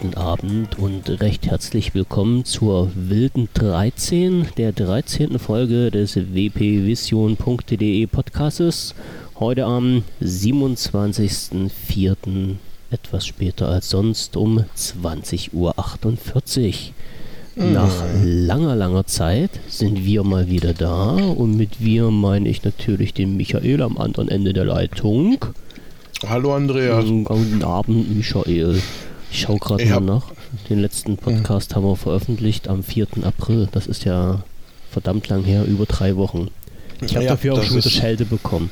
guten Abend und recht herzlich willkommen zur wilden 13, der 13. Folge des wpvision.de Podcastes. Heute am 27.04. etwas später als sonst um 20.48 Uhr. Nach langer, langer Zeit sind wir mal wieder da und mit wir meine ich natürlich den Michael am anderen Ende der Leitung. Hallo Andreas. Guten Abend, Michael. Ich schaue gerade mal nach. Den letzten Podcast haben wir veröffentlicht am 4. April. Das ist ja verdammt lang her, über drei Wochen. Ich habe Ja, dafür auch schon wieder Schelte bekommen.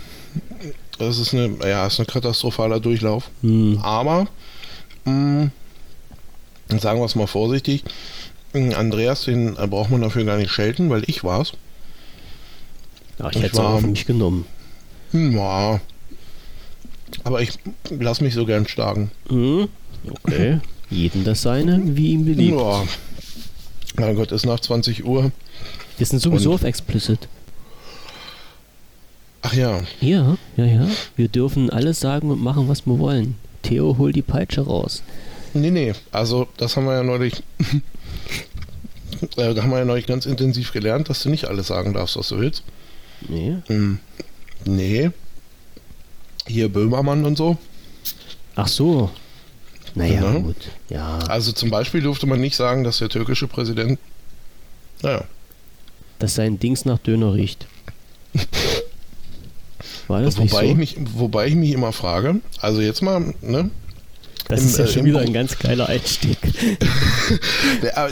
Das ist eine, ja, ist ein katastrophaler Durchlauf. Hm, Aber, mh, sagen wir es mal vorsichtig, mh, Andreas, den braucht man dafür gar nicht schelten, weil ich war's. ja, ich Ich hätte es auch auf mich genommen. Hm, Ja. Aber ich lass mich so gern schlagen. Hm, okay. Jeden das seine, wie ihm beliebt. Ja. Mein Gott, ist nach 20 Uhr. Wir sind sowieso auf Explicit. Ach ja, Ja, ja, ja. Wir dürfen alles sagen und machen, was wir wollen. Theo, hol die Peitsche raus. nee, nee. Also, das haben wir ja neulich. äh, da haben wir ja neulich ganz intensiv gelernt, dass du nicht alles sagen darfst, was du willst. Nee. Hm, nee. Hier Böhmermann und so. Ach so. Naja, Genau. gut. Ja, Also zum Beispiel durfte man nicht sagen, dass der türkische Präsident. Naja, dass sein Dings nach Döner riecht. War das nicht wobei, so? ich mich, wobei ich mich immer frage, also jetzt mal, ne? das im, ist ja äh, schon wieder ein ganz geiler Einstieg.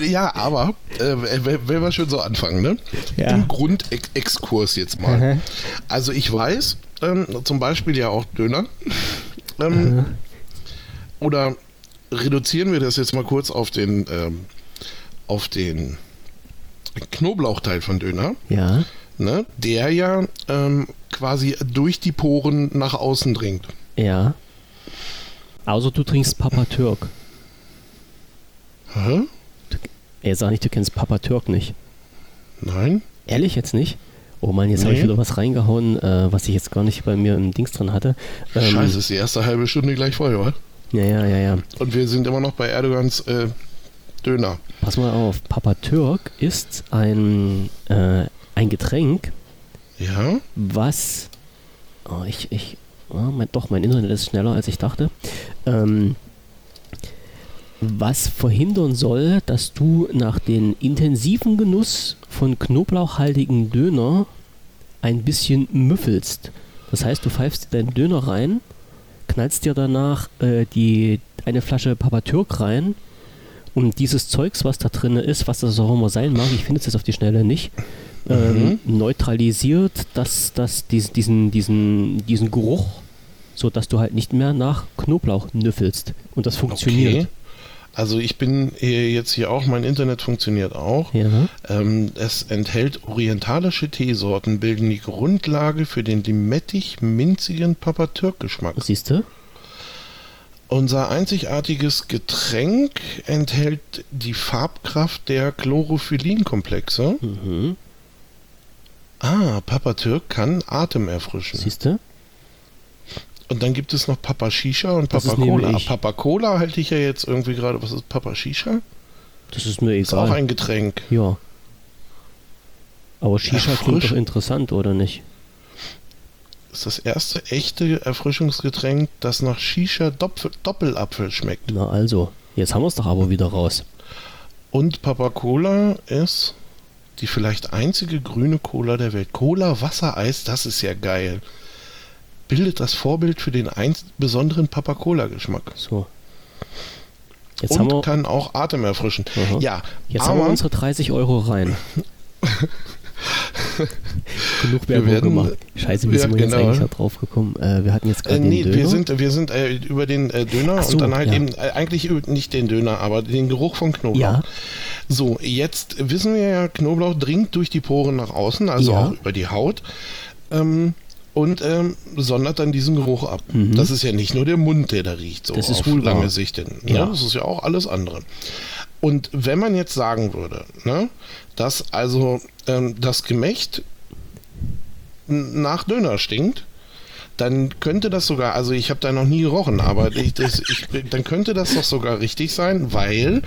Ja, aber, äh, wenn wir schon so anfangen, ne? Ja. Im Grundexkurs jetzt mal. Also ich weiß, ähm, zum Beispiel ja auch Döner. Ähm, Oder reduzieren wir das jetzt mal kurz auf den, ähm, auf den Knoblauchteil von Döner. Ja, ne, der ja ähm, quasi durch die Poren nach außen dringt. ja. Außer du trinkst Papa Türk. Hä? Ey, sag nicht, du kennst Papa Türk nicht. Nein? Ehrlich jetzt nicht? Oh Mann, jetzt habe ich Nee. wieder was reingehauen, äh, was ich jetzt gar nicht bei mir im Dings dran hatte. Ähm, Scheiße, ist die erste halbe Stunde gleich voll, wa? Ja, ja, ja, ja. Und wir sind immer noch bei Erdogans äh, Döner. Pass mal auf. Papa Türk ist ein, äh, ein Getränk, Ja? was. Oh, ich, ich. Oh, mein, doch, mein Internet ist schneller als ich dachte. Ähm, was verhindern soll, dass du nach dem intensiven Genuss von knoblauchhaltigen Döner ein bisschen müffelst. Das heißt, du pfeifst deinen Döner rein, knallst dir danach äh, die, eine Flasche Papa Türk rein und dieses Zeugs, was da drin ist, was das auch immer sein mag, ich finde es jetzt auf die Schnelle nicht, ähm, neutralisiert das, das, dies, diesen, diesen, diesen Geruch, sodass du halt nicht mehr nach Knoblauch nüffelst. Und das funktioniert. Okay. Also ich bin hier jetzt hier auch, mein Internet funktioniert auch. Ja. Ähm, es enthält orientalische Teesorten, bilden die Grundlage für den limettig-minzigen Papa-Türk-Geschmack. Siehst du? Unser einzigartiges Getränk enthält die Farbkraft der Chlorophyllin-Komplexe. Mhm. Ah, Papa Türk kann Atem erfrischen. Siehst du? Und dann gibt es noch Papa Shisha und Papa Cola. Papa Cola halte ich ja jetzt irgendwie gerade. Was ist Papa Shisha? Das ist mir Ist auch egal. ein Getränk. ja. Aber Shisha klingt Erfrisch- doch interessant, oder nicht? Ist das erste echte Erfrischungsgetränk, das nach Shisha Doppel Doppelapfel schmeckt. Na also, jetzt haben wir es doch aber wieder raus. Und Papa Cola ist die vielleicht einzige grüne Cola der Welt. Cola Wassereis, das ist ja geil. Bildet das Vorbild für den einst besonderen Papa Cola Geschmack. So. Jetzt haben Und wir, kann auch Atem erfrischen. Aha. Ja, jetzt haben wir aber unsere 30 Euro rein. Genug Werbung werden- gemacht. Scheiße, wie Ja, sind wir jetzt genau. eigentlich da drauf gekommen? Äh, wir hatten jetzt gerade Äh, den nee, Döner. wir sind, wir sind äh, über den äh, Döner so, und dann halt ja. eben, äh, eigentlich nicht den Döner, aber den Geruch von Knoblauch. Ja. So, jetzt wissen wir ja, Knoblauch dringt durch die Poren nach außen, also auch über die Haut. Ähm, und ähm, sondert dann diesen Geruch ab. Mhm. Das ist ja nicht nur der Mund, der da riecht, so Das ist auf wohl wahr. lange Sicht. Hin, ne? Ja. Das ist ja auch alles andere. Und wenn man jetzt sagen würde, ne, dass also ähm, das Gemächt nach Döner stinkt, dann könnte das sogar, also ich habe da noch nie gerochen, aber ich, das, ich, dann könnte das doch sogar richtig sein, weil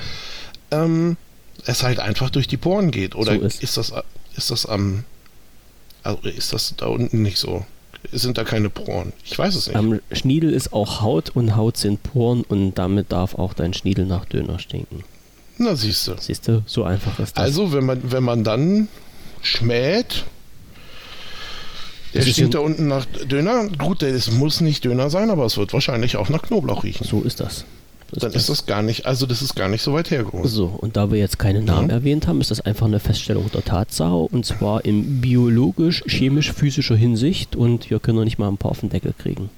ähm, es halt einfach durch die Poren geht. Oder So ist. ist das ist das am also ist das da unten nicht so? Sind da keine Poren? Ich weiß es nicht. Am Schniedel ist auch Haut und Haut sind Poren und damit darf auch dein Schniedel nach Döner stinken. Na siehst du. Siehst du, so einfach ist das. Also wenn man wenn man dann schmäht, der Das stinkt da unten nach Döner. Gut, es muss nicht Döner sein, aber es wird wahrscheinlich auch nach Knoblauch riechen. so ist das. Dann ist das gar nicht, also das ist gar nicht so weit hergeholt. So, und da wir jetzt keine Namen Ja. erwähnt haben, ist das einfach eine Feststellung der Tatsache und zwar in biologisch, chemisch, physischer Hinsicht und wir können noch nicht mal ein paar auf den Deckel kriegen.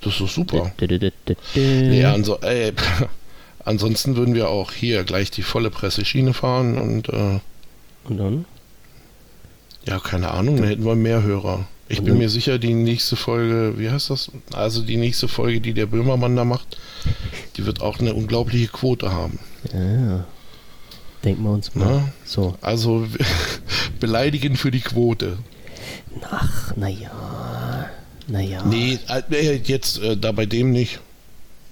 Das ist super. Nee, Ja, anso ey, ansonsten würden wir auch hier gleich die volle Presseschiene fahren und äh, Und dann? ja, keine Ahnung, dann hätten wir mehr Hörer. Ich bin mir sicher, die nächste Folge, wie heißt das? Also die nächste Folge, die der Böhmermann da macht, die wird auch eine unglaubliche Quote haben. Ja. Denken wir uns mal. Ne? So. Also beleidigen für die Quote. Ach, naja. Naja. Nee, äh, jetzt äh, da bei dem nicht.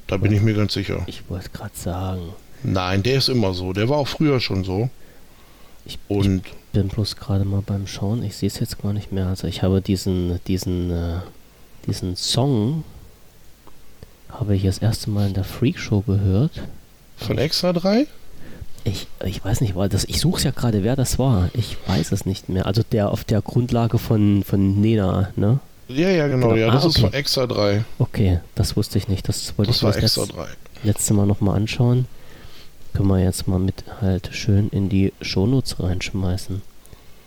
Da bin ich mir ganz sicher. Ich wollte gerade sagen, Nein, der ist immer so. Der war auch früher schon so. ich, Und ich bin bloß gerade mal beim Schauen. Ich sehe es jetzt gar nicht mehr. Also ich habe diesen, diesen, äh, diesen Song habe ich das erste Mal in der Freak Show gehört. von Extra 3? Ich, ich weiß nicht, weil das, ich suche es ja gerade, wer das war. Ich weiß es nicht mehr. Also der auf der Grundlage von, von Nena, ne? Ja, ja, genau. Genau. Ja, das Ah, ist okay. von Extra 3. Okay, das wusste ich nicht. Das wollte Das ich mir war das Extra letzt, 3. letzte Mal nochmal anschauen. Können wir jetzt mal mit halt schön in die Shownotes reinschmeißen.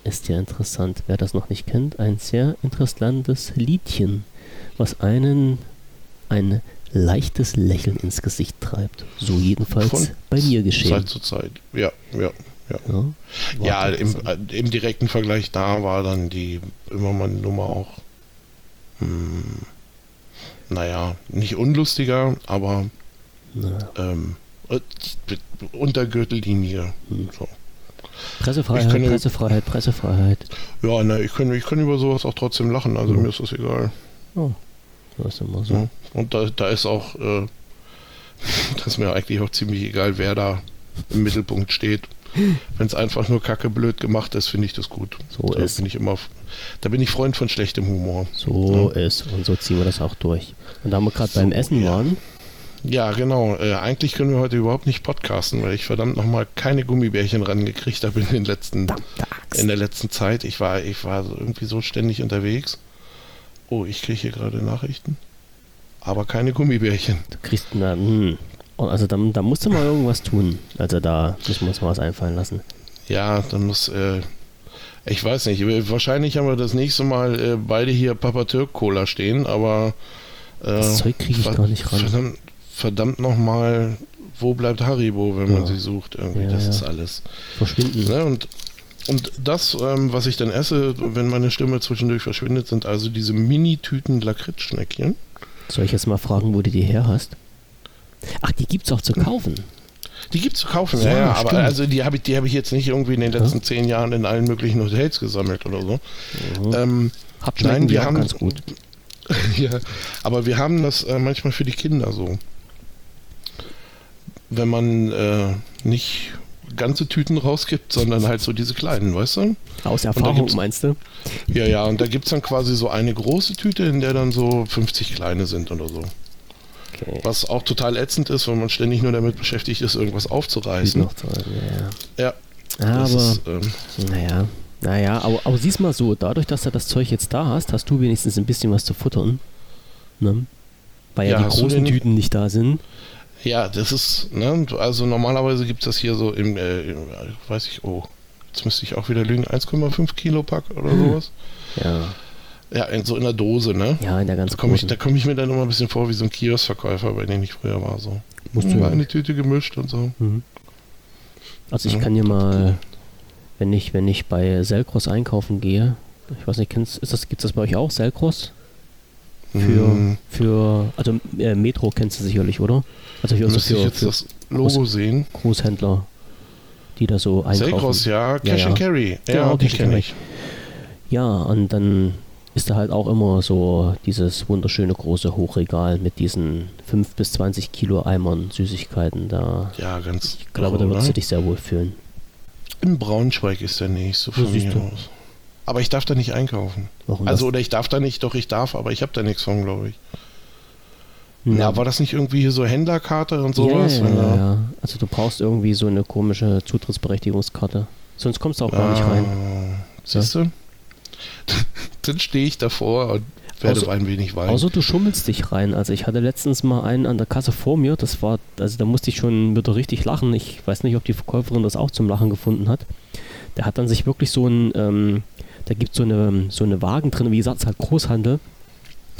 Ist ja interessant, wer das noch nicht kennt. Ein sehr interessantes Liedchen, was einen ein leichtes Lächeln ins Gesicht treibt. So jedenfalls Von bei mir geschehen. Zeit zu Zeit. Ja, ja, ja. Ja, Ja, im, äh, im direkten Vergleich da war dann die Immermann-Nummer auch, hm, naja, nicht unlustiger, aber Na, ähm, äh, unter Gürtellinie. Hm. So. Pressefreiheit, kann ja- Pressefreiheit, Pressefreiheit. Ja, ne, ich kann, ich kann über sowas auch trotzdem lachen, also Ja. mir ist das egal. Oh, das ist immer so. Ja. Und da, da ist auch, äh, das ist mir eigentlich auch ziemlich egal, wer da im Mittelpunkt steht. Wenn es einfach nur kacke blöd gemacht ist, finde ich das gut. So da ist. bin ich immer, da bin ich Freund von schlechtem Humor. So ist. Und so ziehen wir das auch durch. Und da wir gerade So, beim Essen ja. waren, Ja, genau. Äh, eigentlich können wir heute überhaupt nicht podcasten, weil ich verdammt nochmal keine Gummibärchen rangekriegt habe in den letzten, in der letzten Zeit. Ich war, ich war irgendwie so ständig unterwegs. Oh, ich kriege hier gerade Nachrichten. Aber keine Gummibärchen. du kriegst na, hm. Und Also da, da musst du mal irgendwas tun. Also da müssen wir uns mal was einfallen lassen. Ja, dann muss, äh, ich weiß nicht, wahrscheinlich haben wir das nächste Mal äh, beide hier Papa Türk Cola stehen, aber äh, Das Zeug krieg ich gar nicht ran. Verdammt, verdammt nochmal, wo bleibt Haribo, wenn man Ja. sie sucht? Irgendwie, Ja, das ja. ist alles. Verschwinden. Ne? Und, und das, ähm, was ich dann esse, wenn meine Stimme zwischendurch verschwindet, sind also diese Mini-Tüten Lakritzschneckchen. Soll ich jetzt mal fragen, wo du die her hast? Ach, die gibt's auch zu kaufen. Die gibt's zu kaufen, Ja, ja, ja aber also die habe ich, die habe ich jetzt nicht irgendwie in den letzten zehn Jahren in allen möglichen Hotels gesammelt oder so. Mhm. Ähm, Habt nein, wir haben- ganz gut. ja, aber wir haben das äh, manchmal für die Kinder so. Wenn man äh, nicht ganze Tüten rausgibt, sondern halt so diese kleinen, weißt du? Aus Erfahrung meinst du? Ja, ja, und da gibt es dann quasi so eine große Tüte, in der dann so 50 kleine sind oder so. Okay. Was auch total ätzend ist, weil man ständig nur damit beschäftigt ist, irgendwas aufzureißen. noch ja. Ja, ja. Aber, ist, ähm, naja. Naja, aber, aber sieh's mal so, dadurch, dass du das Zeug jetzt da hast, hast du wenigstens ein bisschen was zu futtern. Ne? Weil ja, Ja, die großen Tüten nicht da sind. Ja, das ist, ne, also normalerweise gibt es das hier so im, äh, weiß ich, oh, jetzt müsste ich auch wieder lügen, 1,5 Kilo Pack oder Hm. sowas. Ja, Ja, in, so in der Dose, ne? ja, in der ganz Da komme ich, großen. da komm ich mir dann immer ein bisschen vor wie so ein Kioskverkäufer, bei dem ich früher war. So. Musst du Hm, ja eine Tüte gemischt und so. Mhm. Also ich Ja. kann dir mal, wenn ich, wenn ich bei Selkros einkaufen gehe, ich weiß nicht, kennst, ist das, gibt's das bei euch auch, Selkros? Für, Hm, für, also äh, Metro kennst du sicherlich, oder? Also hier so müsste ich für, jetzt für das Logo sehen. Großhändler, die da so einkaufen. Selgros, ja, Cash ja. and Carry. Ja, Genau, die kenne ich. Ja, und dann ist da halt auch immer so dieses wunderschöne große Hochregal mit diesen 5 bis 20 Kilo Eimern Süßigkeiten da. Ja, ganz. Ich glaube, da würdest du dich sehr wohl fühlen. In Braunschweig ist der nächste von mir aus. Aber ich darf da nicht einkaufen. Warum also, das? oder ich darf da nicht, doch ich darf, aber ich habe da nichts von, glaube ich. Ja, war das nicht irgendwie hier so Händlerkarte und sowas? ja, ja, ja. Also du brauchst irgendwie so eine komische Zutrittsberechtigungskarte. Sonst kommst du auch gar nicht rein. Ah, Siehst du? Dann stehe ich davor und werde Außer- ein wenig weinen. Außer du schummelst dich rein. Also ich hatte letztens mal einen an der Kasse vor mir, das war, also da musste ich schon wieder richtig lachen. Ich weiß nicht, ob die Verkäuferin das auch zum Lachen gefunden hat. Der hat dann sich wirklich so ein, ähm, da gibt so eine, so eine Wagen drin, wie gesagt, es ist halt Großhandel.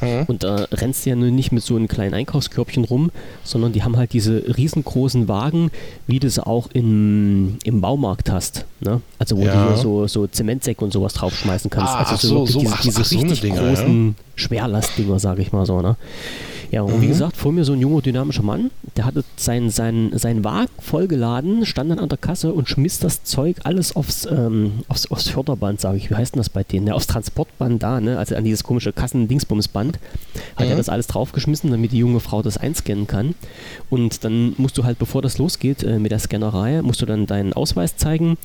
Mhm. Und da rennst du ja nur nicht mit so einem kleinen Einkaufskörbchen rum, sondern die haben halt diese riesengroßen Wagen, wie du sie auch im, im Baumarkt hast. Ne? Also wo Ja. du hier so, so Zementsäcke und sowas draufschmeißen kannst. Ah, also so, wirklich so, diese, ach, diese ach, so richtig Dinger, ja. großen Schwerlastdinger, sage ich mal so. Ne? Ja, und wie Mhm. gesagt, vor mir so ein junger, dynamischer Mann, der hatte seinen sein, sein Wagen vollgeladen, stand dann an der Kasse und schmiss das Zeug alles aufs, ähm, aufs, aufs Förderband, sage ich. Wie heißt denn das bei denen? Ja, aufs Transportband da, ne? also an dieses komische Kassen-Dingsbumsband. Hat er Mhm. das alles draufgeschmissen, damit die junge Frau das einscannen kann. Und dann musst du halt, bevor das losgeht äh, mit der Scannerei, musst du dann deinen Ausweis zeigen.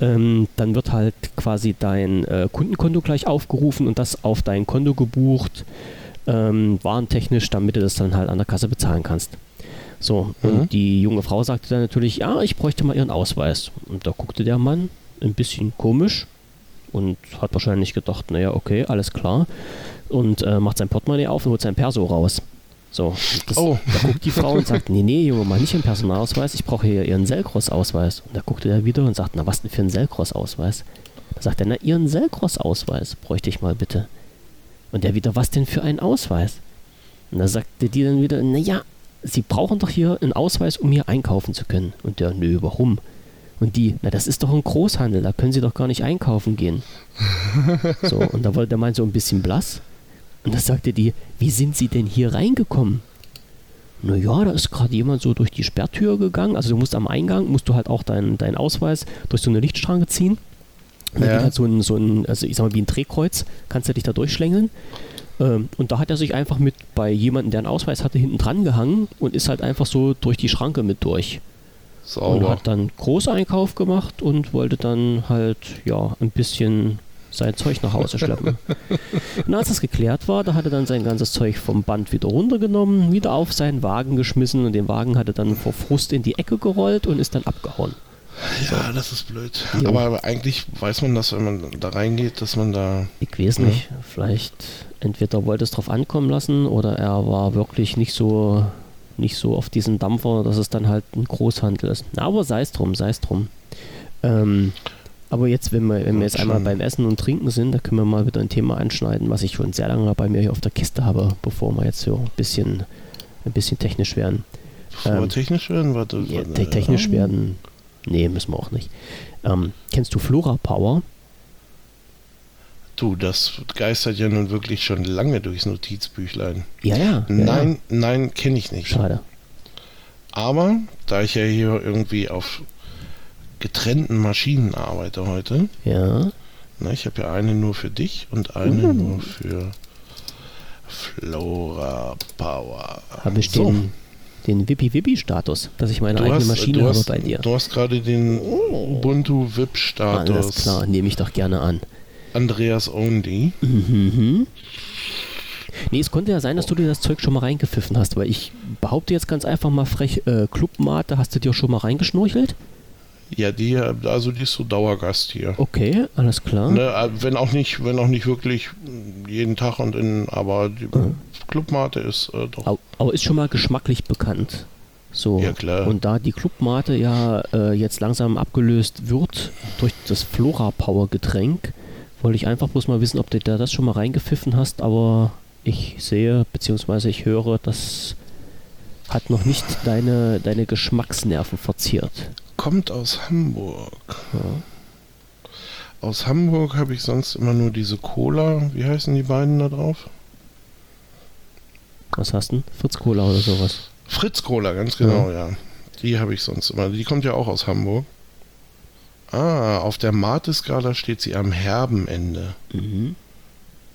Ähm, dann wird halt quasi dein äh, Kundenkonto gleich aufgerufen und das auf dein Konto gebucht, ähm, warentechnisch, damit du das dann halt an der Kasse bezahlen kannst. So, Mhm. und die junge Frau sagte dann natürlich, ja, ich bräuchte mal ihren Ausweis. Und da guckte der Mann ein bisschen komisch und hat wahrscheinlich gedacht, naja, okay, alles klar. Und äh, macht sein Portemonnaie auf und holt sein Perso raus. So, das, Oh. da guckt die Frau und sagt, nee, nee, Junge, mal nicht ihren Personalausweis, ich brauche hier ihren Selcross-Ausweis. Und da guckte er wieder und sagt, na, was denn für ein Selcross-Ausweis? Da sagt er, na, ihren Selcross-Ausweis bräuchte ich mal bitte. Und der wieder, was denn für ein Ausweis? Und da sagte die dann wieder, naja, Sie brauchen doch hier einen Ausweis, um hier einkaufen zu können. Und der, nö, warum? Und die, na, das ist doch ein Großhandel, da können Sie doch gar nicht einkaufen gehen. So, und da wurde der Mann so ein bisschen blass. Und da sagte die, wie sind Sie denn hier reingekommen? Naja, da ist gerade jemand so durch die Sperrtür gegangen. Also du musst am Eingang, musst du halt auch deinen deinen Ausweis durch so eine Lichtschranke ziehen. Und dann Ja. geht halt so ein, so ein, also ich sag mal wie ein Drehkreuz, kannst du dich da durchschlängeln. Ähm, und da hat er sich einfach mit bei jemandem, der einen Ausweis hatte, hinten dran gehangen und ist halt einfach so durch die Schranke mit durch. Und Sauber. hat dann Großeinkauf gemacht und wollte dann halt, ja, ein bisschen sein Zeug nach Hause schleppen. und als das geklärt war, da hat er dann sein ganzes Zeug vom Band wieder runtergenommen, wieder auf seinen Wagen geschmissen und den Wagen hat er dann vor Frust in die Ecke gerollt und ist dann abgehauen. Ja, das ist blöd. Jo. Aber eigentlich weiß man das, wenn man da reingeht, dass man da. Ich weiß Ja. nicht, vielleicht entweder wollte es drauf ankommen lassen oder er war wirklich nicht so nicht so auf diesen Dampfer, dass es dann halt ein Großhandel ist. Na, aber sei es drum, sei es drum. Ähm, aber jetzt, wenn wir, wenn wir jetzt einmal beim Essen und Trinken sind, da können wir mal wieder ein Thema anschneiden, was ich schon sehr lange bei mir hier auf der Kiste habe, bevor wir jetzt so ein bisschen, ein bisschen technisch werden. Bevor wir Ähm, technisch werden, warte. Ja, te technisch werden. Nee, müssen wir auch nicht. Ähm, kennst du Flora Power? Du, das geistert ja nun wirklich schon lange durchs Notizbüchlein. Ja, ja. ja Nein, nein, kenne ich nicht. Schade. Aber da ich ja hier irgendwie auf getrennten Maschinen arbeite heute, Ja. ne, ich habe ja eine nur für dich und eine Mhm. nur für Flora Power. Habe ich So, den, den Wippi-Wippi-Status, dass ich meine du eigene hast, Maschine du habe hast, bei dir. Du hast gerade den Ubuntu VIP-Status. Alles klar, nehme ich doch gerne an. Andreas Only. Mhm. Nee, es konnte ja sein, dass du dir das Zeug schon mal reingepfiffen hast, weil ich behaupte jetzt ganz einfach mal frech, äh, Clubmate hast du dir schon mal reingeschnorchelt? Ja, die, also die ist so Dauergast hier. Okay, alles klar. Ne, äh, wenn auch nicht, wenn auch nicht wirklich jeden Tag und in, aber die Clubmate ist äh, doch. Aber ist schon mal geschmacklich bekannt. So. Ja, klar. Und da die Clubmate ja äh, jetzt langsam abgelöst wird durch das Flora Power Getränk, wollte ich einfach bloß mal wissen, ob du da das schon mal reingepfiffen hast, aber ich sehe, beziehungsweise ich höre, das hat noch nicht deine, deine Geschmacksnerven verziert. Kommt aus Hamburg. Ja. Aus Hamburg habe ich sonst immer nur diese Cola. Wie heißen die beiden da drauf? Was hast du? denn? Fritz Cola oder sowas? Fritz Cola, ganz genau, ja. Die habe ich sonst immer. Die kommt ja auch aus Hamburg. Ah, auf der Mate-Skala steht sie am herben Ende. Mhm.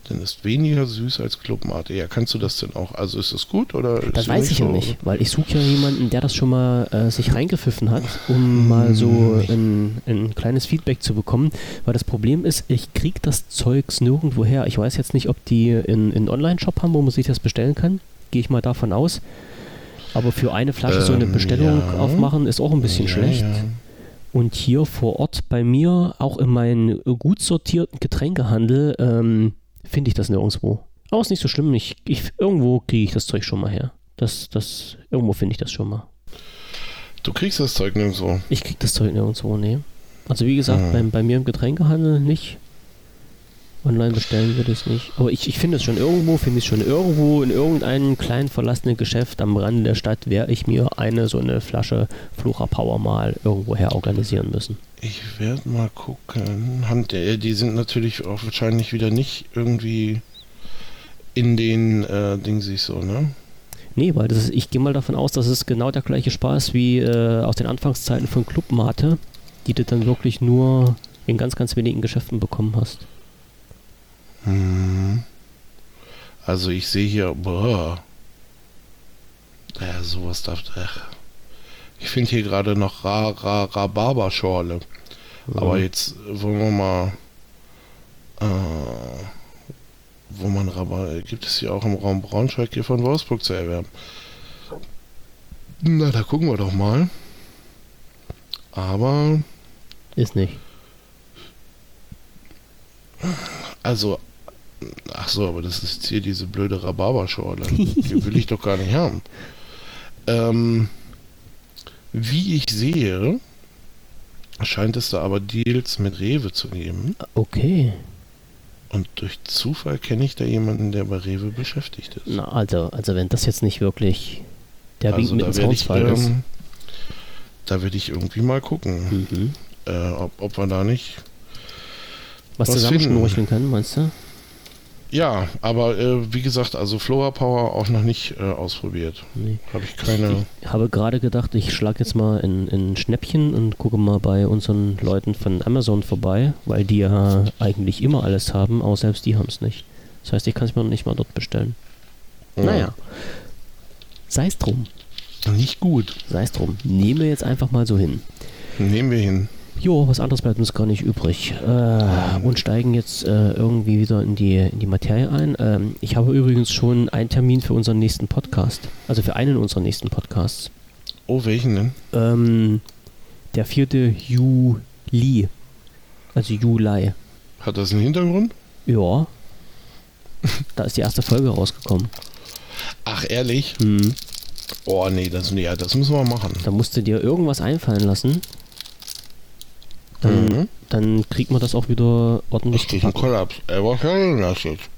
Denn ist weniger süß als Clubmate. Ja, kannst du das denn auch? Also ist das gut oder? Das weiß ich ja so? nicht, weil ich suche ja jemanden, der das schon mal äh, sich reingepfiffen hat, um mal so ein, ein, kleines Feedback zu bekommen. Weil das Problem ist, ich kriege das Zeugs nirgendwo her. Ich weiß jetzt nicht, ob die einen Online-Shop haben, wo man sich das bestellen kann. Gehe ich mal davon aus. Aber für eine Flasche ähm, so eine ähm, Bestellung ja. aufmachen ist auch ein bisschen ja, schlecht. Ja. Und hier vor Ort bei mir, auch in meinem gut sortierten Getränkehandel, ähm, finde ich das nirgendwo. Aber ist nicht so schlimm. Ich, ich, irgendwo kriege ich das Zeug schon mal her. Das, das, irgendwo finde ich das schon mal. Du kriegst das Zeug nirgendwo? Ich krieg das Zeug nirgendwo, nee. Also wie gesagt, mhm. bei, bei mir im Getränkehandel nicht. Online bestellen würde ich es nicht. Aber ich, ich finde es schon irgendwo, finde ich schon irgendwo in irgendeinem kleinen verlassenen Geschäft am Rande der Stadt, wäre ich mir eine so eine Flasche Flucher Power mal irgendwoher organisieren müssen. Ich werde mal gucken. Die sind natürlich auch wahrscheinlich wieder nicht irgendwie in den äh, Dingsies so, ne? Nee, weil das ist, ich gehe mal davon aus, dass es genau der gleiche Spaß wie äh, aus den Anfangszeiten von Clubmate, die du dann wirklich nur in ganz, ganz wenigen Geschäften bekommen hast. Hm. Also ich sehe hier, boah. Ja, sowas darf. Ach. Ich finde hier gerade noch Ra Ra Rhabarberschorle. Mhm. Aber jetzt wollen wir mal. Äh, wo man Rhabarber. Gibt es hier auch im Raum Braunschweig hier von Wolfsburg zu erwerben? Na, da gucken wir doch mal. Aber. Ist nicht. Also Ach so, aber das ist hier diese blöde Rhabarberschorle. Die will ich doch gar nicht haben. Ähm, wie ich sehe, scheint es da aber Deals mit Rewe zu geben. Okay. Und durch Zufall kenne ich da jemanden, der bei Rewe beschäftigt ist. Na, also, also wenn das jetzt nicht wirklich der also Wink mit ins Hausfall ist. Ähm, da werde ich irgendwie mal gucken, mhm. äh, ob, ob wir da nicht was, was zusammenschnorcheln können, meinst du? Ja, aber äh, wie gesagt, also Flora Power auch noch nicht äh, ausprobiert. Nee. Habe ich keine. Ich habe gerade gedacht, ich schlage jetzt mal in, in Schnäppchen und gucke mal bei unseren Leuten von Amazon vorbei, weil die ja eigentlich immer alles haben, aber selbst die haben es nicht. Das heißt, ich kann es mir noch nicht mal dort bestellen. Ja. Naja. Sei es drum. Nicht gut. Sei es drum. Nehmen wir jetzt einfach mal so hin. Nehmen wir hin. Jo, was anderes bleibt uns gar nicht übrig. Äh, und steigen jetzt äh, irgendwie wieder in die, in die Materie ein. Ähm, ich habe übrigens schon einen Termin für unseren nächsten Podcast. Also für einen unserer nächsten Podcasts. Oh, welchen denn? Ähm, der 4. Juli. Also Juli. Hat das einen Hintergrund? Ja. da ist die erste Folge rausgekommen. Ach, ehrlich? Hm. Oh, nee, das, ja, das müssen wir machen. Da musst du dir irgendwas einfallen lassen dann, mhm. dann kriegt man das auch wieder ordentlich. Das ist ein Kollaps. Er war das jetzt.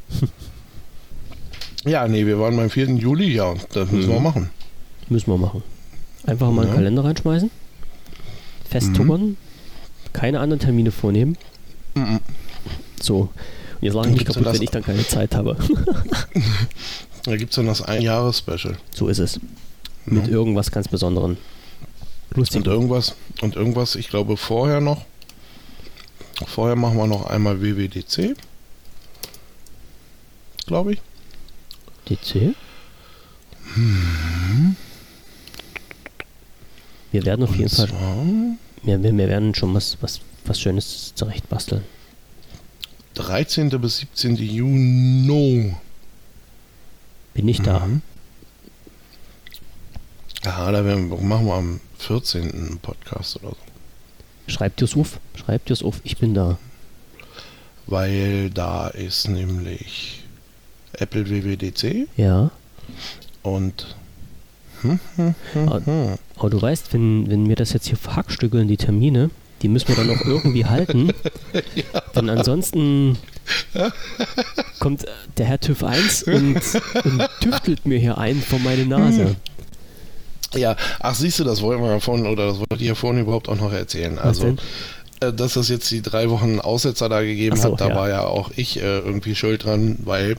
ja, nee, wir waren beim 4. Juli, ja, das müssen mhm. wir machen. Müssen wir machen. Einfach mal ja. einen Kalender reinschmeißen, festtuckern, mhm. keine anderen Termine vornehmen. Mhm. So. Und jetzt lache ich mich kaputt, wenn ich dann keine Zeit habe. da gibt es dann das Ein-Jahres-Special. So ist es. Mit ja. irgendwas ganz Besonderem. Lustig. Und irgendwas, und irgendwas, ich glaube vorher noch. Vorher machen wir noch einmal WWDC. Glaube ich. DC? Hm. Wir werden auf und jeden Fall. Wir, wir, wir, werden schon was, was, was Schönes zurecht basteln. 13. bis 17. Juni. Bin ich da. Mhm. Ja, da werden, machen wir am 14. Podcast oder so. Schreibt dir's auf, schreibt dir's auf, ich bin da. Weil da ist nämlich Apple WWDC. Ja. Und. Hm, hm, hm, aber, hm. aber, du weißt, wenn, wenn wir das jetzt hier verhackstückeln, die Termine, die müssen wir dann auch irgendwie halten. ja. Denn ansonsten kommt der Herr TÜV 1 und, und tüftelt mir hier ein vor meine Nase. Ja, ach siehst du, das wollten wir ja vorhin, oder das wollte ich ja vorhin überhaupt auch noch erzählen. Also, äh, dass es jetzt die drei Wochen Aussetzer da gegeben so, hat, da ja. war ja auch ich äh, irgendwie schuld dran, weil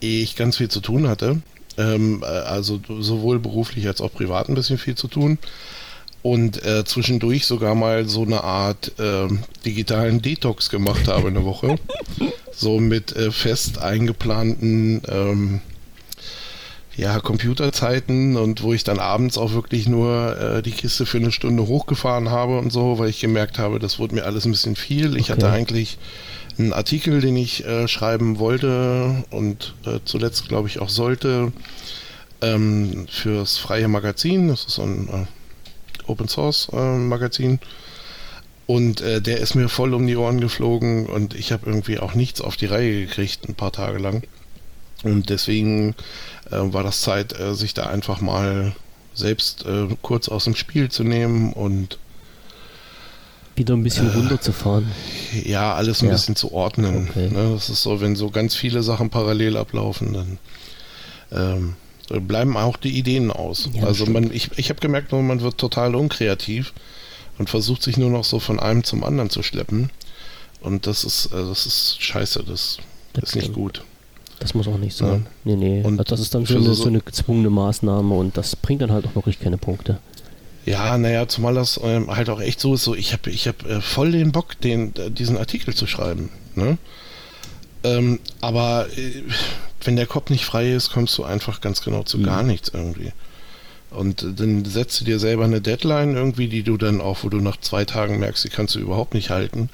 ich ganz viel zu tun hatte. Ähm, äh, also sowohl beruflich als auch privat ein bisschen viel zu tun. Und äh, zwischendurch sogar mal so eine Art äh, digitalen Detox gemacht habe eine Woche. so mit äh, fest eingeplanten ähm, ja, Computerzeiten und wo ich dann abends auch wirklich nur äh, die Kiste für eine Stunde hochgefahren habe und so, weil ich gemerkt habe, das wurde mir alles ein bisschen viel. Ich okay. hatte eigentlich einen Artikel, den ich äh, schreiben wollte und äh, zuletzt, glaube ich, auch sollte ähm, fürs freie Magazin. Das ist so ein äh, Open Source äh, Magazin. Und äh, der ist mir voll um die Ohren geflogen und ich habe irgendwie auch nichts auf die Reihe gekriegt, ein paar Tage lang. Und deswegen äh, war das Zeit, äh, sich da einfach mal selbst äh, kurz aus dem Spiel zu nehmen und wieder ein bisschen runterzufahren. Ja, alles ein ja. bisschen zu ordnen. Okay. Ne? Das ist so, wenn so ganz viele Sachen parallel ablaufen, dann ähm, bleiben auch die Ideen aus. Ja, also man, ich, ich habe gemerkt, man wird total unkreativ und versucht sich nur noch so von einem zum anderen zu schleppen. Und das ist, das ist scheiße, das, das ist nicht gut. Das muss auch nicht sein. Ja. Nee, nee. Und also das ist dann so eine, so eine gezwungene Maßnahme und das bringt dann halt auch wirklich keine Punkte. Ja, naja, zumal das ähm, halt auch echt so ist, so ich habe ich hab, äh, voll den Bock, den, äh, diesen Artikel zu schreiben. Ne? Ähm, aber äh, wenn der Kopf nicht frei ist, kommst du einfach ganz genau zu mhm. gar nichts irgendwie. Und äh, dann setzt du dir selber eine Deadline irgendwie, die du dann auch, wo du nach zwei Tagen merkst, die kannst du überhaupt nicht halten.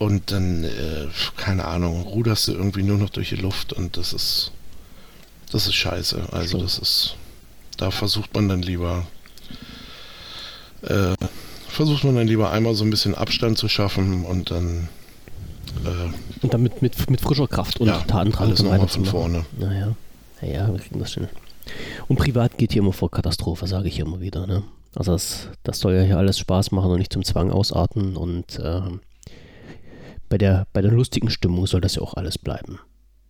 Und dann, äh, keine Ahnung, ruderst du irgendwie nur noch durch die Luft und das ist, das ist scheiße. Also das ist, da versucht man dann lieber, äh, versucht man dann lieber einmal so ein bisschen Abstand zu schaffen und dann äh, und damit mit, mit frischer Kraft und ja, Tatendrang alles nochmal von vorne. Naja, naja, wir kriegen das schon. Und privat geht hier immer vor Katastrophe, sage ich immer wieder. Ne? Also das, das soll ja hier alles Spaß machen und nicht zum Zwang ausarten und äh, bei der, bei der lustigen Stimmung soll das ja auch alles bleiben.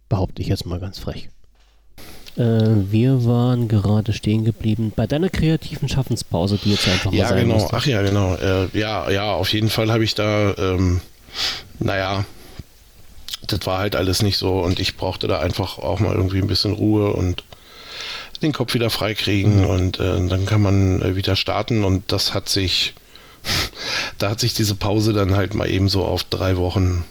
Behaupte ich jetzt mal ganz frech. Äh, wir waren gerade stehen geblieben bei deiner kreativen Schaffenspause, die jetzt einfach mal ja, sein genau. Musste. Ach ja, genau. Äh, ja, ja, auf jeden Fall habe ich da, ähm, naja, das war halt alles nicht so und ich brauchte da einfach auch mal irgendwie ein bisschen Ruhe und den Kopf wieder freikriegen mhm. und äh, dann kann man äh, wieder starten und das hat sich da hat sich diese Pause dann halt mal eben so auf drei Wochen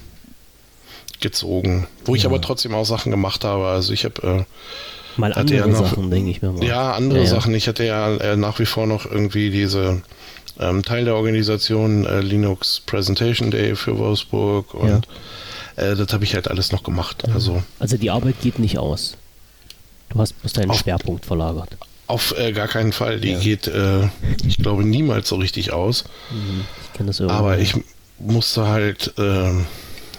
gezogen. Wo ich aber trotzdem auch Sachen gemacht habe. Also ich habe äh, mal andere ja noch, Sachen, denke ich mir mal. Ja, andere ja. Sachen. Ich hatte ja äh, nach wie vor noch irgendwie diese ähm, Teil der Organisation äh, Linux Presentation Day für Wolfsburg und äh, das habe ich halt alles noch gemacht. Also, also die Arbeit geht nicht aus. Du hast bloß deinen Schwerpunkt verlagert. Auf äh, gar keinen Fall. Die ja. geht, äh, ich glaube, niemals so richtig aus. Mhm. Ich kenne das irgendwie. Aber ich musste halt, äh,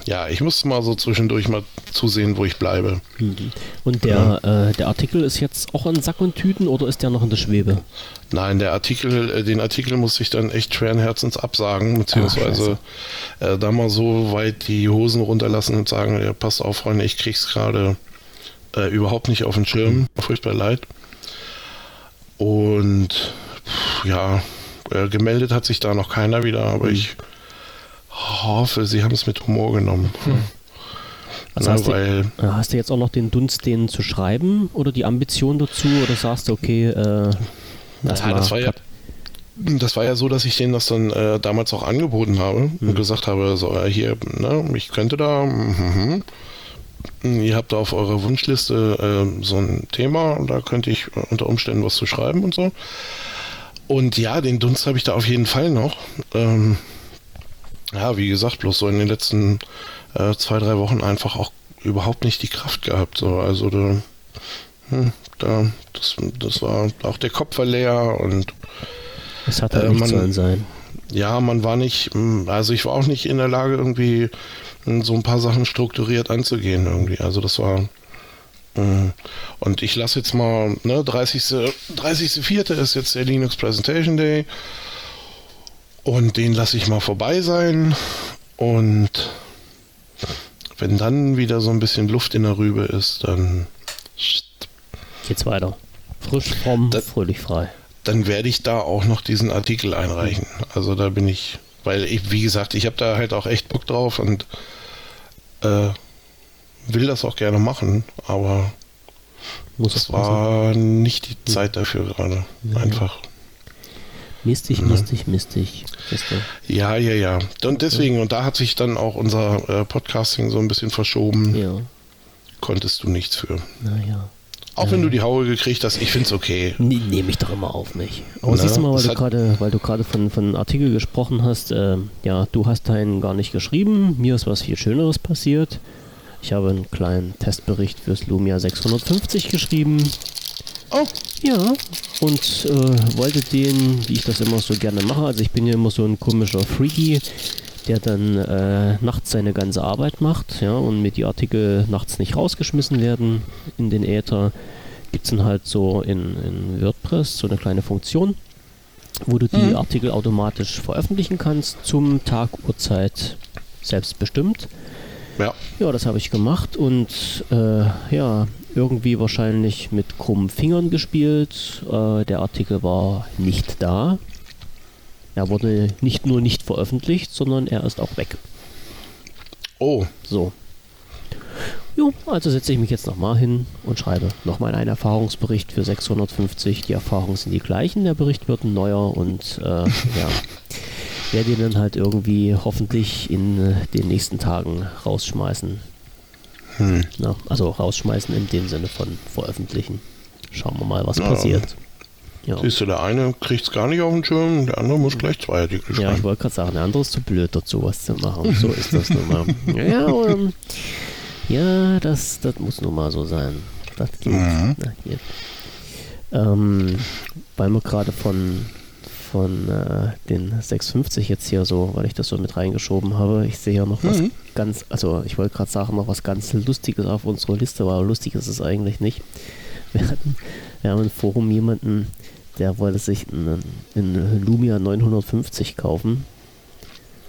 ja, ich musste mal so zwischendurch mal zusehen, wo ich bleibe. Mhm. Und der, ja. Äh, der Artikel ist jetzt auch an Sack und Tüten oder ist der noch in der Schwebe? Nein, der Artikel, äh, den Artikel musste ich dann echt schweren Herzens absagen, beziehungsweise Ach, äh, da mal so weit die Hosen runterlassen und sagen, ja, passt auf, Freunde, ich krieg's gerade überhaupt nicht auf den Schirm. Mhm. Furchtbar leid. Und ja, äh, gemeldet hat sich da noch keiner wieder, aber mhm. ich hoffe, sie haben es mit Humor genommen. Mhm. Also Na, hast, weil, du, äh, hast du jetzt auch noch den Dunst, denen zu schreiben oder die Ambition dazu oder sagst du, okay, äh, das, ja, das war ja das war ja so, dass ich denen das dann äh, damals auch angeboten habe mhm. und gesagt habe, so äh, hier, ne, ich könnte da, mm, ihr habt da auf eurer Wunschliste äh, so ein Thema und da könnte ich unter Umständen was zu schreiben und so. Und ja, den Dunst habe ich da auf jeden Fall noch. Ähm, ja, wie gesagt, bloß so in den letzten äh, zwei, drei Wochen einfach auch überhaupt nicht die Kraft gehabt. So. Also da, hm, da das, das war auch der Kopf war leer und es hat halt äh, sollen sein. Ja, man war nicht, hm, also ich war auch nicht in der Lage irgendwie so ein paar Sachen strukturiert anzugehen irgendwie. Also das war mm. und ich lasse jetzt mal, ne, 30. 30.04. ist jetzt der Linux Presentation Day. Und den lasse ich mal vorbei sein. Und wenn dann wieder so ein bisschen Luft in der Rübe ist, dann geht's weiter. Frisch, fromm, da, fröhlich frei. Dann werde ich da auch noch diesen Artikel einreichen. Also da bin ich weil ich, wie gesagt, ich habe da halt auch echt Bock drauf und äh, will das auch gerne machen, aber Muss es war nicht die Zeit dafür gerade. Ja. Einfach. Mistig, mistig, mistig. Ja, ja, ja. Und deswegen, und da hat sich dann auch unser äh, Podcasting so ein bisschen verschoben. Ja. Konntest du nichts für. Naja. Auch wenn du die Haue gekriegt hast, ich finde es okay. Nee, nehme ich doch immer auf mich. Aber Na, siehst du mal, weil du gerade, weil du gerade von, von Artikel gesprochen hast, äh, ja, du hast deinen gar nicht geschrieben, mir ist was viel Schöneres passiert. Ich habe einen kleinen Testbericht fürs Lumia 650 geschrieben. Oh. Ja, und äh, wollte den, wie ich das immer so gerne mache, also ich bin ja immer so ein komischer Freaky, der dann äh, nachts seine ganze Arbeit macht, ja, und mit die Artikel nachts nicht rausgeschmissen werden in den Äther, gibt es dann halt so in, in WordPress so eine kleine Funktion, wo du die mhm. Artikel automatisch veröffentlichen kannst zum Tag, Uhrzeit selbstbestimmt. Ja. Ja, das habe ich gemacht und äh, ja, irgendwie wahrscheinlich mit krummen Fingern gespielt. Äh, der Artikel war nicht da. Er wurde nicht nur nicht veröffentlicht, sondern er ist auch weg. Oh. So. Jo, also setze ich mich jetzt nochmal hin und schreibe nochmal einen Erfahrungsbericht für 650. Die Erfahrungen sind die gleichen, der Bericht wird ein neuer und äh, ja, werde ihn dann halt irgendwie hoffentlich in äh, den nächsten Tagen rausschmeißen. Hm. Na, also rausschmeißen in dem Sinne von veröffentlichen. Schauen wir mal, was ja. passiert. Ja. Siehst du, der eine kriegt es gar nicht auf den Schirm, der andere muss gleich zwei Artikel schreiben. Ja, ich wollte gerade sagen, der andere ist zu blöd dazu, was zu machen. So ist das nun mal. Ja, um, ja das, das muss nun mal so sein. Das geht. Mhm. Na. Ähm, weil wir gerade von, von äh, den 650 jetzt hier so, weil ich das so mit reingeschoben habe, ich sehe ja noch mhm. was ganz, also ich wollte gerade sagen, noch was ganz Lustiges auf unserer Liste, aber lustig ist es eigentlich nicht. Wir hatten, wir haben im Forum jemanden, der wollte sich einen, Lumia 950 kaufen.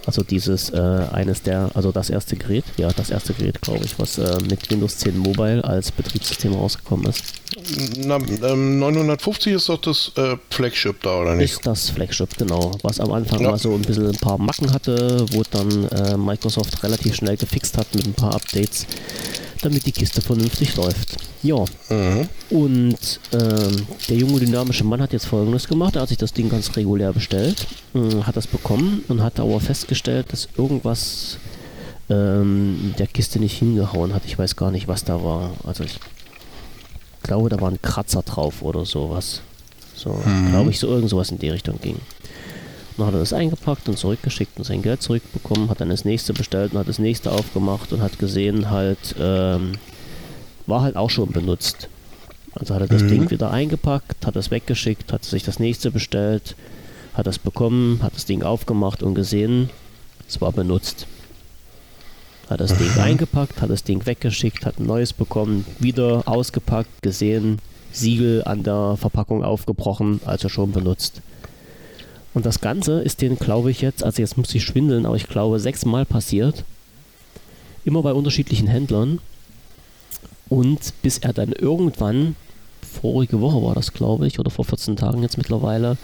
Also dieses äh, eines der, also das erste Gerät, ja, das erste Gerät, glaube ich, was äh, mit Windows 10 Mobile als Betriebssystem rausgekommen ist. Na, ähm, 950 ist doch das äh, Flagship da, oder nicht? Ist das Flagship, genau. Was am Anfang ja. mal so ein bisschen ein paar Macken hatte, wo dann äh, Microsoft relativ schnell gefixt hat mit ein paar Updates damit die Kiste vernünftig läuft. Ja. Mhm. Und ähm, der junge dynamische Mann hat jetzt folgendes gemacht. Er hat sich das Ding ganz regulär bestellt, äh, hat das bekommen und hat aber festgestellt, dass irgendwas ähm, der Kiste nicht hingehauen hat. Ich weiß gar nicht, was da war. Also ich glaube, da war ein Kratzer drauf oder sowas. So, mhm. glaube ich, so irgend sowas in die Richtung ging. Dann hat er das eingepackt und zurückgeschickt und sein Geld zurückbekommen, hat dann das nächste bestellt und hat das nächste aufgemacht und hat gesehen, halt, ähm, war halt auch schon benutzt. Also hat er das mhm. Ding wieder eingepackt, hat es weggeschickt, hat sich das nächste bestellt, hat es bekommen, hat das Ding aufgemacht und gesehen, es war benutzt. Hat das Ding eingepackt, hat das Ding weggeschickt, hat ein neues bekommen, wieder ausgepackt, gesehen, Siegel an der Verpackung aufgebrochen, also schon benutzt. Und das Ganze ist den, glaube ich, jetzt, also jetzt muss ich schwindeln, aber ich glaube, sechsmal passiert. Immer bei unterschiedlichen Händlern. Und bis er dann irgendwann, vorige Woche war das, glaube ich, oder vor 14 Tagen jetzt mittlerweile,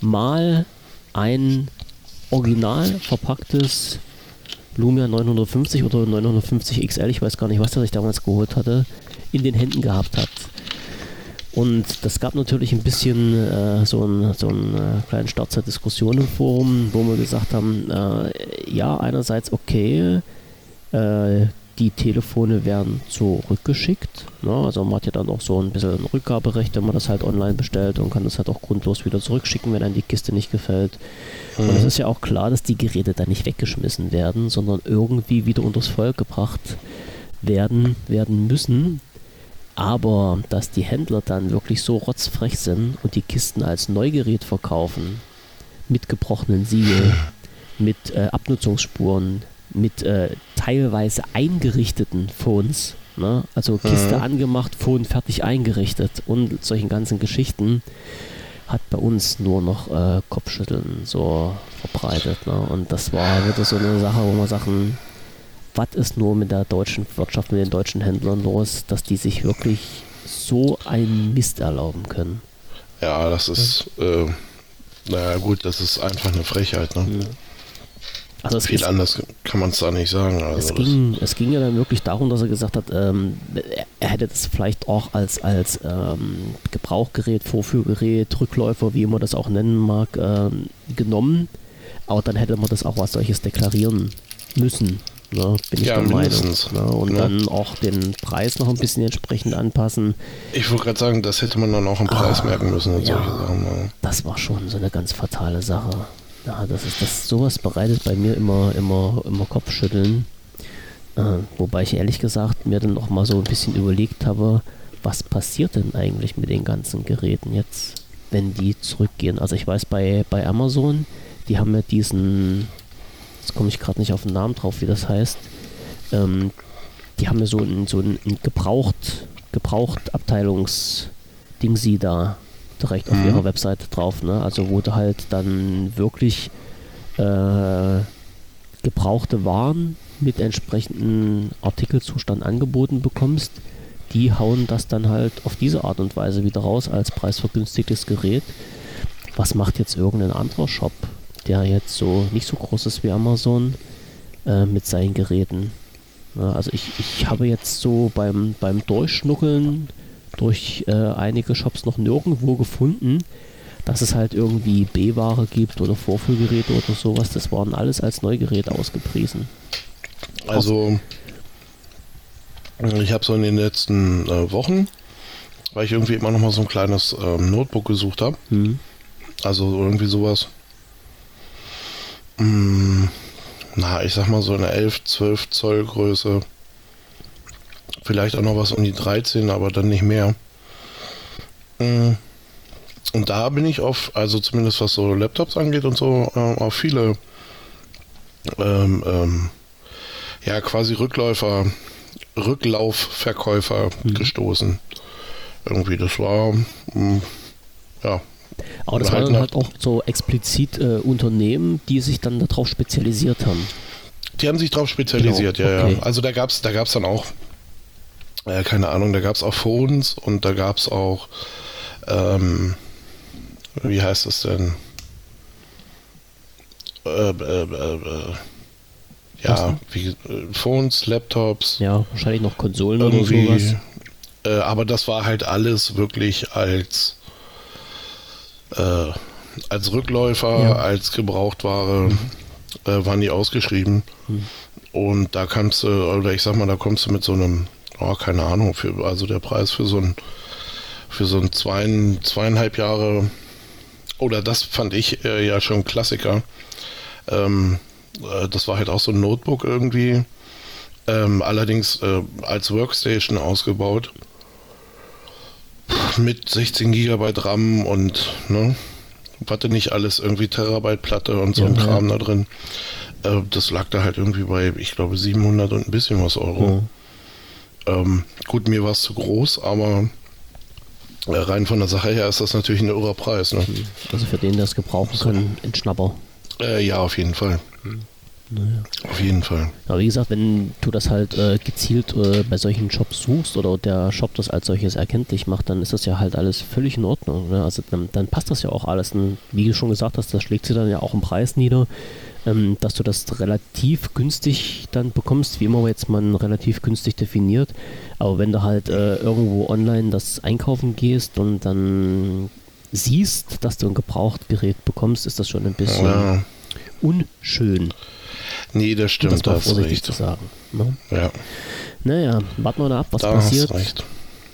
mal ein original verpacktes Lumia 950 oder 950 XL, ich weiß gar nicht, was er sich damals geholt hatte, in den Händen gehabt hat. Und das gab natürlich ein bisschen äh, so einen so äh, kleinen Start zur Diskussion im Forum, wo wir gesagt haben, äh, ja, einerseits okay, äh, die Telefone werden zurückgeschickt. Ne? Also man hat ja dann auch so ein bisschen ein Rückgaberecht, wenn man das halt online bestellt und kann das halt auch grundlos wieder zurückschicken, wenn einem die Kiste nicht gefällt. Mhm. Und es ist ja auch klar, dass die Geräte dann nicht weggeschmissen werden, sondern irgendwie wieder unters Volk gebracht werden, werden müssen, aber dass die Händler dann wirklich so rotzfrech sind und die Kisten als Neugerät verkaufen, mit gebrochenen Siegel, mit äh, Abnutzungsspuren, mit äh, teilweise eingerichteten Phones, ne? also Kiste mhm. angemacht, Phone fertig eingerichtet und solchen ganzen Geschichten, hat bei uns nur noch äh, Kopfschütteln so verbreitet. Ne? Und das war wieder so eine Sache, wo man sagen, was ist nur mit der deutschen Wirtschaft, mit den deutschen Händlern los, dass die sich wirklich so einen Mist erlauben können. Ja, das ist, äh, naja gut, das ist einfach eine Frechheit. Ne? Also Viel ist, anders kann man es da nicht sagen. Also es, ging, es ging ja dann wirklich darum, dass er gesagt hat, ähm, er hätte das vielleicht auch als, als ähm, Gebrauchgerät, Vorführgerät, Rückläufer, wie man das auch nennen mag, ähm, genommen. Aber dann hätte man das auch als solches deklarieren müssen. Ne, bin ich ja, der Meinung. Ne, und ja. dann auch den Preis noch ein bisschen entsprechend anpassen. Ich wollte gerade sagen, das hätte man dann auch im Preis ah, merken müssen und ja, solche Sachen. Ne. Das war schon so eine ganz fatale Sache. Ja, das ist das sowas bereitet bei mir immer, immer, immer Kopfschütteln. Äh, wobei ich ehrlich gesagt mir dann auch mal so ein bisschen überlegt habe, was passiert denn eigentlich mit den ganzen Geräten jetzt, wenn die zurückgehen. Also ich weiß bei, bei Amazon, die haben ja diesen, jetzt komme ich gerade nicht auf den Namen drauf, wie das heißt, ähm, die haben ja so ein, so ein gebraucht, gebraucht Abteilungsding sie da direkt auf mhm. ihrer Webseite drauf. Ne? Also wo du halt dann wirklich äh, gebrauchte Waren mit entsprechendem Artikelzustand angeboten bekommst, die hauen das dann halt auf diese Art und Weise wieder raus als preisvergünstigtes Gerät. Was macht jetzt irgendein anderer Shop, der jetzt so nicht so groß ist wie Amazon, äh, mit seinen Geräten? Also ich, ich habe jetzt so beim, beim Durchschnuckeln durch äh, einige Shops noch nirgendwo gefunden, dass es halt irgendwie B-Ware gibt oder Vorführgeräte oder sowas. Das waren alles als Neugeräte ausgepriesen. Also, ich habe so in den letzten äh, Wochen, weil ich irgendwie immer noch mal so ein kleines ähm, Notebook gesucht habe. Mhm. Also irgendwie sowas. Mh, hm, na, ich sag mal so eine 11, 12 Zoll Größe Vielleicht auch noch was um die 13, aber dann nicht mehr. Mm. Und da bin ich auf, also zumindest was so Laptops angeht und so, äh, auf viele ähm, ähm, ja quasi Rückläufer, Rücklaufverkäufer mhm. gestoßen. Irgendwie, das war mh, mm, ja. Aber das waren halt, halt auch so explizit äh, Unternehmen, die sich dann darauf spezialisiert haben. Die haben sich darauf spezialisiert, genau. ja, okay. ja. Also da gab es da gab's dann auch äh, keine Ahnung, da gab es auch Phones und da gab es auch, ähm, wie heißt es denn? Äh, äh, äh, äh ja, wie, äh, Phones, Laptops. Ja, wahrscheinlich noch Konsolen irgendwie, oder sowas. aber das war halt alles wirklich als als Rückläufer, ja. als Gebrauchtware mhm. waren die ausgeschrieben. Mhm. Und da kannst du, oder ich sag mal, da kommst du mit so einem oh, keine Ahnung, für, also der Preis für so ein für so ein zwei, zweieinhalb Jahre oder das fand ich äh, ja schon Klassiker. Ähm, äh, das war halt auch so ein Notebook irgendwie, ähm, allerdings äh, als Workstation ausgebaut mit 16 GB RAM und ne, hatte nicht alles irgendwie Terabyte Platte und so ja, ein Kram ja. da drin. Äh, das lag da halt irgendwie bei, ich glaube, 700 und ein bisschen was Euro. Ja. Ähm, gut, mir war es zu groß, aber äh, rein von der Sache her ist das natürlich ein irrer Preis. Ne? Also für den, der es gebrauchen kann, ein Schnapper. Äh, ja, auf jeden Fall. Naja. Auf jeden Fall. Aber wie gesagt, wenn du das halt äh, gezielt äh, bei solchen Shops suchst oder der Shop das als solches erkenntlich macht, dann ist das ja halt alles völlig in Ordnung. Ne? Also dann, dann, passt das ja auch alles. Und wie du schon gesagt hast, das schlägt sich dann ja auch im Preis nieder ähm, dass du das relativ günstig dann bekommst, wie immer jetzt man relativ günstig definiert. Aber wenn du halt äh, irgendwo online das einkaufen gehst und dann siehst, dass du ein Gebrauchtgerät bekommst, ist das schon ein bisschen ja. unschön. Nee, das stimmt. Das war vorsichtig zu sagen. Ne? Ja. Naja, warten wir mal ab, was da passiert.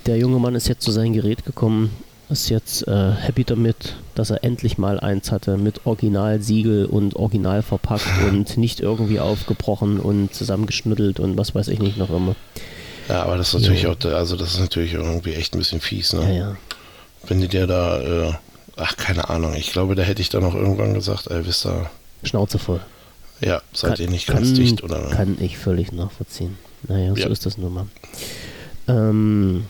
Der junge Mann ist jetzt zu seinem Gerät gekommen ist jetzt äh, happy damit, dass er endlich mal eins hatte mit Originalsiegel und original verpackt und nicht irgendwie aufgebrochen und zusammengeschnüttelt und was weiß ich nicht noch immer. Ja, aber das ist natürlich ja. auch, also das ist natürlich irgendwie echt ein bisschen fies, ne? Ja, ja. Wenn die dir da, äh, ach, keine Ahnung, ich glaube, da hätte ich dann auch irgendwann gesagt, ey, wisst ihr. Schnauze voll. Ja, seid kann, ihr nicht ganz kann, dicht, oder? Kann ich völlig nachvollziehen. Naja, so ist das nun mal. Ähm,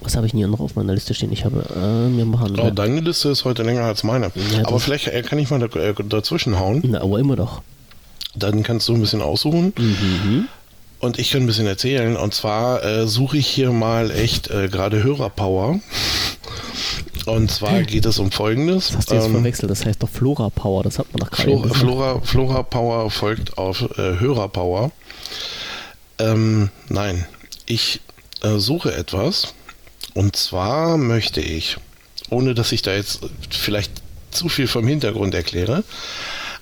was habe ich denn hier noch auf meiner Liste stehen? Ich habe äh, mir machen. Oh, deine Liste ist heute länger als meine. Ja, aber vielleicht äh, kann ich mal da, äh, dazwischen hauen. Na, aber immer doch. Dann kannst du ein bisschen aussuchen. Mhm. Und ich kann ein bisschen erzählen. Und zwar äh, suche ich hier mal echt äh, gerade Hörerpower. Und zwar geht es um Folgendes. Das hast du jetzt ähm, verwechselt, das heißt doch Flora Power, das hat man doch gerade Flora, Flora, Flora Power folgt auf äh, Hörer Power. Ähm, nein, ich äh, suche etwas und zwar möchte ich, ohne dass ich da jetzt vielleicht zu viel vom Hintergrund erkläre,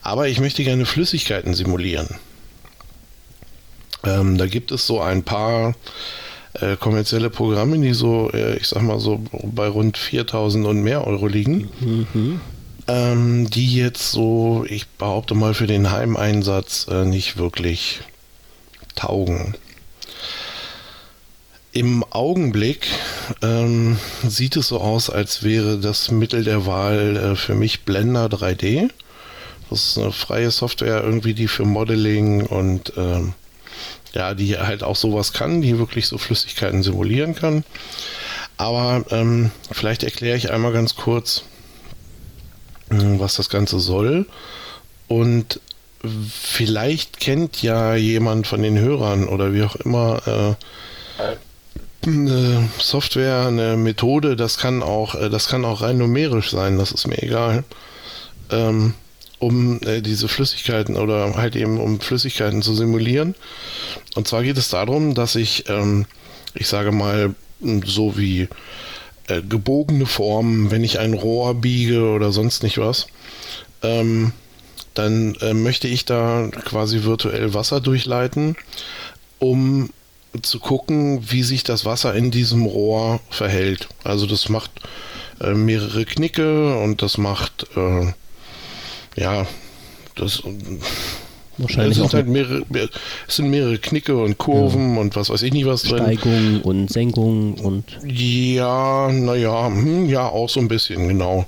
aber ich möchte gerne Flüssigkeiten simulieren. Ähm, da gibt es so ein paar äh, kommerzielle Programme, die so, äh, ich sag mal so bei rund 4000 und mehr Euro liegen. Mhm. Ähm, die jetzt so, ich behaupte mal, für den Heimeinsatz äh, nicht wirklich taugen. Im Augenblick ähm, sieht es so aus, als wäre das Mittel der Wahl äh, für mich Blender 3D. Das ist eine freie Software irgendwie, die für Modeling und ähm, ja, die halt auch sowas kann, die wirklich so Flüssigkeiten simulieren kann. Aber ähm, vielleicht erkläre ich einmal ganz kurz, äh, was das Ganze soll. Und vielleicht kennt ja jemand von den Hörern oder wie auch immer äh, eine Software, eine Methode, das kann auch, äh, das kann auch rein numerisch sein, das ist mir egal. Ähm, um äh, diese Flüssigkeiten oder halt eben um Flüssigkeiten zu simulieren. Und zwar geht es darum, dass ich, ähm, ich sage mal, so wie äh, gebogene Formen, wenn ich ein Rohr biege oder sonst nicht was, ähm, dann äh, möchte ich da quasi virtuell Wasser durchleiten, um zu gucken, wie sich das Wasser in diesem Rohr verhält. Also das macht äh, mehrere Knicke und das macht äh, ja das Wahrscheinlich es sind halt mehrere, es sind mehrere Knicke und Kurven ja. und was weiß ich nicht was drin. Steigung und Senkung und. Ja, naja, hm, ja, auch so ein bisschen, genau.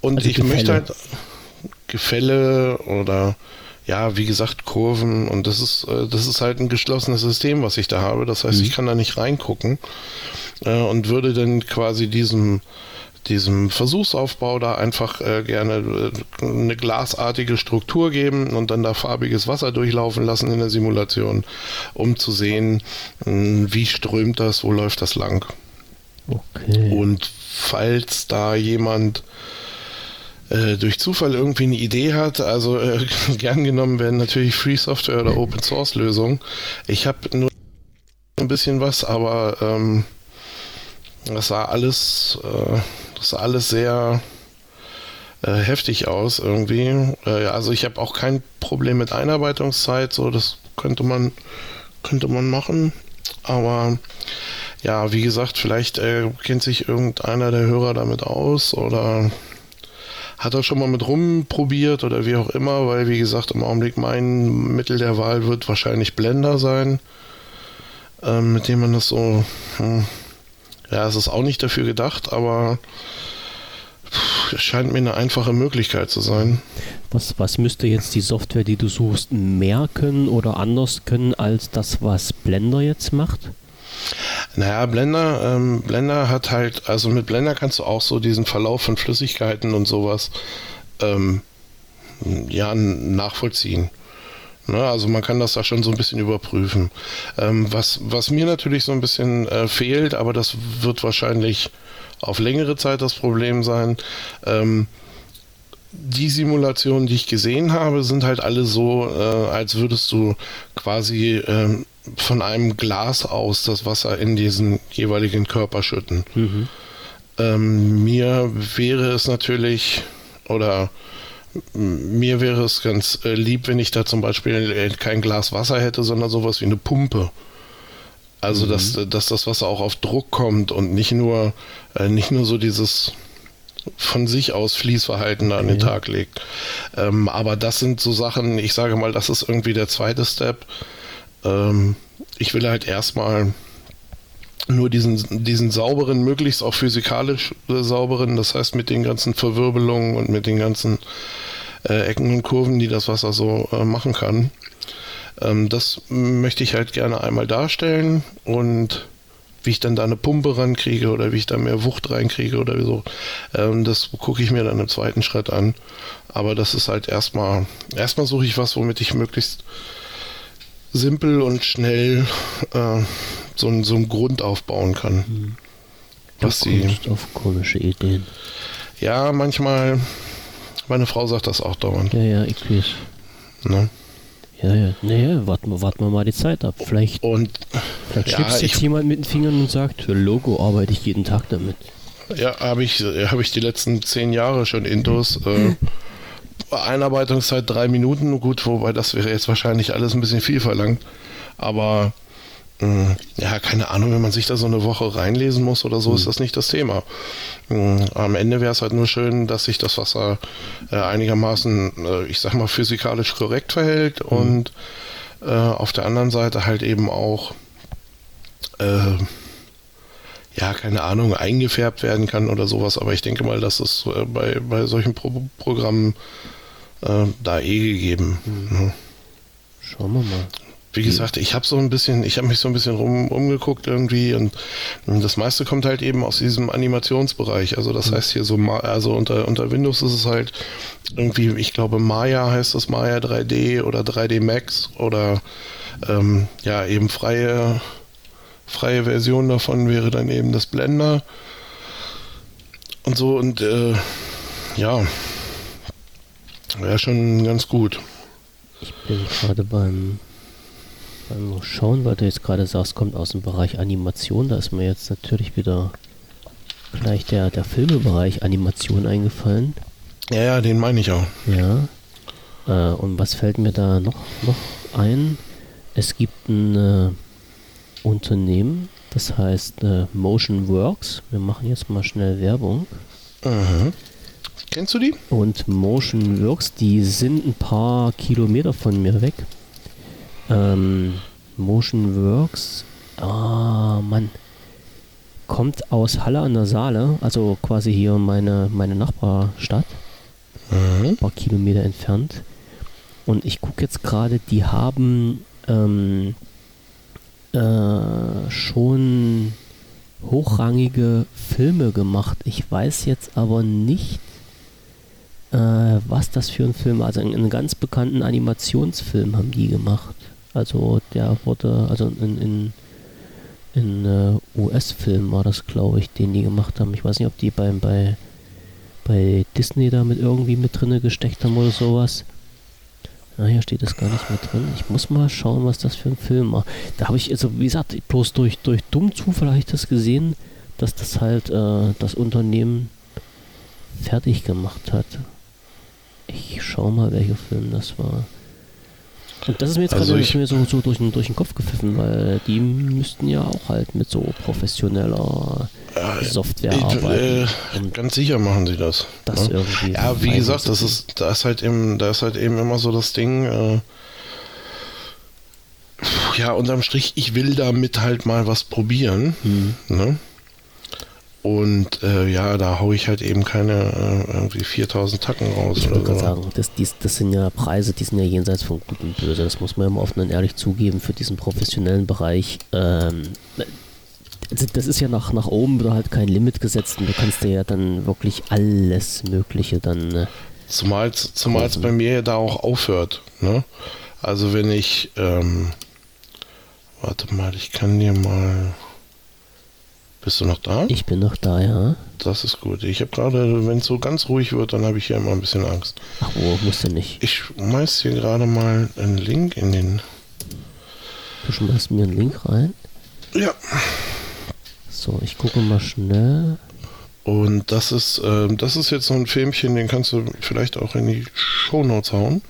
Und also ich Gefälle. möchte halt Gefälle oder ja, wie gesagt, Kurven und das ist, äh, das ist halt ein geschlossenes System, was ich da habe. Das heißt, mhm. ich kann da nicht reingucken äh, und würde dann quasi diesem, diesem Versuchsaufbau da einfach äh, gerne äh, eine glasartige Struktur geben und dann da farbiges Wasser durchlaufen lassen in der Simulation, um zu sehen, mh, wie strömt das, wo läuft das lang. Okay. Und falls da jemand äh, durch Zufall irgendwie eine Idee hat. Also äh, gern genommen werden natürlich Free Software oder Open Source Lösungen. Ich habe nur ein bisschen was, aber ähm, das sah alles, äh, das sah alles sehr äh, heftig aus irgendwie. Äh, also ich habe auch kein Problem mit Einarbeitungszeit, so das könnte man könnte man machen, aber ja, wie gesagt, vielleicht äh, kennt sich irgendeiner der Hörer damit aus oder hat er schon mal mit rumprobiert oder wie auch immer, weil wie gesagt, im Augenblick mein Mittel der Wahl wird wahrscheinlich Blender sein, ähm, mit dem man das so, hm, ja, es ist auch nicht dafür gedacht, aber es scheint mir eine einfache Möglichkeit zu sein. Was, was müsste jetzt die Software, die du suchst, mehr können oder anders können als das, was Blender jetzt macht? Naja, Blender, ähm, Blender hat halt, also mit Blender kannst du auch so diesen Verlauf von Flüssigkeiten und sowas ähm, ja, nachvollziehen. Ne, also man kann das da schon so ein bisschen überprüfen. Ähm, was, was mir natürlich so ein bisschen äh, fehlt, aber das wird wahrscheinlich auf längere Zeit das Problem sein. Ähm, die Simulationen, die ich gesehen habe, sind halt alle so, äh, als würdest du quasi ähm, von einem Glas aus das Wasser in diesen jeweiligen Körper schütten. Mhm. Ähm, mir wäre es natürlich, oder mir wäre es ganz äh, lieb, wenn ich da zum Beispiel äh, kein Glas Wasser hätte, sondern sowas wie eine Pumpe. Also, mhm. dass, dass das Wasser auch auf Druck kommt und nicht nur, äh, nicht nur so dieses von sich aus Fließverhalten okay. an den Tag legt. Ähm, aber das sind so Sachen, ich sage mal, das ist irgendwie der zweite Step. Ähm, ich will halt erstmal nur diesen, diesen sauberen, möglichst auch physikalisch äh, sauberen, das heißt mit den ganzen Verwirbelungen und mit den ganzen äh, Ecken und Kurven, die das Wasser so äh, machen kann. Ähm, das möchte ich halt gerne einmal darstellen und wie ich dann da eine Pumpe rankriege oder wie ich da mehr Wucht reinkriege oder so. Ähm, das gucke ich mir dann im zweiten Schritt an. Aber das ist halt erstmal, erstmal suche ich was, womit ich möglichst simpel und schnell äh, so, so einen Grund aufbauen kann. was sie. kommst auf komische Ideen. Ja, manchmal. Meine Frau sagt das auch dauernd. Ja, ja, ich weiß. Ne? Ja, ja. Naja, warten wir, warten wir mal die Zeit ab. Vielleicht, Und vielleicht Ja, jetzt jemand mit den Fingern und sagt, für Logo arbeite ich jeden Tag damit. ja, habe ich, hab ich die letzten zehn Jahre schon Intus. Äh, Einarbeitungszeit drei Minuten, gut, wobei das wäre jetzt wahrscheinlich alles ein bisschen viel verlangt. Aber mh, ja, keine Ahnung, wenn man sich da so eine Woche reinlesen muss oder so, ist das nicht das Thema. Mh, Am Ende wäre es halt nur schön, dass sich das Wasser äh, einigermaßen, äh, ich sag mal, physikalisch korrekt verhält und äh, auf der anderen Seite halt eben auch äh, ja, keine Ahnung, eingefärbt werden kann oder sowas. Aber ich denke mal, dass es äh, bei, bei solchen Pro Programmen äh, da eh gegeben. Ne? Schauen wir mal. Wie gesagt, ich habe so ein bisschen, ich habe mich so ein bisschen rum, umgeguckt irgendwie und, das meiste kommt halt eben aus diesem Animationsbereich. Also das heißt hier so, also unter, unter Windows ist es halt irgendwie, ich glaube Maya heißt das Maya 3D oder 3D Max oder ähm, ja eben freie freie Version davon wäre dann eben das Blender und so und äh, ja wäre schon ganz gut. Ich bin gerade beim, beim Schauen, weil du jetzt gerade sagst, kommt aus dem Bereich Animation. Da ist mir jetzt natürlich wieder gleich der, der Filmebereich Animation eingefallen. Ja, ja, den meine ich auch. Ja. Äh, und was fällt mir da noch, noch ein? Es gibt ein äh, Unternehmen, das heißt äh, Motion Works. Wir machen jetzt mal schnell Werbung. Mhm. Kennst du die? Und Motion Works, die sind ein paar Kilometer von mir weg. Ähm, Motion Works, ah, Mann, kommt aus Halle an der Saale, also quasi hier meine, meine Nachbarstadt, Mhm. ein paar Kilometer entfernt. Und ich gucke jetzt gerade, die haben ähm, äh, schon hochrangige Filme gemacht. Ich weiß jetzt aber nicht, äh, was das für ein Film war. Also einen, einen ganz bekannten Animationsfilm haben die gemacht. Also der wurde, also in, in, in äh, US-Film war das, glaube ich, den die gemacht haben. Ich weiß nicht, ob die beim, bei, bei Disney da mit irgendwie mit drinne gesteckt haben oder sowas. Na, hier steht das gar nicht mehr drin. Ich muss mal schauen, was das für ein Film war. Da habe ich, also wie gesagt, bloß durch, durch dumm Zufall habe ich das gesehen, dass das halt äh, das Unternehmen fertig gemacht hat. Ich schau mal, welcher Film das war. Und das ist mir jetzt Also gerade mir so, so durch, den, durch den Kopf gepfiffen, weil die müssten ja auch halt mit so professioneller Ja, Software ich, arbeiten. äh, ganz sicher machen sie das. das ne? Ja, wie gesagt, das ist, da ist halt eben, da ist halt eben immer so das Ding, äh, ja, unterm Strich, ich will damit halt mal was probieren, Hm. ne? Und äh, ja, da hau ich halt eben keine äh, irgendwie 4000 Tacken raus Ich wollte so. sagen, das, dies, das sind ja Preise, die sind ja jenseits von Gut und Böse. Das muss man offen und ehrlich zugeben für diesen professionellen Bereich. Ähm, das das ist ja nach, nach oben wieder halt kein Limit gesetzt und du kannst dir ja dann wirklich alles Mögliche dann. Äh, Zumal es bei mir da auch aufhört. Ne? Also wenn ich, ähm, warte mal, ich kann dir mal, bist du noch da? ich bin noch da, ja. Das ist gut. Ich habe gerade, wenn es so ganz ruhig wird, dann habe ich hier immer ein bisschen Angst. Ach, oh, musst du nicht. Ich schmeiß hier gerade mal einen Link in den. Du schmeißt mir einen Link rein. Ja. So, ich gucke mal schnell. Und das ist, ähm, das ist jetzt so ein Filmchen, den kannst du vielleicht auch in die Shownotes hauen.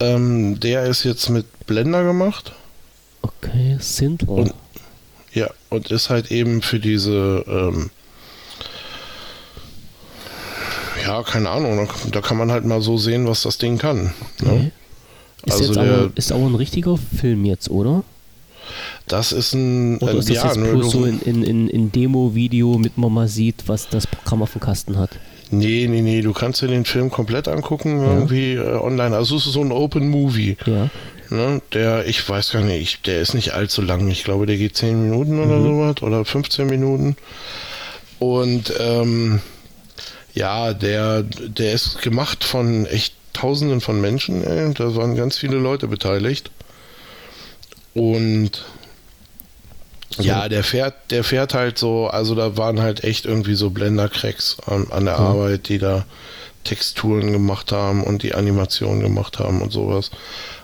Ähm, der ist jetzt mit Blender gemacht. Okay, Synthwall. Und- Ja, und ist halt eben für diese, ähm, ja, keine Ahnung, da, da kann man halt mal so sehen, was das Ding kann. Okay. Ne? Ist, Also jetzt der- aber, ist aber ein richtiger Film jetzt, oder? Das ist ein, Oder ist das ja, jetzt bloß so in, in, in, Demo-Video, mit man mal sieht, was das Programm auf dem Kasten hat? Nee, nee, nee, du kannst dir den Film komplett angucken, irgendwie äh, online. Also es ist so ein Open Movie. Ja. Ne? Der, ich weiß gar nicht, ich, der ist nicht allzu lang. Ich glaube, der geht 10 Minuten oder sowas oder 15 Minuten. Und ähm, ja, der, der ist gemacht von echt Tausenden von Menschen. Ey. Da waren ganz viele Leute beteiligt. Und So. Ja, der fährt, der fährt halt so, also da waren halt echt irgendwie so Blender-Cracks an, an, der ja. Arbeit, die da Texturen gemacht haben und die Animationen gemacht haben und sowas.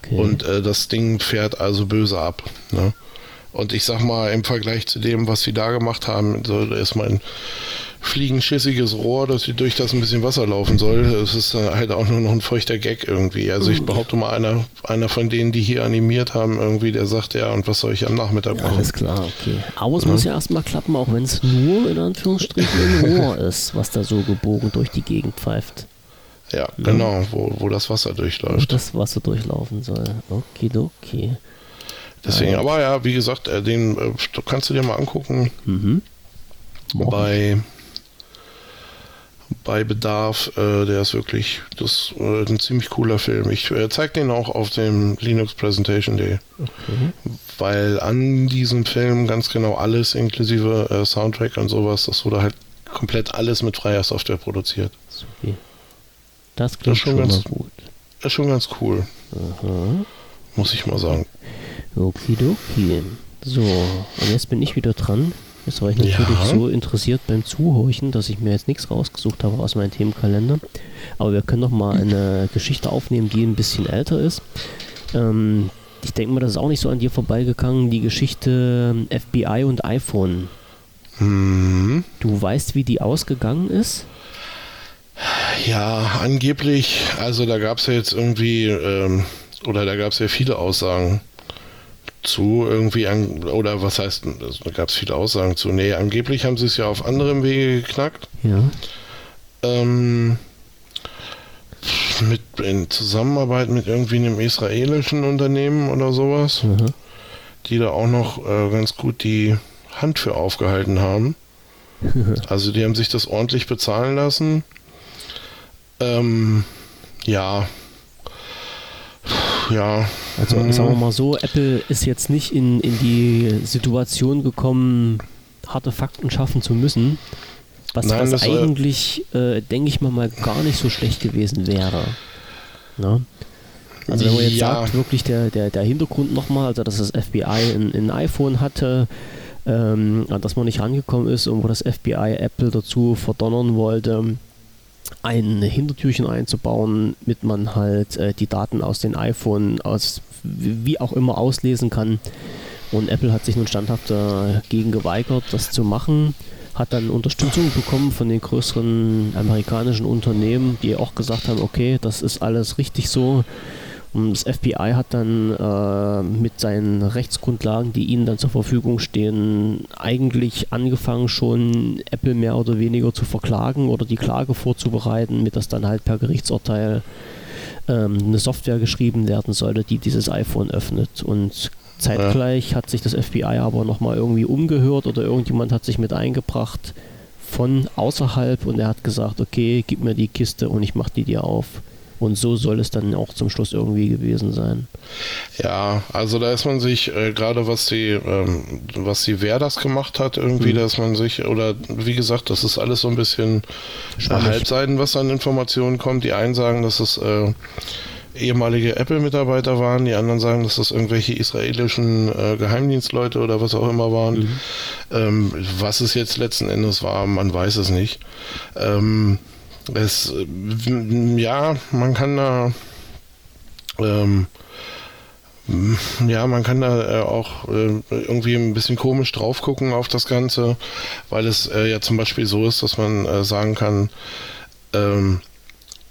Okay. Und äh, das Ding fährt also böse ab. Ne? Und ich sag mal, im Vergleich zu dem, was sie da gemacht haben, so ist mein fliegenschissiges Rohr, dass durch das ein bisschen Wasser laufen soll. Es ist halt auch nur noch ein feuchter Gag irgendwie. Also ich mhm. behaupte mal, einer, einer von denen, die hier animiert haben, irgendwie, der sagt, ja, und was soll ich am Nachmittag machen? Alles klar, okay. Aber es ja. muss ja erstmal klappen, auch wenn es nur in Anführungsstrichen ein Rohr ist, was da so gebogen durch die Gegend pfeift. Ja, genau, wo, wo das Wasser durchläuft. Wo das Wasser durchlaufen soll. Okay, okay. Deswegen, aber ja, wie gesagt, äh, den äh, kannst du dir mal angucken. Mhm. Bei bei Bedarf. Äh, der ist wirklich das äh, ein ziemlich cooler Film. Ich äh, zeige den auch auf dem Linux Presentation Day. Okay. Weil an diesem Film ganz genau alles, inklusive äh, Soundtrack und sowas, das wurde halt komplett alles mit freier Software produziert. Okay. Das klingt das schon, schon ganz gut. Das ist schon ganz cool. Aha. Muss ich mal sagen. Okidoki. So, und jetzt bin ich wieder dran. Jetzt war ich natürlich ja. so interessiert beim Zuhorchen, dass ich mir jetzt nichts rausgesucht habe aus meinem Themenkalender. Aber wir können noch mal eine Geschichte aufnehmen, die ein bisschen älter ist. Ähm, ich denke mal, das ist auch nicht so an dir vorbeigegangen, die Geschichte FBI und iPhone. Mhm. Du weißt, wie die ausgegangen ist? Ja, angeblich, also da gab es ja jetzt irgendwie, ähm, oder da gab es ja viele Aussagen zu irgendwie, an, oder was heißt, da gab es viele Aussagen zu. Nee, angeblich haben sie es ja auf anderem Wege geknackt. Ja. Ähm, mit, in Zusammenarbeit mit irgendwie einem israelischen Unternehmen oder sowas, mhm. die da auch noch äh, ganz gut die Hand für aufgehalten haben. also die haben sich das ordentlich bezahlen lassen. Ähm, ja, ja. Also mhm. sagen wir mal so, Apple ist jetzt nicht in, in die Situation gekommen, harte Fakten schaffen zu müssen. Was, Nein, was eigentlich, äh, denke ich mal, mal gar nicht so schlecht gewesen wäre. Na? Also wenn man jetzt ja. sagt, wirklich der, der, der Hintergrund nochmal, also dass das FBI ein, ein iPhone hatte, ähm, dass man nicht rangekommen ist und wo das FBI Apple dazu verdonnern wollte, ein Hintertürchen einzubauen, mit man halt äh, die Daten aus den iPhone aus wie auch immer auslesen kann. Und Apple hat sich nun standhaft dagegen geweigert, das zu machen. Hat dann Unterstützung bekommen von den größeren amerikanischen Unternehmen, die auch gesagt haben, okay, das ist alles richtig so. Und das FBI hat dann äh, mit seinen Rechtsgrundlagen, die ihnen dann zur Verfügung stehen, eigentlich angefangen schon Apple mehr oder weniger zu verklagen oder die Klage vorzubereiten, mit das dann halt per Gerichtsurteil ähm, eine Software geschrieben werden sollte, die dieses iPhone öffnet. Und zeitgleich ja. hat sich das FBI aber nochmal irgendwie umgehört oder irgendjemand hat sich mit eingebracht von außerhalb und er hat gesagt, okay, gib mir die Kiste und ich mach die dir auf. Und so soll es dann auch zum Schluss irgendwie gewesen sein. Ja, also da ist man sich, äh, gerade was die, ähm, was die Wer das gemacht hat, irgendwie, mhm. dass man sich, oder wie gesagt, das ist alles so ein bisschen äh, Halbseiten, was an Informationen kommt. Die einen sagen, dass es äh, ehemalige Apple-Mitarbeiter waren, die anderen sagen, dass das irgendwelche israelischen äh, Geheimdienstleute oder was auch immer waren. Mhm. Ähm, was es jetzt letzten Endes war, man weiß es nicht. Ähm, es, ja, man kann da, ähm, ja, man kann da äh, auch äh, irgendwie ein bisschen komisch drauf gucken auf das Ganze, weil es äh, ja zum Beispiel so ist, dass man äh, sagen kann, ähm,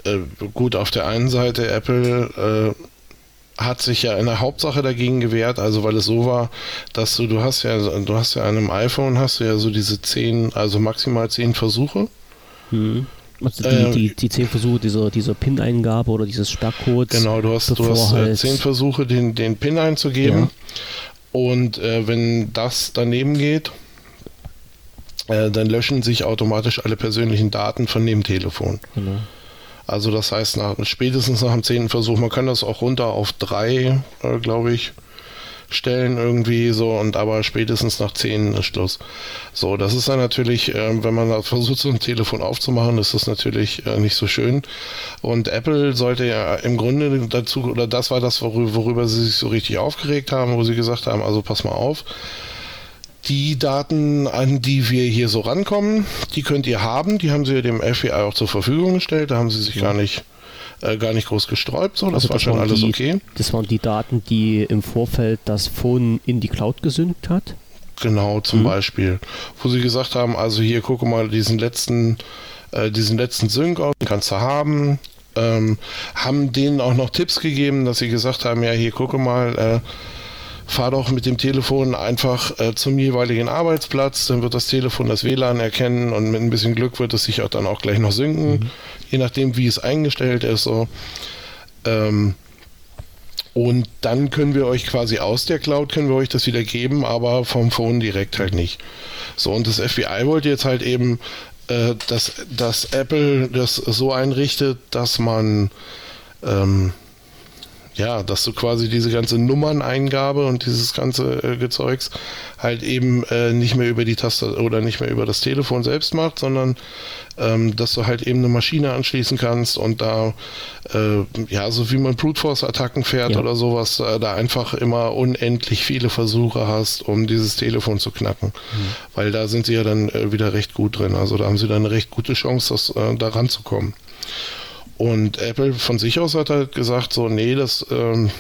äh, gut, auf der einen Seite Apple äh, hat sich ja in der Hauptsache dagegen gewehrt, also weil es so war, dass du, du hast ja, du hast ja an einem iPhone hast du ja so diese zehn, also maximal zehn Versuche. Mhm. Also die, äh, die, die zehn Versuche dieser, dieser PIN-Eingabe oder dieses Sperrcodes. Genau, du hast, du hast halt zehn Versuche, den, den PIN einzugeben. Ja. Und äh, wenn das daneben geht, äh, dann löschen sich automatisch alle persönlichen Daten von dem Telefon. Genau. Also das heißt, nach, spätestens nach dem zehnten Versuch, man kann das auch runter auf drei, äh, glaube ich, stellen irgendwie so und aber spätestens nach 10 ist Schluss. So, das ist dann natürlich, äh, wenn man versucht, so ein Telefon aufzumachen, ist das natürlich äh, nicht so schön. Und Apple sollte ja im Grunde dazu, oder das war das, worüber, worüber sie sich so richtig aufgeregt haben, wo sie gesagt haben, also pass mal auf, Die Daten, an die wir hier so rankommen, die könnt ihr haben. Die haben sie dem FBI auch zur Verfügung gestellt. Da haben sie sich ja. gar nicht äh, gar nicht groß gesträubt. So, das, also das war schon alles die, okay. Das waren die Daten, die im Vorfeld das Phone in die Cloud gesynkt hat. Genau, zum mhm. Beispiel. Wo sie gesagt haben, also hier gucke mal diesen letzten, äh, diesen letzten Sync aus, den kannst du haben. Ähm, haben denen auch noch Tipps gegeben, dass sie gesagt haben, ja hier gucke mal, äh, fahr doch mit dem Telefon einfach äh, zum jeweiligen Arbeitsplatz, dann wird das Telefon das WLAN erkennen und mit ein bisschen Glück wird es sich auch dann auch gleich noch synken, mhm. je nachdem wie es eingestellt ist. So. Ähm, und dann können wir euch quasi aus der Cloud, können wir euch das wieder geben, aber vom Phone direkt halt nicht. So, und das FBI wollte jetzt halt eben, äh, dass, dass Apple das so einrichtet, dass man ähm, ja, dass du quasi diese ganze Nummerneingabe und dieses ganze äh, Gezeugs halt eben äh, nicht mehr über die Taste oder nicht mehr über das Telefon selbst macht, sondern ähm, dass du halt eben eine Maschine anschließen kannst und da, äh, ja, so wie man Brute Force Attacken fährt ja. oder sowas, äh, da einfach immer unendlich viele Versuche hast, um dieses Telefon zu knacken. Mhm. Weil da sind sie ja dann äh, wieder recht gut drin. Also da haben sie dann eine recht gute Chance, das, äh, da ranzukommen. Und Apple von sich aus hat halt gesagt, so, nee, das, ähm,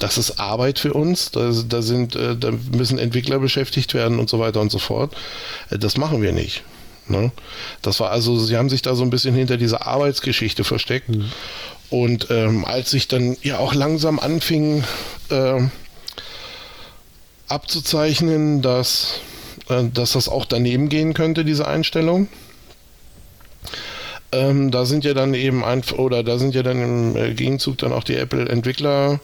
das ist Arbeit für uns, da, da, sind, äh, da müssen Entwickler beschäftigt werden und so weiter und so fort. Äh, das machen wir nicht. Ne? Das war also, sie haben sich da so ein bisschen hinter dieser Arbeitsgeschichte versteckt. Mhm. Und ähm, als sich dann ja auch langsam anfing äh, abzuzeichnen, dass, äh, dass das auch daneben gehen könnte, diese Einstellung, ähm, da sind ja dann eben einfach, oder da sind ja dann im äh, Gegenzug dann auch die Apple-Entwickler,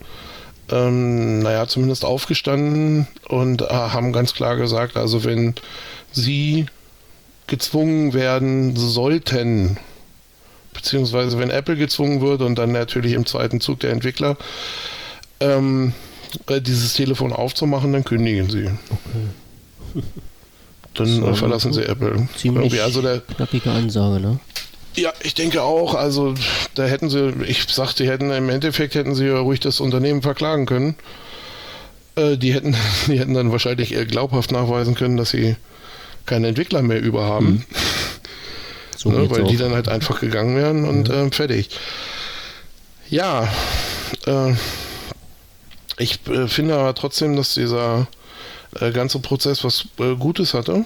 ähm, naja, zumindest aufgestanden und äh, haben ganz klar gesagt, also wenn sie gezwungen werden sollten, beziehungsweise wenn Apple gezwungen wird und dann natürlich im zweiten Zug der Entwickler, ähm, äh, dieses Telefon aufzumachen, dann kündigen sie. Okay. Dann so, verlassen sie Apple. Ziemlich Irgendwie also der, knackige Ansage, ne? Ja, ich denke auch. Also da hätten sie, ich sagte, hätten im Endeffekt hätten sie ja ruhig das Unternehmen verklagen können. Äh, die hätten, die hätten dann wahrscheinlich eher glaubhaft nachweisen können, dass sie keine Entwickler mehr über haben. Mhm. So ne, weil auch. die dann halt einfach gegangen wären und ja. äh, fertig. Ja, äh, ich äh, finde aber trotzdem, dass dieser äh, ganze Prozess was äh, Gutes hatte.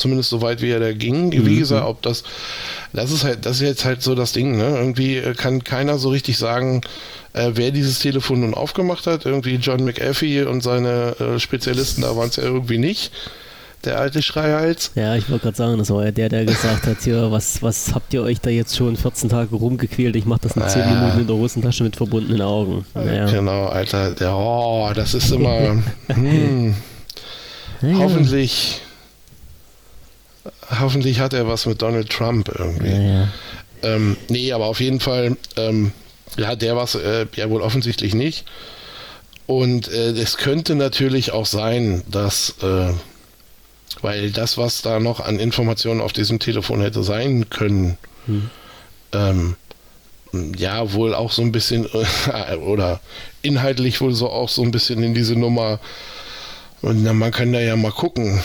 Zumindest so weit wie er da ging. Wie mhm. gesagt, ob das, das ist halt, das ist jetzt halt so das Ding, ne? Irgendwie äh, kann keiner so richtig sagen, äh, wer dieses Telefon nun aufgemacht hat. Irgendwie John McAfee und seine äh, Spezialisten, da waren es ja irgendwie nicht. Der alte Schreihals. Ja, ich wollte gerade sagen, das war ja der, der gesagt hat, hier, was, was habt ihr euch da jetzt schon 14 Tage rumgequält? Ich mache das in 10 Minuten in der Hosentasche mit verbundenen Augen. Naja. Genau, Alter. Der, oh, das ist immer. hm. Hoffentlich hoffentlich hat er was mit Donald Trump irgendwie. Ja, ja. Ähm, nee, aber auf jeden Fall, ähm, ja, der war es äh, ja wohl offensichtlich nicht. Und äh, es könnte natürlich auch sein, dass, äh, weil das, was da noch an Informationen auf diesem Telefon hätte sein können, hm. ähm, ja, wohl auch so ein bisschen, oder inhaltlich wohl so auch so ein bisschen in diese Nummer und na, man kann da ja mal gucken,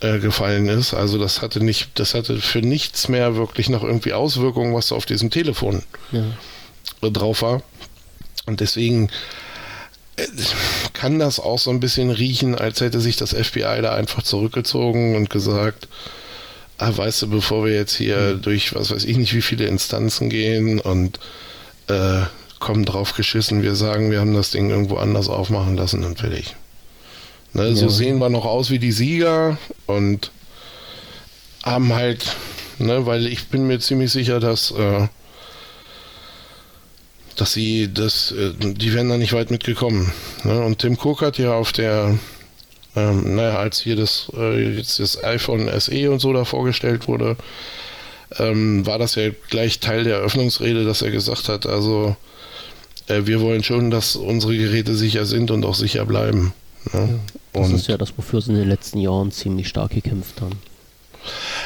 äh, gefallen ist. Also das hatte nicht, das hatte für nichts mehr wirklich noch irgendwie Auswirkungen, was auf diesem Telefon ja. drauf war. Und deswegen äh, kann das auch so ein bisschen riechen, als hätte sich das FBI da einfach zurückgezogen und gesagt, ah, weißt du, bevor wir jetzt hier mhm. durch was weiß ich nicht wie viele Instanzen gehen und äh, kommen drauf geschissen, wir sagen, wir haben das Ding irgendwo anders aufmachen lassen und fertig. Ne, ja. So sehen wir noch aus wie die Sieger und haben halt, ne, weil ich bin mir ziemlich sicher, dass, äh, dass sie, das, äh, die wären da nicht weit mitgekommen. Ne? Und Tim Cook hat ja auf der, ähm, naja, als hier das, äh, jetzt das iPhone SE und so da vorgestellt wurde, ähm, war das ja gleich Teil der Eröffnungsrede, dass er gesagt hat, also äh, wir wollen schon, dass unsere Geräte sicher sind und auch sicher bleiben. Ja. Das ist ja das, wofür sie in den letzten Jahren ziemlich stark gekämpft haben.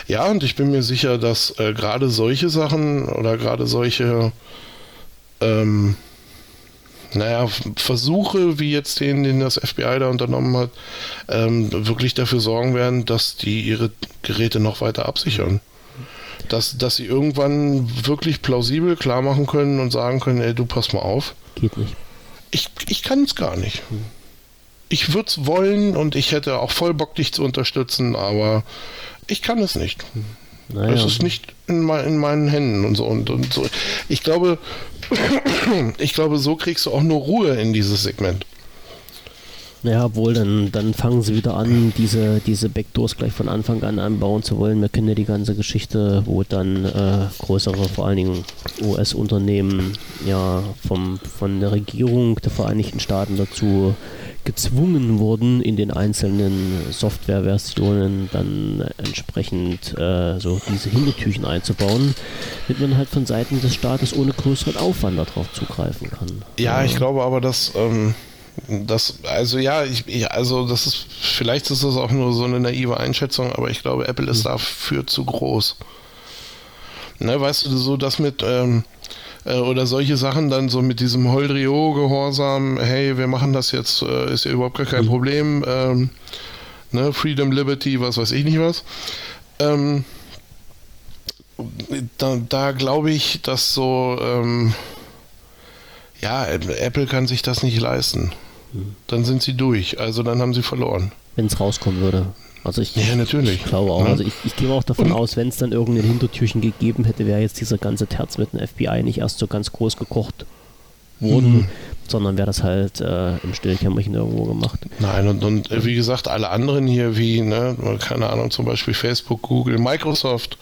Ja, und ich bin mir sicher, dass äh, gerade solche Sachen oder gerade solche, ähm, naja, Versuche, wie jetzt den, den das FBI da unternommen hat, ähm, wirklich dafür sorgen werden, dass die ihre Geräte noch weiter absichern. Dass, dass sie irgendwann wirklich plausibel klar machen können und sagen können, ey, du pass mal auf. Geht nicht. Ich, ich kann es gar nicht. Ich würde es wollen und ich hätte auch voll Bock, dich zu unterstützen, aber ich kann es nicht. Naja. Es ist nicht in, mein, in, meinen Händen und so und, und so. Ich glaube, ich glaube, so kriegst du auch nur Ruhe in dieses Segment. Ja, wohl, dann, dann fangen sie wieder an, diese, diese Backdoors gleich von Anfang an anbauen zu wollen. Wir kennen ja die ganze Geschichte, wo dann äh, größere, vor allen Dingen US-Unternehmen, ja, vom, von der Regierung der Vereinigten Staaten dazu gezwungen wurden, in den einzelnen Softwareversionen dann entsprechend äh, so diese Hintertüchen einzubauen, damit man halt von Seiten des Staates ohne größeren Aufwand darauf zugreifen kann. Ja, ich glaube aber, dass ähm, das, also ja, ich, ich, also das ist, vielleicht ist das auch nur so eine naive Einschätzung, aber ich glaube, Apple ist hm. dafür zu groß. Ne, weißt du, so das mit, ähm, äh, oder solche Sachen dann so mit diesem Holdrio-Gehorsam, hey, wir machen das jetzt, äh, ist ja überhaupt gar kein mhm. Problem, ähm, ne, Freedom, Liberty, was weiß ich nicht was. Ähm, da, da glaube ich, dass so, ähm, ja, Apple kann sich das nicht leisten. Dann sind sie durch, also dann haben sie verloren. Wenn es rauskommen würde. Also ich, ja, natürlich. Ich glaube auch. Ja. Also ich, ich gehe auch davon aus, wenn es dann irgendein Hintertürchen gegeben hätte, wäre jetzt dieser ganze Terz mit dem FBI nicht erst so ganz groß gekocht worden, mhm. sondern wäre das halt äh, im Stillkämmerchen irgendwo gemacht. Nein, und, und äh, wie gesagt, alle anderen hier, wie, ne, keine Ahnung, zum Beispiel Facebook, Google, Microsoft,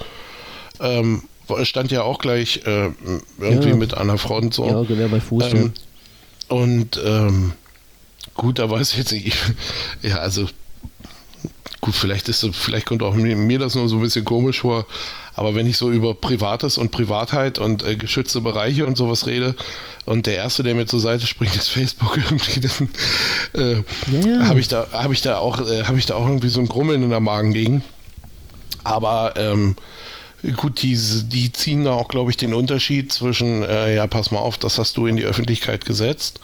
ähm, stand ja auch gleich äh, irgendwie ja. mit einer Front so. Ja, Gewehr bei Fuß. Ähm, und ähm, gut, da weiß ich jetzt nicht. ja, also Gut, vielleicht ist vielleicht kommt auch mir, mir, das nur so ein bisschen komisch vor, aber wenn ich so über Privates und Privatheit und äh, geschützte Bereiche und sowas rede und der erste, der mir zur Seite springt, ist Facebook irgendwie, dann äh, yeah. habe ich da habe ich da auch äh, habe ich da auch irgendwie so ein Grummeln in der Magen gegen. Aber ähm, Gut, die, die ziehen da auch, glaube ich, den Unterschied zwischen, äh, ja, pass mal auf, das hast du in die Öffentlichkeit gesetzt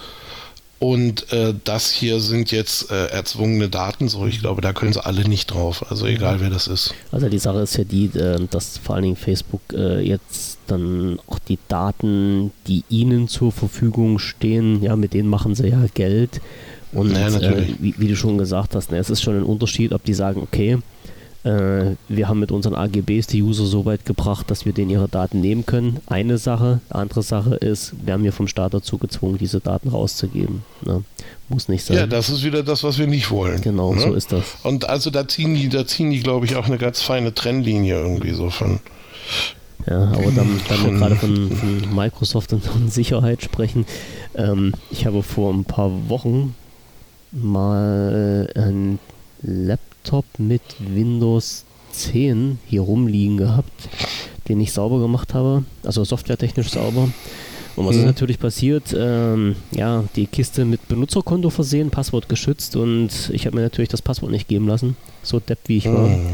und äh, das hier sind jetzt äh, erzwungene Daten, so ich glaube, da können sie alle nicht drauf, also egal wer das ist. Also die Sache ist ja die, äh, dass vor allen Dingen Facebook äh, jetzt dann auch die Daten, die ihnen zur Verfügung stehen, ja, mit denen machen sie ja Geld. Und ja, äh, wie, wie, du schon gesagt hast, ne, es ist schon ein Unterschied, ob die sagen, okay, wir haben mit unseren AGBs die User so weit gebracht, dass wir denen ihre Daten nehmen können. Eine Sache. Andere Sache ist, wir haben hier vom Staat dazu gezwungen, diese Daten rauszugeben. Ne? Muss nicht sein. Ja, das ist wieder das, was wir nicht wollen. Genau, ne? so ist das. Und also da ziehen die, da ziehen die, glaube ich, auch eine ganz feine Trennlinie irgendwie so von. Ja, aber dann, dann wir gerade von, von, Microsoft und von Sicherheit sprechen. Ähm, ich habe vor ein paar Wochen mal ein Laptop Laptop mit Windows 10 hier rumliegen gehabt, den ich sauber gemacht habe, also softwaretechnisch sauber. Und was mhm. ist natürlich passiert? Ähm, ja, die Kiste mit Benutzerkonto versehen, Passwort geschützt und ich habe mir natürlich das Passwort nicht geben lassen, so depp wie ich war. Mhm.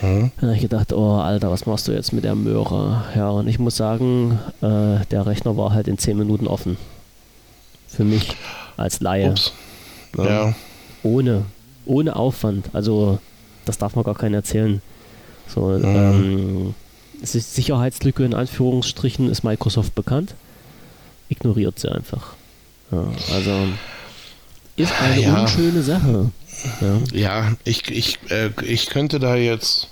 Mhm. Dann habe ich gedacht, oh Alter, was machst du jetzt mit der Möhre? Ja, und ich muss sagen, äh, der Rechner war halt in 10 Minuten offen. Für mich als Laie. Ja. Ohne ohne Aufwand. Also das darf man gar keinen erzählen. So, mhm. ähm, Sicherheitslücke in Anführungsstrichen ist Microsoft bekannt. Ignoriert sie einfach. Ja, also ist eine ja. unschöne Sache. Ja, ja ich, ich, äh, ich könnte da jetzt.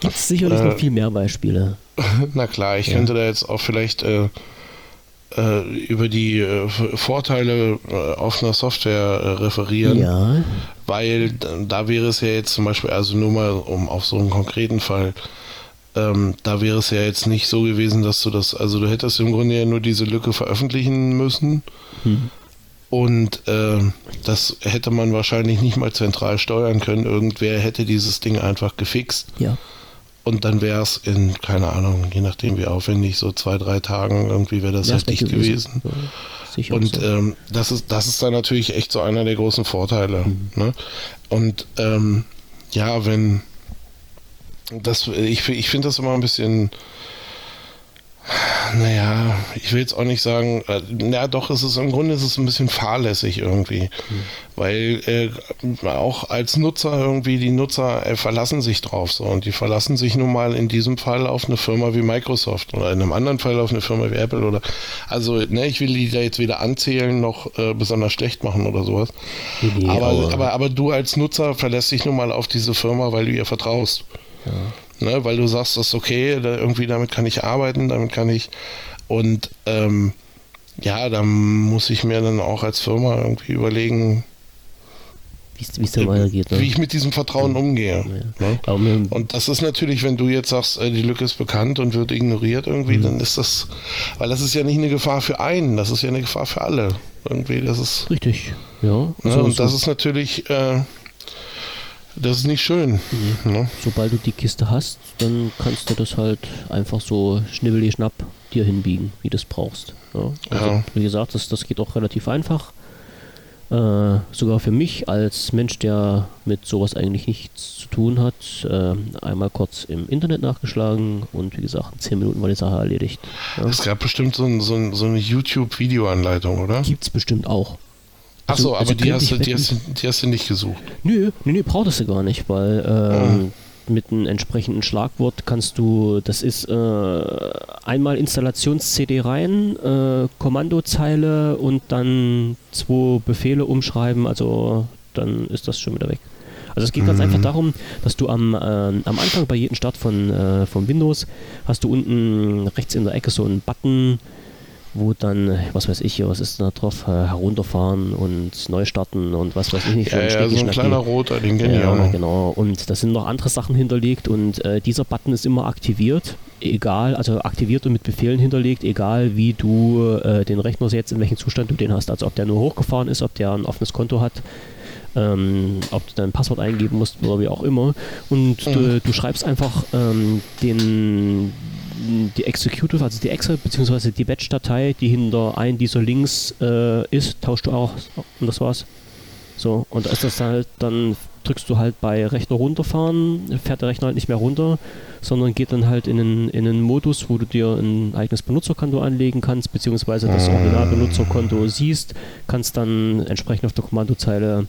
Gibt es sicherlich äh, noch viel mehr Beispiele. Na klar, ich könnte da jetzt auch vielleicht äh, äh, über die äh, Vorteile offener Software äh, referieren. Ja. Weil da wäre es ja jetzt zum Beispiel, also nur mal um auf so einen konkreten Fall, ähm, da wäre es ja jetzt nicht so gewesen, dass du das, also du hättest im Grunde ja nur diese Lücke veröffentlichen müssen. Hm. Und äh, das hätte man wahrscheinlich nicht mal zentral steuern können. Irgendwer hätte dieses Ding einfach gefixt. Ja. Und dann wäre es in, keine Ahnung, je nachdem wie aufwendig, so zwei, drei Tagen irgendwie wäre das ja, halt dicht gewesen. gewesen. und ähm, das, ist, das ist dann natürlich echt so einer der großen Vorteile. Mhm. Ne? Und ähm, ja, wenn das, ich, ich finde das immer ein bisschen, naja, ich will jetzt auch nicht sagen, äh, na doch, es ist im Grunde ist es ein bisschen fahrlässig irgendwie, mhm. weil äh, auch als Nutzer irgendwie die Nutzer äh, verlassen sich drauf so und die verlassen sich nun mal in diesem Fall auf eine Firma wie Microsoft oder in einem anderen Fall auf eine Firma wie Apple oder also ne, ich will die da jetzt weder anzählen noch äh, besonders schlecht machen oder sowas. Aber, aber, aber, aber du als Nutzer verlässt dich nun mal auf diese Firma, weil du ihr vertraust. Ja. Ne, weil du sagst, das ist okay, da, irgendwie damit kann ich arbeiten, damit kann ich und ähm, ja, da muss ich mir dann auch als Firma irgendwie überlegen, wie es dann weitergeht. Ne? Wie ich mit diesem Vertrauen umgehe. Ja. Ne? Und das ist natürlich, wenn du jetzt sagst, äh, die Lücke ist bekannt und wird ignoriert irgendwie, mhm. dann ist das, weil das ist ja nicht eine Gefahr für einen, das ist ja eine Gefahr für alle. Irgendwie, das ist. Richtig, ja. Ne? So, und das ist natürlich, äh, das ist nicht schön. Mhm. Ne? Sobald du die Kiste hast, dann kannst du das halt einfach so schnibbelig schnapp dir hinbiegen, wie du es brauchst. Ja? Also, ja. Wie gesagt, das, das geht auch relativ einfach. Äh, sogar für mich als Mensch, der mit sowas eigentlich nichts zu tun hat, äh, einmal kurz im Internet nachgeschlagen und wie gesagt, in 10 Minuten war die Sache erledigt. Ja. Es gab bestimmt so, ein, so, ein, so eine YouTube-Videoanleitung, oder? Gibt es bestimmt auch. Achso, also, aber also die, hast du, die, hast, die, hast du, nicht gesucht. Nö, nö, nö brauchtest du gar nicht, weil ähm, mhm. mit einem entsprechenden Schlagwort kannst du, das ist äh, einmal Installations-CD rein, äh, Kommandozeile und dann zwei Befehle umschreiben, also dann ist das schon wieder weg. Also es geht mhm. ganz einfach darum, dass du am, äh, am Anfang bei jedem Start von, äh, von Windows hast du unten rechts in der Ecke so einen Button, wo dann, was weiß ich, was ist da drauf, äh, herunterfahren und neu starten und was weiß ich nicht. Ja, ja so ein kleiner roter, den kenne ich auch noch. genau. Und da sind noch andere Sachen hinterlegt und äh, dieser Button ist immer aktiviert, egal, also aktiviert und mit Befehlen hinterlegt, egal wie du äh, den Rechner jetzt, in welchem Zustand du den hast. Also ob der nur hochgefahren ist, ob der ein offenes Konto hat, ähm, ob du dein Passwort eingeben musst oder wie auch immer. Und mhm. du, du, schreibst einfach ähm, den, die Executive, also die Excel bzw. die Batch-Datei, die hinter ein dieser Links äh, ist, tauschst du auch und das war's. So, und da ist das halt, dann drückst du halt bei Rechner runterfahren, fährt der Rechner halt nicht mehr runter, sondern geht dann halt in einen, in einen Modus, wo du dir ein eigenes Benutzerkonto anlegen kannst, beziehungsweise das Original-Benutzerkonto siehst, kannst dann entsprechend auf der Kommandozeile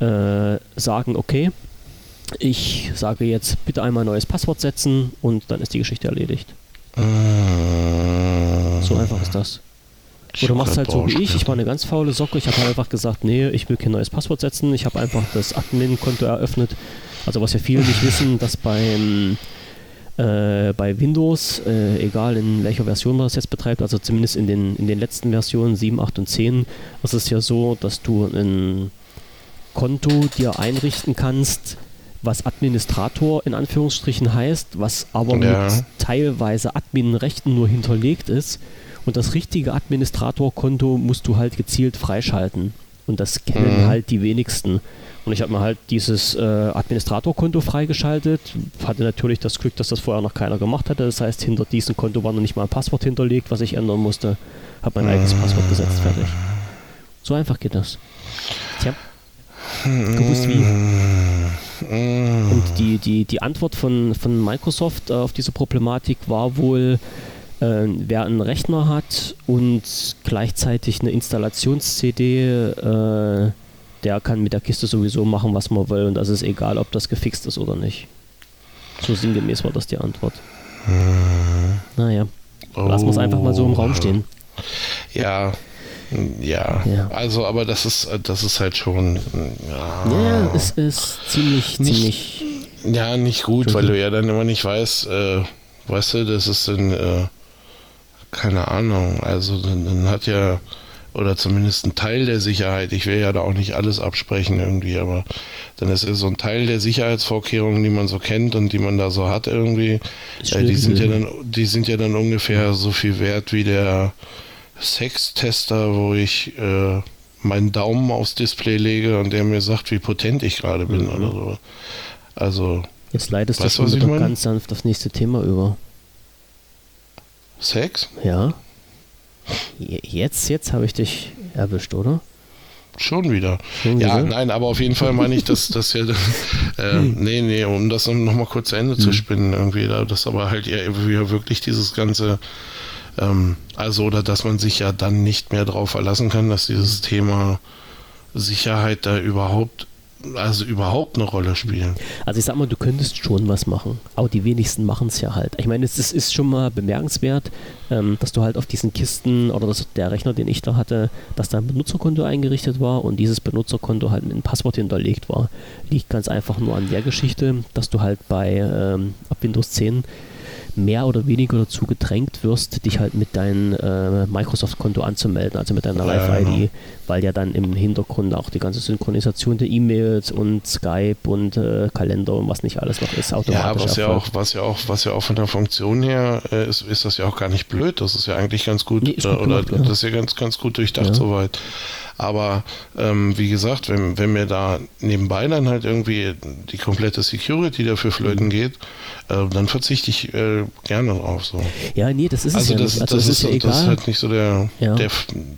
äh, sagen, okay, ich sage jetzt bitte einmal ein neues Passwort setzen und dann ist die Geschichte erledigt. Äh, so einfach ist das. Oder machst halt so wie ich, ich war eine ganz faule Socke, ich habe halt einfach gesagt, nee, ich will kein neues Passwort setzen, ich habe einfach das Admin-Konto eröffnet. Also was ja viele nicht wissen, dass beim äh, bei Windows, äh, egal in welcher Version man das jetzt betreibt, also zumindest in den, in den letzten Versionen 7, 8 und 10, ist es ja so, dass du ein Konto dir einrichten kannst, was Administrator in Anführungsstrichen heißt, was aber ja. mit teilweise Adminrechten nur hinterlegt ist. Und das richtige Administratorkonto musst du halt gezielt freischalten. Und das kennen mhm. halt die wenigsten. Und ich habe mir halt dieses äh, Administratorkonto freigeschaltet. Hatte natürlich das Glück, dass das vorher noch keiner gemacht hatte. Das heißt, hinter diesem Konto war noch nicht mal ein Passwort hinterlegt, was ich ändern musste. Habe mein eigenes Passwort gesetzt, fertig. So einfach geht das. Tja gewusst wie. Und die, die, die Antwort von, von Microsoft äh, auf diese Problematik war wohl, äh, wer einen Rechner hat und gleichzeitig eine Installations-CD, äh, der kann mit der Kiste sowieso machen, was man will und das ist egal, ob das gefixt ist oder nicht. So sinngemäß war das die Antwort. Hm. Naja, lassen wir es einfach mal so im Raum stehen. Ja, ja, ja, also aber das ist das ist halt schon ja, ja es ist ziemlich nicht, ziemlich ja nicht gut, weil du ja dann immer nicht weißt, äh, weißt du, das ist dann äh, keine Ahnung, also dann, dann, hat ja oder zumindest ein Teil der Sicherheit, ich will ja da auch nicht alles absprechen irgendwie, aber dann ist so ein Teil der Sicherheitsvorkehrungen, die man so kennt und die man da so hat irgendwie, äh, die sind ja dann die sind ja dann ungefähr so viel wert wie der Sextester, wo ich äh, meinen Daumen aufs Display lege und der mir sagt, wie potent ich gerade bin mhm. oder so. Also. Jetzt leitest du schon ganz sanft aufs nächste Thema über. Sex? Ja. Jetzt, jetzt habe ich dich erwischt, oder? Schon wieder. Schon ja, wieder? nein, aber auf jeden Fall meine ich, dass das ja, äh, nee, nee, um das nochmal kurz zu Ende hm. zu spinnen, irgendwie, das aber halt ja wirklich dieses ganze Ähm, also, oder dass man sich ja dann nicht mehr darauf verlassen kann, dass dieses Thema Sicherheit da überhaupt also überhaupt eine Rolle spielen. Also ich sag mal, du könntest schon was machen, aber die wenigsten machen es ja halt. Ich meine, es ist, ist schon mal bemerkenswert, ähm, dass du halt auf diesen Kisten oder das, der Rechner, den ich da hatte, dass da ein Benutzerkonto eingerichtet war und dieses Benutzerkonto halt mit einem Passwort hinterlegt war. Liegt ganz einfach nur an der Geschichte, dass du halt bei ähm, ab Windows 10 mehr oder weniger dazu gedrängt wirst, dich halt mit deinem äh, Microsoft-Konto anzumelden, also mit deiner Live-ID, ja, genau. weil ja dann im Hintergrund auch die ganze Synchronisation der E-Mails und Skype und äh, Kalender und was nicht alles noch ist, automatisch. Ja, was ja auch, was ja auch, was ja auch von der Funktion her äh, ist, ist das ja auch gar nicht blöd. Das ist ja eigentlich ganz gut, nee, gut äh, oder gemacht, das ist ja ganz, ganz gut durchdacht ja. soweit. Aber ähm, wie gesagt, wenn, wenn mir da nebenbei dann halt irgendwie die komplette Security dafür flöten geht, äh, dann verzichte ich äh, gerne drauf. So. Ja, nee, das ist also es das, ja nicht. Also das, das ist, ja egal. das ist halt nicht so der, ja. der,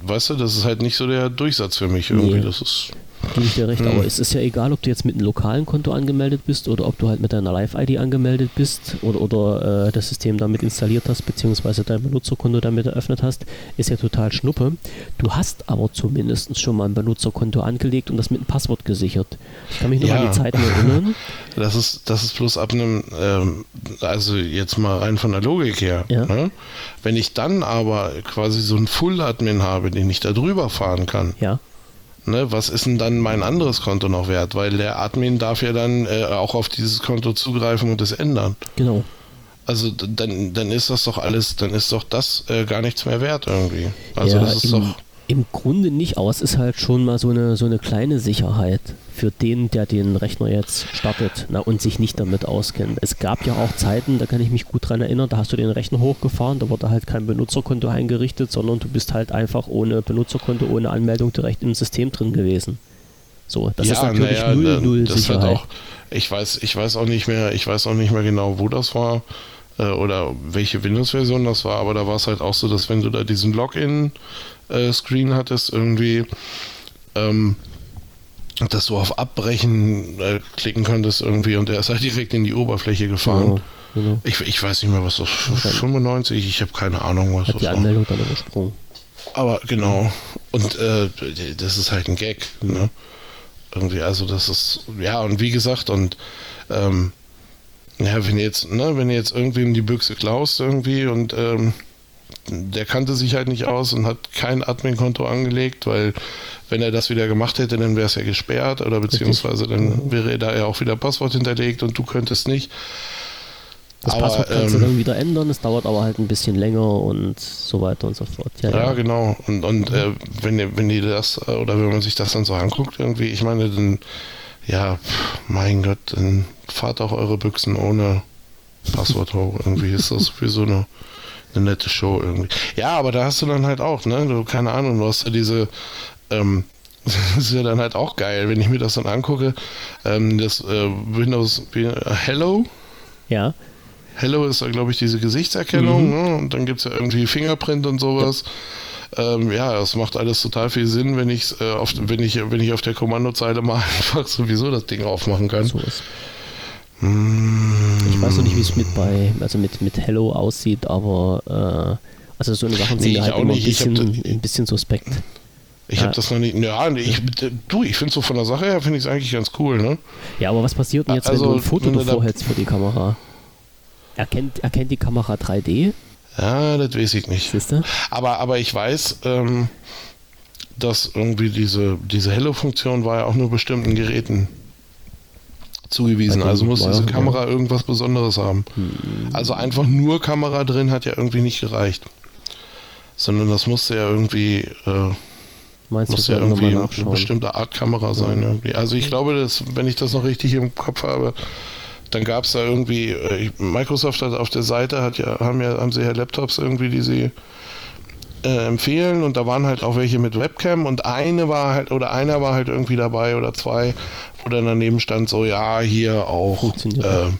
weißt du, das ist halt nicht so der Durchsatz für mich irgendwie. Nee. Das ist Gebe ich dir recht, hm. aber es ist ja egal, ob du jetzt mit einem lokalen Konto angemeldet bist oder ob du halt mit deiner Live-ID angemeldet bist oder, oder äh, das System damit installiert hast, beziehungsweise dein Benutzerkonto damit eröffnet hast, ist ja total schnuppe. Du hast aber zumindest schon mal ein Benutzerkonto angelegt und das mit einem Passwort gesichert. Ich kann mich noch ja. an die Zeiten erinnern. Das ist, das ist bloß ab einem, ähm, also jetzt mal rein von der Logik her. Ja. Ne? Wenn ich dann aber quasi so einen Full-Admin habe, den ich da drüber fahren kann, ja Ne, was ist denn dann mein anderes Konto noch wert? Weil der Admin darf ja dann äh, auch auf dieses Konto zugreifen und es ändern. Genau. Also dann, dann ist das doch alles, dann ist doch das äh, gar nichts mehr wert irgendwie. Also ja, das ist doch. Im Grunde nicht, aber es ist halt schon mal so eine, so eine kleine Sicherheit für den, der den Rechner jetzt startet na, und sich nicht damit auskennt. Es gab ja auch Zeiten, da kann ich mich gut dran erinnern, da hast du den Rechner hochgefahren, da wurde halt kein Benutzerkonto eingerichtet, sondern du bist halt einfach ohne Benutzerkonto, ohne Anmeldung direkt im System drin gewesen. So, das ja, ist natürlich ja, null, null das Sicherheit. Hat auch, ich weiß, ich weiß auch nicht mehr, ich weiß auch nicht mehr genau, wo das war äh, oder welche Windows-Version das war, aber da war es halt auch so, dass wenn du da diesen Login äh, Screen hattest, irgendwie, ähm, dass du auf Abbrechen äh, klicken konntest irgendwie und der ist halt direkt in die Oberfläche gefahren. Ja, genau. ich, ich weiß nicht mehr, was das okay. 95, ich habe keine Ahnung, was Hat das die Anmeldung dann übersprungen. Aber genau. Und äh, das ist halt ein Gag, ne? Irgendwie, also das ist, ja, und wie gesagt, und ähm, ja, wenn jetzt, ne, wenn ihr jetzt irgendwem die Büchse klaust irgendwie und ähm, der kannte sich halt nicht aus und hat kein Admin-Konto angelegt, weil wenn er das wieder gemacht hätte, dann wäre es ja gesperrt oder beziehungsweise dann wäre da ja auch wieder Passwort hinterlegt und du könntest nicht. Das aber, Passwort kannst ähm, du dann wieder ändern, es dauert aber halt ein bisschen länger und so weiter und so fort. Ja, ja, ja. genau. Und, und äh, wenn, ihr, wenn ihr das oder wenn man sich das dann so anguckt, irgendwie, ich meine, dann, ja, mein Gott, dann fahrt auch eure Büchsen ohne Passwort hoch. Irgendwie ist das sowieso eine eine nette Show irgendwie. Ja, aber da hast du dann halt auch, ne? Du, keine Ahnung, du hast ja diese, ähm, das ist ja dann halt auch geil, wenn ich mir das dann angucke. Ähm, das äh, Windows Hello. Ja. Hello ist da, glaube ich, diese Gesichtserkennung, mhm. ne? Und dann gibt es ja irgendwie Fingerprint und sowas. Ja. Ähm, ja, das macht alles total viel Sinn, wenn, ich's, äh, auf, wenn, ich, wenn ich auf der Kommandozeile mal einfach sowieso das Ding aufmachen kann. So ist. Ich weiß noch nicht, wie es mit bei, also mit, mit Hello aussieht, aber äh, also so eine Sachen sind nee, halt immer ein bisschen, ein bisschen suspekt. Ich ja. habe das noch nicht. Ja, ich, du, ich finde so von der Sache her finde ich es eigentlich ganz cool, ne? Ja, aber was passiert denn jetzt, also, wenn du ein Foto davor hältst für die Kamera? Erkennt, erkennt die Kamera 3D? Ja, das weiß ich nicht. Siehste? Aber, aber ich weiß, ähm, dass irgendwie diese, diese Hello-Funktion war ja auch nur bestimmten Geräten zugewiesen. Also muss diese Kamera irgendwas Besonderes haben. Hm. Also einfach nur Kamera drin hat ja irgendwie nicht gereicht. Sondern das musste ja irgendwie, äh, Meinst muss ja irgendwie eine bestimmte Art Kamera sein. Ja. Irgendwie. Also ich glaube, dass, wenn ich das noch richtig im Kopf habe, dann gab es da irgendwie, äh, Microsoft hat auf der Seite hat ja, haben ja, haben sie ja Laptops irgendwie, die sie äh, empfehlen und da waren halt auch welche mit Webcam und eine war halt oder einer war halt irgendwie dabei oder zwei, wo dann daneben stand so, ja, hier auch äh,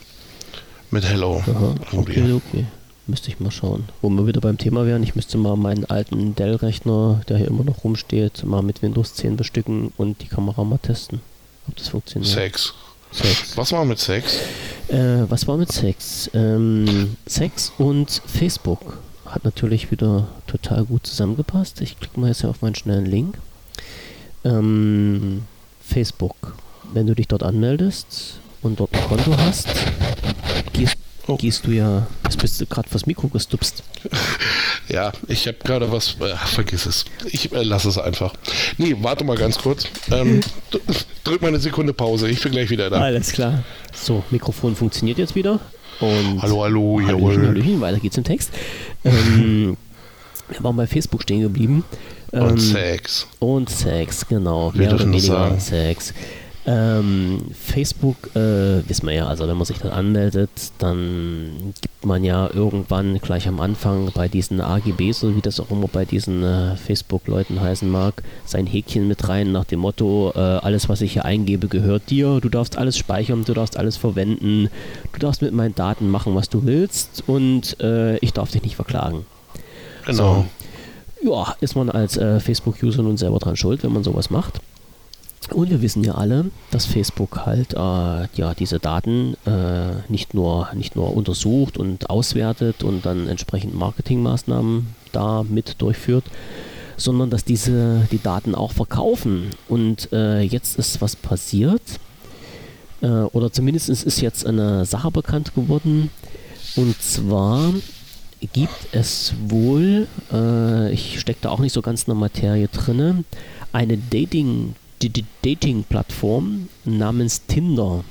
mit Hello. Aha, okay, okay. Müsste ich mal schauen. Wo wir wieder beim Thema wären, ich müsste mal meinen alten Dell-Rechner, der hier immer noch rumsteht, mal mit Windows 10 bestücken und die Kamera mal testen, ob das funktioniert. Sex. Sex. Was war mit Sex? Äh, was war mit Sex? Ähm, Sex und Facebook hat natürlich wieder total gut zusammengepasst. Ich klicke mal jetzt hier auf meinen schnellen Link. Ähm, Facebook. Wenn du dich dort anmeldest und dort ein Konto hast, gehst, oh. gehst du ja, jetzt bist du gerade fürs Mikro gestupst. Ja, ich habe gerade was, äh, vergiss es. Ich äh, lasse es einfach. Nee, warte mal ganz kurz. Ähm, drück mal eine Sekunde Pause, ich bin gleich wieder da. Alles klar. So, Mikrofon funktioniert jetzt wieder. Und hallo, hallo, jawohl. Hallöchen, weiter geht's im Text. Ähm, wir waren bei Facebook stehen geblieben. Ähm, und Sex. Und Sex, genau. Wir Mehr oder weniger sagen. Sex. Ähm, Facebook, äh, wissen wir ja, also wenn man sich dann anmeldet, dann gibt man ja irgendwann gleich am Anfang bei diesen AGBs, so wie das auch immer bei diesen äh, Facebook-Leuten heißen mag, sein Häkchen mit rein nach dem Motto, äh, alles was ich hier eingebe gehört dir, du darfst alles speichern, du darfst alles verwenden, du darfst mit meinen Daten machen, was du willst und äh, ich darf dich nicht verklagen. Genau. So. Ja, ist man als äh, Facebook-User nun selber dran schuld, wenn man sowas macht. Und wir wissen ja alle, dass Facebook halt äh, ja diese Daten äh, nicht nur nicht nur untersucht und auswertet und dann entsprechend Marketingmaßnahmen da mit durchführt, sondern dass diese die Daten auch verkaufen. Und äh, jetzt ist was passiert, äh, oder zumindest ist jetzt eine Sache bekannt geworden. Und zwar gibt es wohl, äh, ich stecke da auch nicht so ganz in der Materie drinne, eine Dating die, die Dating-Plattform namens Tinder.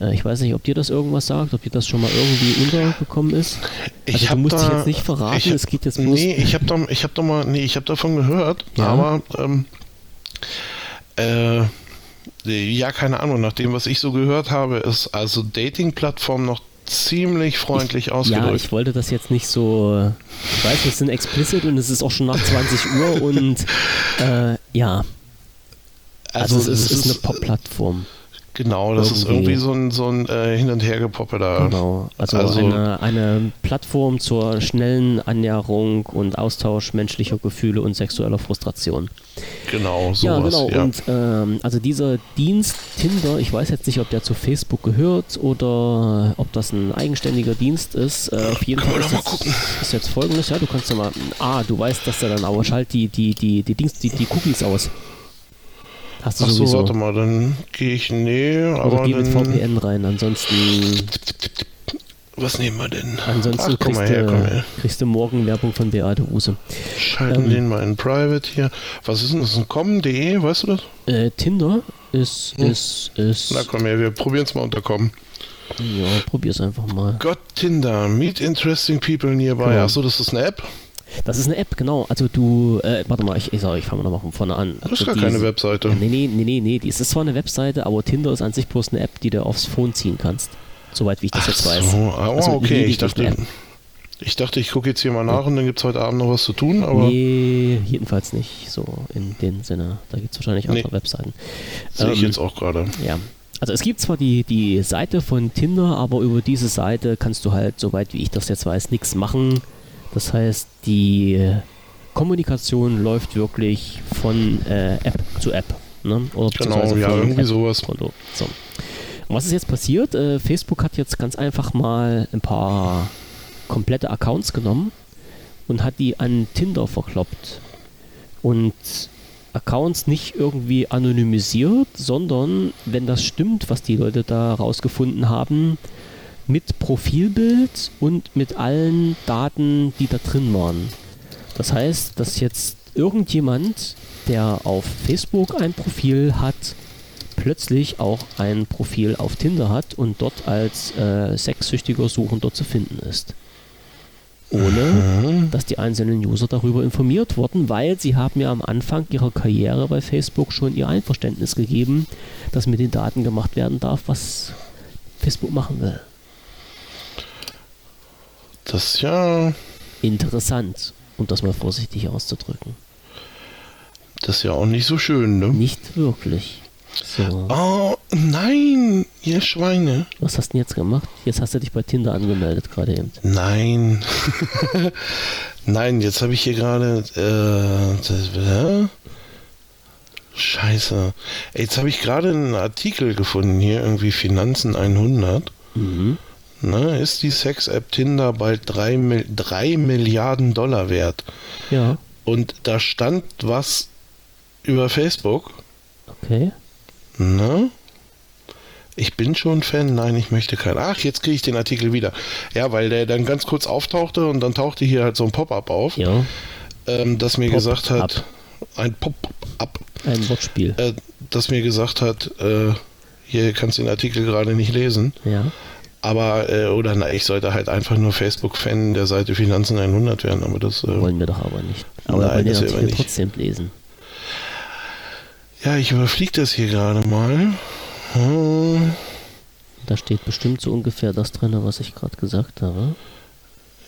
Äh, ich weiß nicht, ob dir das irgendwas sagt, ob dir das schon mal irgendwie untergekommen ist. Also ich du musst da, dich jetzt nicht verraten, ich, es geht jetzt bloß... Nee, ich habe da, hab da mal, nee, ich habe davon gehört, ja. aber ähm, äh, ja, keine Ahnung, nach dem, was ich so gehört habe, ist also Dating-Plattform noch ziemlich freundlich ausgedrückt. Ja, ich wollte das jetzt nicht so. Ich weiß, wir sind explicit und es ist auch schon nach 20 Uhr und äh, ja, also, also es, ist, ist eine Pop-Plattform. Genau, das irgendwie. ist irgendwie so ein, so ein äh, Hin- und Hergepoppe da. Genau, also, also eine, eine, Plattform zur schnellen Annäherung und Austausch menschlicher Gefühle und sexueller Frustration. Genau, sowas. Ja, genau. Ja. Und ähm, also dieser Dienst Tinder, ich weiß jetzt nicht, ob der zu Facebook gehört oder ob das ein eigenständiger Dienst ist. Äh, auf jeden Fall ist, jetzt, ist jetzt folgendes, ja, du kannst ja mal, ah, du weißt, dass er dann aber schalt die, die, die, die Dings, die, die Cookies aus. Hast du Ach so, warte mal, dann gehe ich, nee, Oder aber geh mit VPN rein, ansonsten... Was nehmen wir denn? Ansonsten Ach, kriegst, her, du, kriegst, du, morgen Werbung von Beate Ruse. Schalten ähm, den mal in Private hier. Was ist denn das? Ein com.de, weißt du das? Äh, Tinder ist, hm. ist, ist... Na komm her, wir probieren es mal unter com. Ja, probier's einfach mal. Gott, Tinder, meet interesting people nearby. Genau. Achso, das ist eine App? Das ist eine App, genau. Also du, äh, warte mal, ich, ich, ich fange mal nochmal von vorne an. Das ist gar keine Webseite. Nee, nee, nee, nee, nee. Es ist zwar eine Webseite, aber Tinder ist an sich bloß eine App, die du aufs Phone ziehen kannst. Soweit wie ich das Ach jetzt so. weiß. Oh, also, okay, ich dachte, ich dachte, ich gucke jetzt hier mal nach und dann gibt es heute Abend noch was zu tun, aber. Nee, jedenfalls nicht so in dem Sinne. Da gibt es wahrscheinlich andere nee. Webseiten. Sehe ähm, ich jetzt auch gerade. Ja. Also es gibt zwar die, die Seite von Tinder, aber über diese Seite kannst du halt, soweit wie ich das jetzt weiß, nichts machen. Das heißt, die Kommunikation läuft wirklich von äh, App zu App. Ne? Oder genau, ja, irgendwie App sowas. Konto. So. Und was ist jetzt passiert? Äh, Facebook hat jetzt ganz einfach mal ein paar komplette Accounts genommen und hat die an Tinder verkloppt. Und Accounts nicht irgendwie anonymisiert, sondern wenn das stimmt, was die Leute da rausgefunden haben, mit Profilbild und mit allen Daten, die da drin waren. Das heißt, dass jetzt irgendjemand, der auf Facebook ein Profil hat, plötzlich auch ein Profil auf Tinder hat und dort als äh, sexsüchtiger Suchender zu finden ist. Ohne dass die einzelnen User darüber informiert wurden, weil sie haben ja am Anfang ihrer Karriere bei Facebook schon ihr Einverständnis gegeben, dass mit den Daten gemacht werden darf, was Facebook machen will. Das ist ja. Interessant um das mal vorsichtig auszudrücken. Das ist ja auch nicht so schön, ne? Nicht wirklich. So. Oh, nein, ihr Schweine. Was hast du denn jetzt gemacht? Jetzt hast du dich bei Tinder angemeldet gerade eben. Nein. nein, jetzt habe ich hier gerade. Äh, Scheiße. Jetzt habe ich gerade einen Artikel gefunden hier, irgendwie Finanzen 100. Mhm. Ne, ist die Sex-App Tinder bald 3, 3 Milliarden Dollar wert? Ja. Und da stand was über Facebook. Okay. Ne? Ich bin schon Fan, nein, ich möchte keinen. Ach, jetzt kriege ich den Artikel wieder. Ja, weil der dann ganz kurz auftauchte und dann tauchte hier halt so ein Pop-up auf, Ja. ähm, das mir Pop-up. gesagt hat, ein Pop-up, Ein Wortspiel. äh, das mir gesagt hat, äh, hier kannst du den Artikel gerade nicht lesen, Ja. Aber, äh, oder na, ich sollte halt einfach nur Facebook-Fan der Seite Finanzen 100 werden, aber das, äh, Wollen wir doch aber nicht. Aber Nein, wir wollen das wir nicht. trotzdem lesen. ja, ich überfliege das hier gerade mal. Hm. Da steht bestimmt so ungefähr das drin, was ich gerade gesagt habe.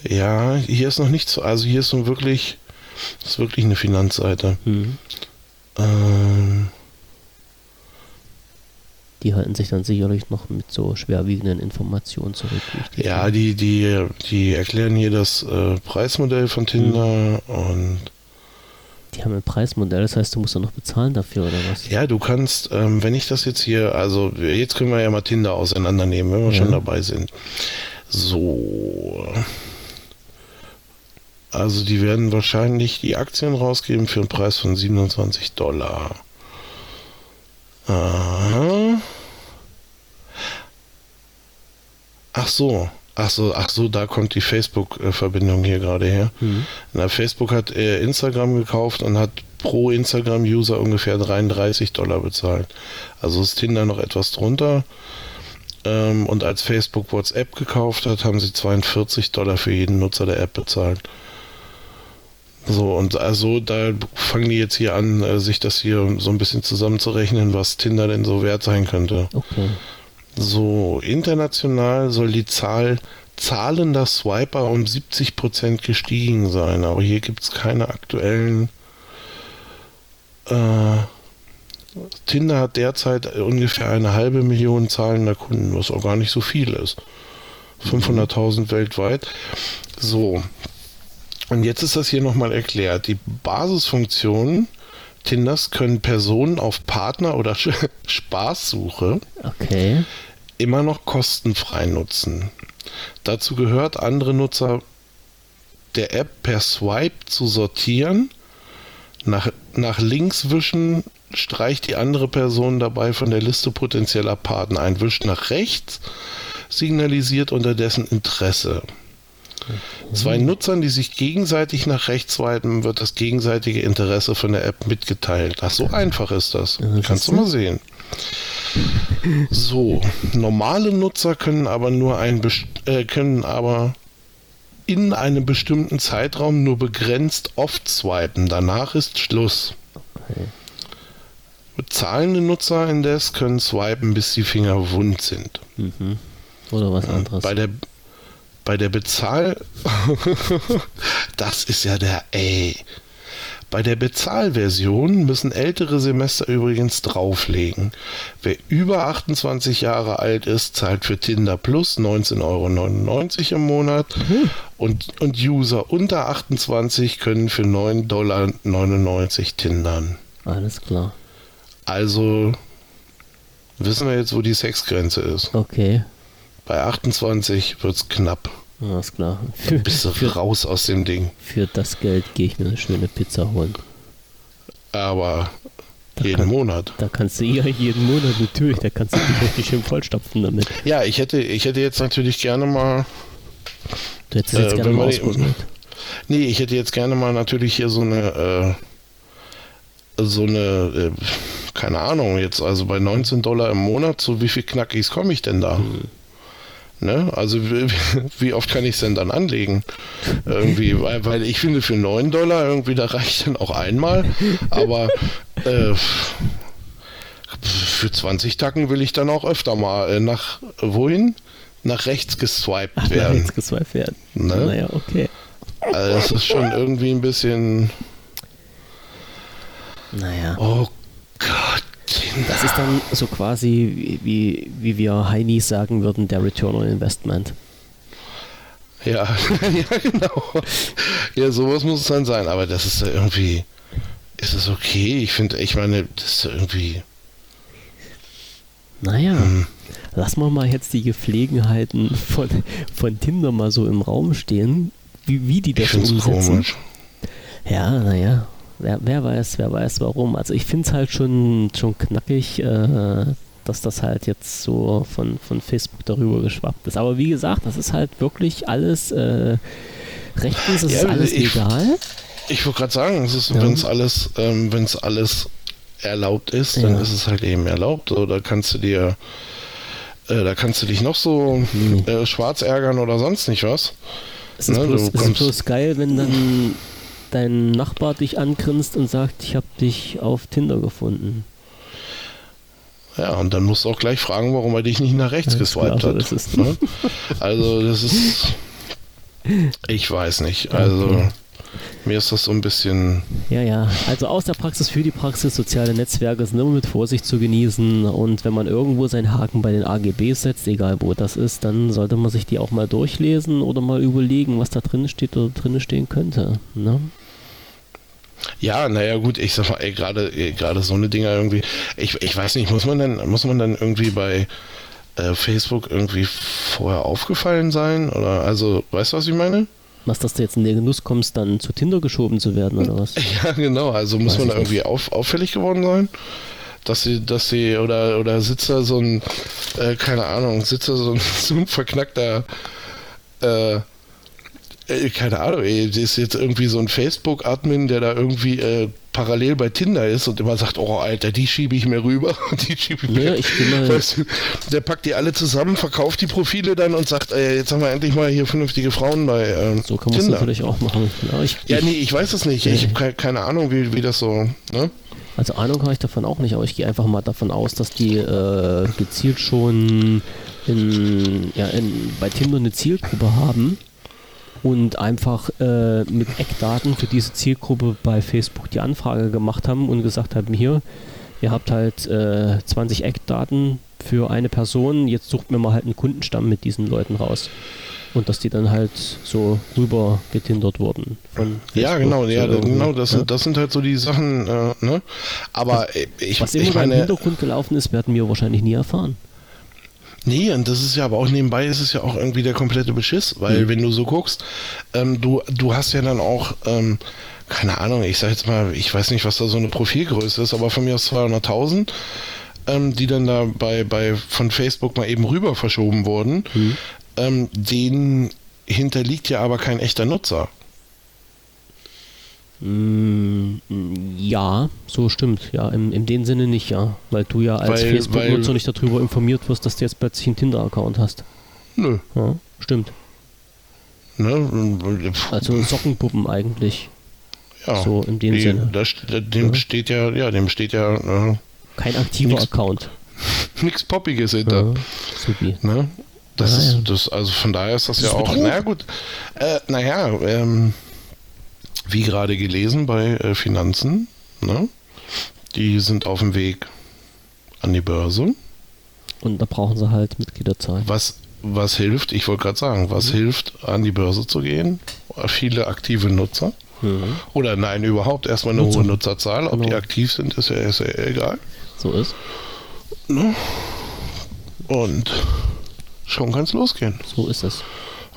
Ja, hier ist noch nichts, also hier ist so wirklich, das ist wirklich eine Finanzseite. Hm. Ähm, Die halten sich dann sicherlich noch mit so schwerwiegenden Informationen zurück. die ja, die, die, die erklären hier das äh, Preismodell von Tinder und die haben ein Preismodell, das heißt, du musst dann noch bezahlen dafür oder was? ja, du kannst, ähm, wenn ich das jetzt hier, also jetzt können wir ja mal Tinder auseinandernehmen, wenn wir Ja. schon dabei sind. So. Also die werden wahrscheinlich die Aktien rausgeben für einen Preis von 27 Dollar. Aha. Ach so, ach so, ach so, da kommt die Facebook-Verbindung hier gerade her. Hm. Na, Facebook hat äh, Instagram gekauft und hat pro Instagram-User ungefähr 33 Dollar bezahlt. Also ist Tinder noch etwas drunter. Ähm, und als Facebook WhatsApp gekauft hat, haben sie 42 Dollar für jeden Nutzer der App bezahlt. So, und also da fangen die jetzt hier an, äh, sich das hier so ein bisschen zusammenzurechnen, was Tinder denn so wert sein könnte. Okay. So, international soll die Zahl zahlender Swiper um 70% gestiegen sein, aber hier gibt es keine aktuellen. Äh, Tinder hat derzeit ungefähr eine halbe Million zahlender Kunden, was auch gar nicht so viel ist. 500.000 weltweit. So. Und jetzt ist das hier nochmal erklärt. Die Basisfunktionen Tinders können Personen auf Partner- oder Spaßsuche Okay. immer noch kostenfrei nutzen. Dazu gehört, andere Nutzer der App per Swipe zu sortieren, nach, nach links wischen, streicht die andere Person dabei von der Liste potenzieller Partner ein, wischt nach rechts, signalisiert unterdessen Interesse. Zwei Nutzern, die sich gegenseitig nach rechts swipen, wird das gegenseitige Interesse von der App mitgeteilt. Ach, so einfach ist das. Ja, Kannst du mal sehen. So, normale Nutzer können aber nur ein äh, können aber in einem bestimmten Zeitraum nur begrenzt oft swipen. Danach ist Schluss. okay. Bezahlende Nutzer indes können swipen, bis die Finger wund sind. Mhm. Oder was anderes. Bei der bei der Bezahl das ist ja der ey. Bei der Bezahlversion müssen ältere Semester übrigens drauflegen. Wer über 28 Jahre alt ist, zahlt für Tinder Plus 19,99 Euro im Monat und, und User unter 28 können für 9,99 Dollar tindern. Alles klar. Also wissen wir jetzt, wo die Sexgrenze ist. Okay. Bei 28 wird's knapp. Alles klar. Für, Bist du für, raus aus dem Ding. für das Geld gehe ich mir eine schöne Pizza holen. Aber Da jeden kann- Monat. Da kannst du ja jeden Monat natürlich, da kannst du dich richtig schön vollstopfen damit. Ja, ich hätte, ich hätte jetzt natürlich gerne mal. Du hättest es jetzt Äh, gerne mal ausprobiert. Nee, ich hätte jetzt gerne mal natürlich hier so eine. Äh, so eine. Äh, keine Ahnung, jetzt also bei 19 Dollar im Monat, so wie viel Knackis komme ich denn da? Ne? Also wie, oft kann ich es denn dann anlegen? Irgendwie, weil, weil ich finde für 9 Dollar irgendwie, da reicht dann auch einmal, aber äh, für 20 Tacken will ich dann auch öfter mal äh, nach wohin? Nach rechts geswiped Ach, werden. jetzt geswiped werden. Ne? Naja, okay. Also das ist schon irgendwie ein bisschen. Naja. Oh Gott. Das ist dann so quasi, wie, wie wir Heinis sagen würden, der Return on Investment. Ja, ja, genau. Ja, sowas muss es dann sein. Aber das ist ja irgendwie. Ist es okay? Ich finde, ich meine, das ist irgendwie. Naja, Hm. lass mal mal jetzt die Gepflegenheiten von, von Tinder mal so im Raum stehen, wie, wie die das ich umsetzen. Komisch. Ja, naja, wer, wer weiß, wer weiß warum. Also ich finde es halt schon, schon knackig, äh, dass das halt jetzt so von, von Facebook darüber geschwappt ist. Aber wie gesagt, das ist halt wirklich alles äh, rechtens, das ja, ist alles ich, legal. Ich wollte gerade sagen, ja. wenn es alles, ähm, wenn es alles erlaubt ist, dann ja. ist es halt eben erlaubt. Oder kannst du dir, äh, da kannst du dich noch so mhm. äh, schwarz ärgern oder sonst nicht was. Es ist, ne, bloß, es ist bloß geil, wenn dann dein Nachbar dich angrinst und sagt, ich habe dich auf Tinder gefunden. Ja, und dann musst du auch gleich fragen, warum er dich nicht nach rechts ja, geswiped klar, hat. So ne? Also das ist, ich weiß nicht. Also okay. Mir ist das so ein bisschen. Ja, ja. Also aus der Praxis für die Praxis, soziale Netzwerke sind immer mit Vorsicht zu genießen. Und wenn man irgendwo seinen Haken bei den AGBs setzt, egal wo das ist, dann sollte man sich die auch mal durchlesen oder mal überlegen, was da drin steht oder drin stehen könnte. Ne? Ja, naja, gut, ich sag mal, ey, gerade gerade so eine Dinger irgendwie. Ich, ich weiß nicht, muss man denn, muss man dann irgendwie bei äh, Facebook irgendwie vorher aufgefallen sein? Oder also, weißt du, was ich meine? Was, dass du jetzt in den Genuss kommst, dann zu Tinder geschoben zu werden oder was? Ja, genau. Also muss Weiß man da irgendwie auf, auffällig geworden sein? Dass sie, dass sie, oder, oder sitzt da so ein, äh, keine Ahnung, sitzt da so ein, so ein verknackter, äh, äh, keine Ahnung, ey, das ist jetzt irgendwie so ein Facebook-Admin, der da irgendwie äh, parallel bei Tinder ist und immer sagt, oh Alter, die schiebe ich mir rüber und die schiebe ich mir. Ja, ich mal weißt du, der packt die alle zusammen, verkauft die Profile dann und sagt, ey, jetzt haben wir endlich mal hier vernünftige Frauen bei äh, So kann man es natürlich auch machen. Ja, ich, ja nee, ich weiß es nicht. Ich habe keine Ahnung, wie, wie das so, ne? Also Ahnung habe ich davon auch nicht, aber ich gehe einfach mal davon aus, dass die äh, gezielt schon in, ja, in, bei Tinder eine Zielgruppe haben und einfach äh, mit Eckdaten für diese Zielgruppe bei Facebook die Anfrage gemacht haben und gesagt haben, hier, ihr habt halt äh, 20 Eckdaten für eine Person, jetzt sucht mir mal halt einen Kundenstamm mit diesen Leuten raus. Und dass die dann halt so rüber getindert wurden. Von ja, genau, ja, genau, das, ja. Sind, das sind halt so die Sachen, äh, ne? Aber was, ich, was immer ich meine, im Hintergrund gelaufen ist, werden wir wahrscheinlich nie erfahren. Nee, und das ist ja aber auch nebenbei ist es ja auch irgendwie der komplette Beschiss, weil mhm. wenn du so guckst, ähm, du, du hast ja dann auch, ähm, keine Ahnung, ich sag jetzt mal, ich weiß nicht, was da so eine Profilgröße ist, aber von mir aus 200.000, ähm, die dann da bei, bei von Facebook mal eben rüber verschoben wurden, mhm. ähm, denen hinterliegt ja aber kein echter Nutzer. Mm, ja, so stimmt. Ja, in, in dem Sinne nicht, ja. Weil du ja als Facebook-Nutzer nicht darüber informiert wirst, dass du jetzt plötzlich einen Tinder-Account hast. Nö. Ja, stimmt. Ne? Also Sockenpuppen eigentlich. Ja. So in dem die, Sinne. Das, dem ja. steht ja, ja, dem steht ja. Äh, Kein aktiver nix, Account. Nichts Poppiges hinter. Ja, supi. Ne? Das ah, ist, das, also von daher ist das, das ja ist auch. Na gut. Äh, naja, ähm, wie gerade gelesen bei äh, Finanzen, ne? die sind auf dem Weg an die Börse. Und da brauchen sie halt Mitgliederzahl. Was, was hilft, ich wollte gerade sagen, was mhm. hilft, an die Börse zu gehen? Viele aktive Nutzer. Mhm. Oder nein, überhaupt erstmal eine Nutzer. hohe Nutzerzahl. Ob genau. die aktiv sind, ist ja, ist ja egal. So ist. Ne? Und schon kann es losgehen. So ist es.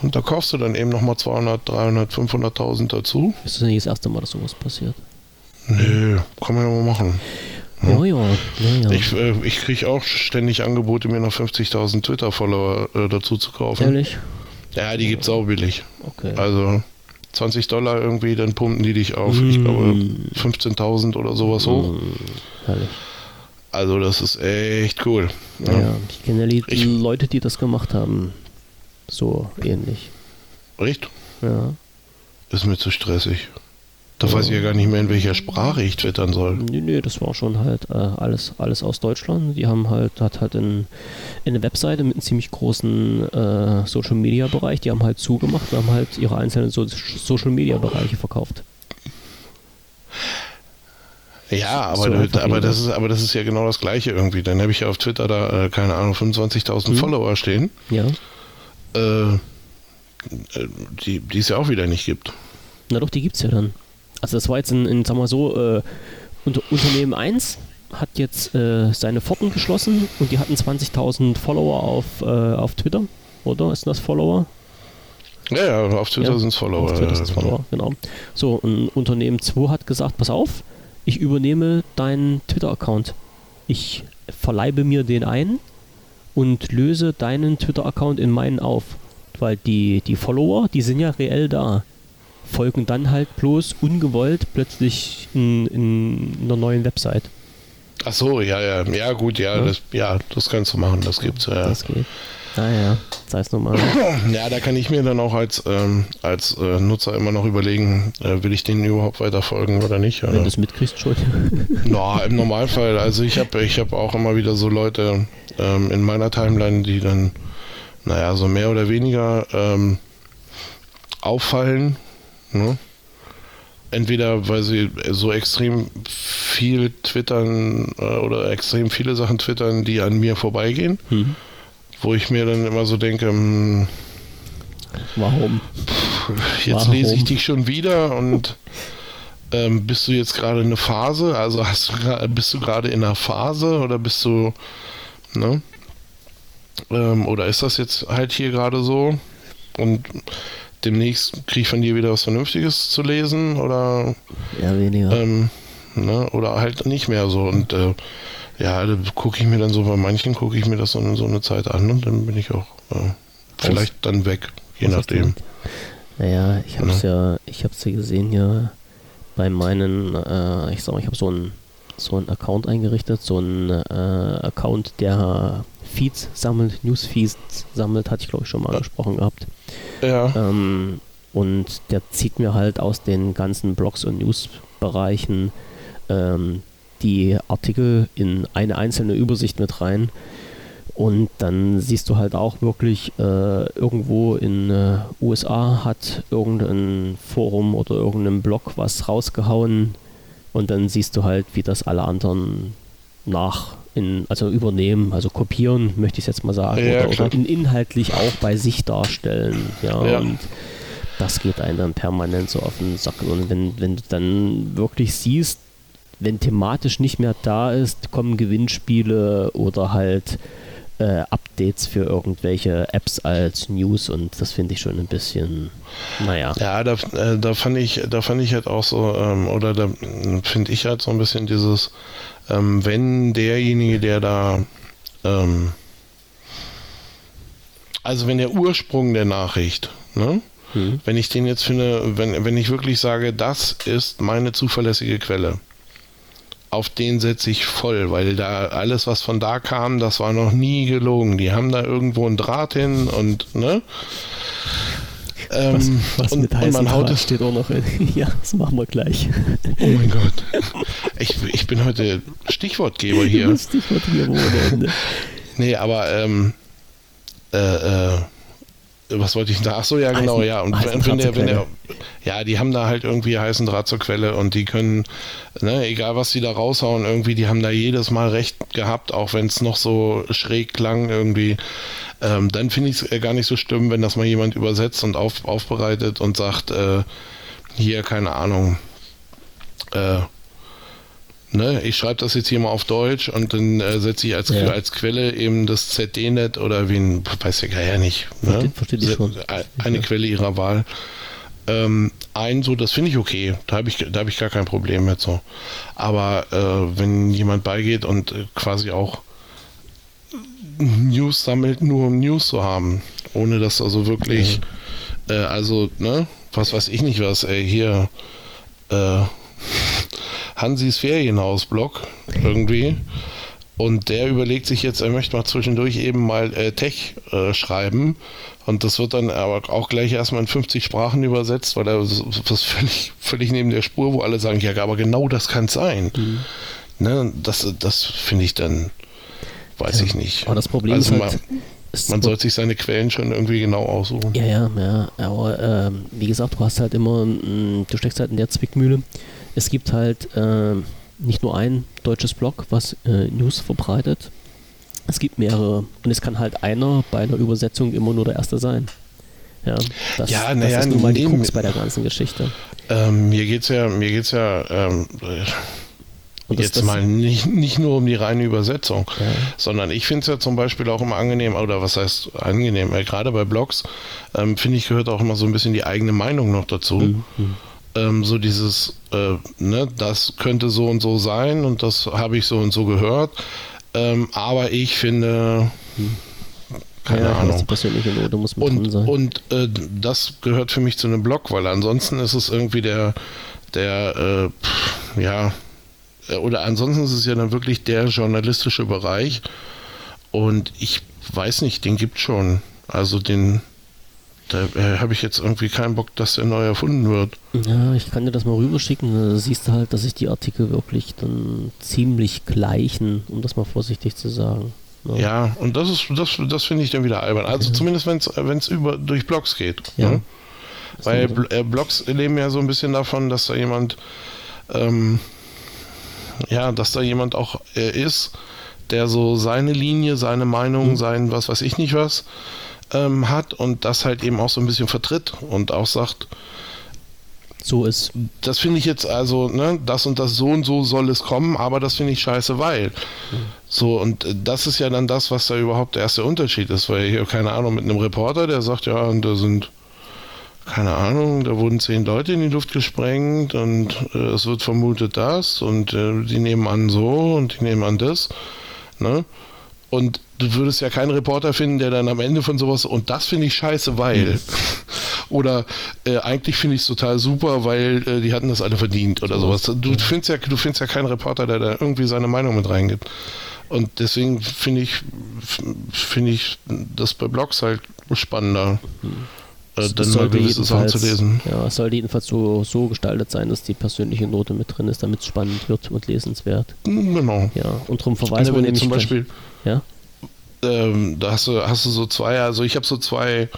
Und da kaufst du dann eben nochmal 200, 300, 500.000 dazu. Ist das nicht das erste Mal, dass sowas passiert? Nee, kann man ja mal machen. Ja, ja. ja, ja. Ich, äh, ich kriege auch ständig Angebote, mir noch 50.000 Twitter-Follower äh, dazu zu kaufen. Ehrlich? Ja, die gibt's auch billig. Okay. Also 20 Dollar irgendwie, dann pumpen die dich auf, mm. ich glaube, 15.000 oder sowas mm. hoch. Herrlich. Also das ist echt cool. Ja, ja. ich kenne ja die Leute, die das gemacht haben. So ähnlich. Echt? Ja. Ist mir zu stressig. Da ja. weiß ich ja gar nicht mehr, in welcher Sprache ich twittern soll. Nee, nee, das war schon halt äh, alles, alles aus Deutschland. Die haben halt, hat halt in, in eine Webseite mit einem ziemlich großen äh, Social Media Bereich, die haben halt zugemacht und haben halt ihre einzelnen so Social Media Bereiche verkauft. Ja, aber, so aber, das ist, aber das ist ja genau das Gleiche irgendwie. Dann habe ich ja auf Twitter da, äh, keine Ahnung, 25.000 mhm. Follower stehen. Ja äh, die, die es ja auch wieder nicht gibt. Na doch, die gibt es ja dann. Also das war jetzt in, in sagen wir so, äh, unter, Unternehmen 1 hat jetzt äh, seine Pforten geschlossen und die hatten 20.000 Follower auf, äh, auf Twitter, oder? Ist das Follower? Ja, ja, auf Twitter ja, sind es Follower. Auf Twitter sind Follower, genau. So, ein Unternehmen 2 hat gesagt, pass auf, ich übernehme deinen Twitter-Account. Ich verleibe mir den ein und löse deinen Twitter-Account in meinen auf. Weil die, die Follower, die sind ja reell da. Folgen dann halt bloß ungewollt plötzlich in, in einer neuen Website. Ach so, ja, ja, ja, gut, ja, ja, das, ja, das kannst du machen, das gibt's ja. Das geht. Naja, ah, sei es nochmal. Ja, da kann ich mir dann auch als, ähm, als äh, Nutzer immer noch überlegen, äh, will ich denen überhaupt weiter folgen oder nicht. Oder? Wenn du es mitkriegst, schon. Na, im Normalfall. Also ich habe ich hab auch immer wieder so Leute ähm, in meiner Timeline, die dann, naja, so mehr oder weniger ähm, auffallen. Ne? Entweder weil sie so extrem viel twittern äh, oder extrem viele Sachen twittern, die an mir vorbeigehen. Mhm wo ich mir dann immer so denke, mh, hm, warum? Jetzt warum? lese ich dich schon wieder und ähm, bist du jetzt gerade in einer Phase? Also hast du bist du gerade in einer Phase oder bist du, ne? Ähm, oder ist das jetzt halt hier gerade so? Und demnächst kriege ich von dir wieder was Vernünftiges zu lesen oder? Ja, weniger. Ähm, ne? Oder halt nicht mehr so und äh, ja, da gucke ich mir dann so, bei manchen gucke ich mir das so, so eine Zeit an und dann bin ich auch äh, vielleicht Was? dann weg, je nachdem. Naja, ich habe es ja. ja, ich habe es ja gesehen hier bei meinen, äh, ich sag mal, ich habe so einen so einen Account eingerichtet, so einen äh, Account, der Feeds sammelt, Newsfeeds sammelt, hatte ich glaube ich schon mal ja. gesprochen gehabt. Ja. Ähm, und der zieht mir halt aus den ganzen Blogs und Newsbereichen ähm, die Artikel in eine einzelne Übersicht mit rein. Und dann siehst du halt auch wirklich, äh, irgendwo in äh, USA hat irgendein Forum oder irgendein Blog was rausgehauen und dann siehst du halt, wie das alle anderen nach, in, also übernehmen, also kopieren, möchte ich jetzt mal sagen, ja, oder, oder in, inhaltlich auch bei sich darstellen. Ja, ja. und das geht einem dann permanent so auf den Sack. Und wenn, wenn du dann wirklich siehst, wenn thematisch nicht mehr da ist, kommen Gewinnspiele oder halt äh, Updates für irgendwelche Apps als News und das finde ich schon ein bisschen, naja. Ja, da, äh, da fand ich, da fand ich halt auch so, ähm, oder da finde ich halt so ein bisschen dieses, ähm, wenn derjenige, der da, ähm, also wenn der Ursprung der Nachricht, ne? Hm. Wenn ich den jetzt finde, wenn, wenn ich wirklich sage, das ist meine zuverlässige Quelle, auf den setze ich voll, weil da alles, was von da kam, das war noch nie gelogen. Die haben da irgendwo einen Draht hin und, ne? Ähm, was, was und, mit und man haut es steht auch noch in. Ja, das machen wir gleich. Oh mein Gott. Ich, ich bin heute Stichwortgeber hier. Stichwortgeber ohne Ende. Nee, aber ähm, äh, äh, was wollte ich da? Ach so, ja, genau, heißen, ja. Und wenn, wenn der, wenn der, ja, die haben da halt irgendwie heißen Draht zur Quelle und die können, ne, egal was die da raushauen, irgendwie, die haben da jedes Mal recht gehabt, auch wenn es noch so schräg klang irgendwie. Ähm, dann finde ich es äh, gar nicht so schlimm, wenn das mal jemand übersetzt und auf, aufbereitet und sagt, äh, hier, keine Ahnung, äh, Ne, ich schreibe das jetzt hier mal auf Deutsch und dann äh, setze ich als, ja. als Quelle eben das ZDNet oder wie ein, weiß gar ja nicht. Ne? Versteht, versteht schon. Eine ja. Quelle ihrer Wahl. Ähm, ein, so, das finde ich okay. Da habe ich, hab ich gar kein Problem mit so. Aber äh, wenn jemand beigeht und äh, quasi auch News sammelt, nur um News zu haben, ohne dass also wirklich, äh, also, ne, was weiß ich nicht was, ey, hier, äh, Hansis Ferienhaus-Blog irgendwie. Und der überlegt sich jetzt, er möchte mal zwischendurch eben mal äh, Tech äh, schreiben. Und das wird dann aber auch gleich erstmal in 50 Sprachen übersetzt, weil er was völlig, völlig neben der Spur, wo alle sagen, ja, aber genau das kann es sein. Mhm. Ne, das das finde ich dann, weiß ja. ich nicht. Aber das Problem also ist halt, man sollte sich seine Quellen schon irgendwie genau aussuchen. Ja, ja, ja. Aber ähm, wie gesagt, du hast halt immer, du steckst halt in der Zwickmühle es gibt halt äh, nicht nur ein deutsches Blog, was äh, News verbreitet. Es gibt mehrere und es kann halt einer bei einer Übersetzung immer nur der erste sein. Ja, das, ja, das ja, ist nun mal die Krux bei der ganzen Geschichte. Ähm, mir geht's ja, mir geht's ja, ähm, Und Jetzt das, mal nicht, nicht nur um die reine Übersetzung, ja. sondern ich finde es ja zum Beispiel auch immer angenehm, oder was heißt angenehm, äh, gerade bei Blogs, ähm, finde ich, gehört auch immer so ein bisschen die eigene Meinung noch dazu. Mhm. Ähm, so dieses, äh, ne, das könnte so und so sein und das habe ich so und so gehört. Ähm, aber ich finde, keine ja, Ahnung. und, sein. Und äh, das gehört für mich zu einem Blog, weil ansonsten ist es irgendwie der, der, äh, pff, ja, äh, oder ansonsten ist es ja dann wirklich der journalistische Bereich. Und ich weiß nicht, den gibt schon. Also den, da äh, habe ich jetzt irgendwie keinen Bock, dass der neu erfunden wird. Ja, ich kann dir das mal rüberschicken. Da siehst du halt, dass sich die Artikel wirklich dann ziemlich gleichen, um das mal vorsichtig zu sagen. Ja, ja und das ist, das, das finde ich dann wieder albern. Also ja. zumindest wenn es über durch Blogs geht. Ja. Ne? Weil äh, Blogs leben ja so ein bisschen davon, dass da jemand ähm, ja, dass da jemand auch äh, ist, der so seine Linie, seine Meinung, mhm. sein was weiß ich nicht was ähm, hat und das halt eben auch so ein bisschen vertritt und auch sagt, so ist. Das finde ich jetzt also, ne, das und das so und so soll es kommen, aber das finde ich scheiße, weil. Mhm. So, und das ist ja dann das, was da überhaupt der erste Unterschied ist, weil hier, keine Ahnung, mit einem Reporter, der sagt, ja, und da sind keine Ahnung, da wurden zehn Leute in die Luft gesprengt und äh, es wird vermutet das und äh, die nehmen an so und die nehmen an das. Ne? Und du würdest ja keinen Reporter finden, der dann am Ende von sowas, und das finde ich scheiße, weil. Mhm. oder äh, eigentlich finde ich es total super, weil äh, die hatten das alle verdient oder sowas. Du findest ja, du findest ja keinen Reporter, der da irgendwie seine Meinung mit reingibt. Und deswegen finde ich, finde ich das bei Blogs halt spannender. Mhm äh, dann mal gewisse Sachen zu lesen. Ja, es sollte jedenfalls so, so gestaltet sein, dass die persönliche Note mit drin ist, damit es spannend wird und lesenswert. Genau. Ja, und darum verweisen wir nämlich zum Beispiel. Ja? Ähm, da hast du, hast du so zwei, also ich habe so zwei,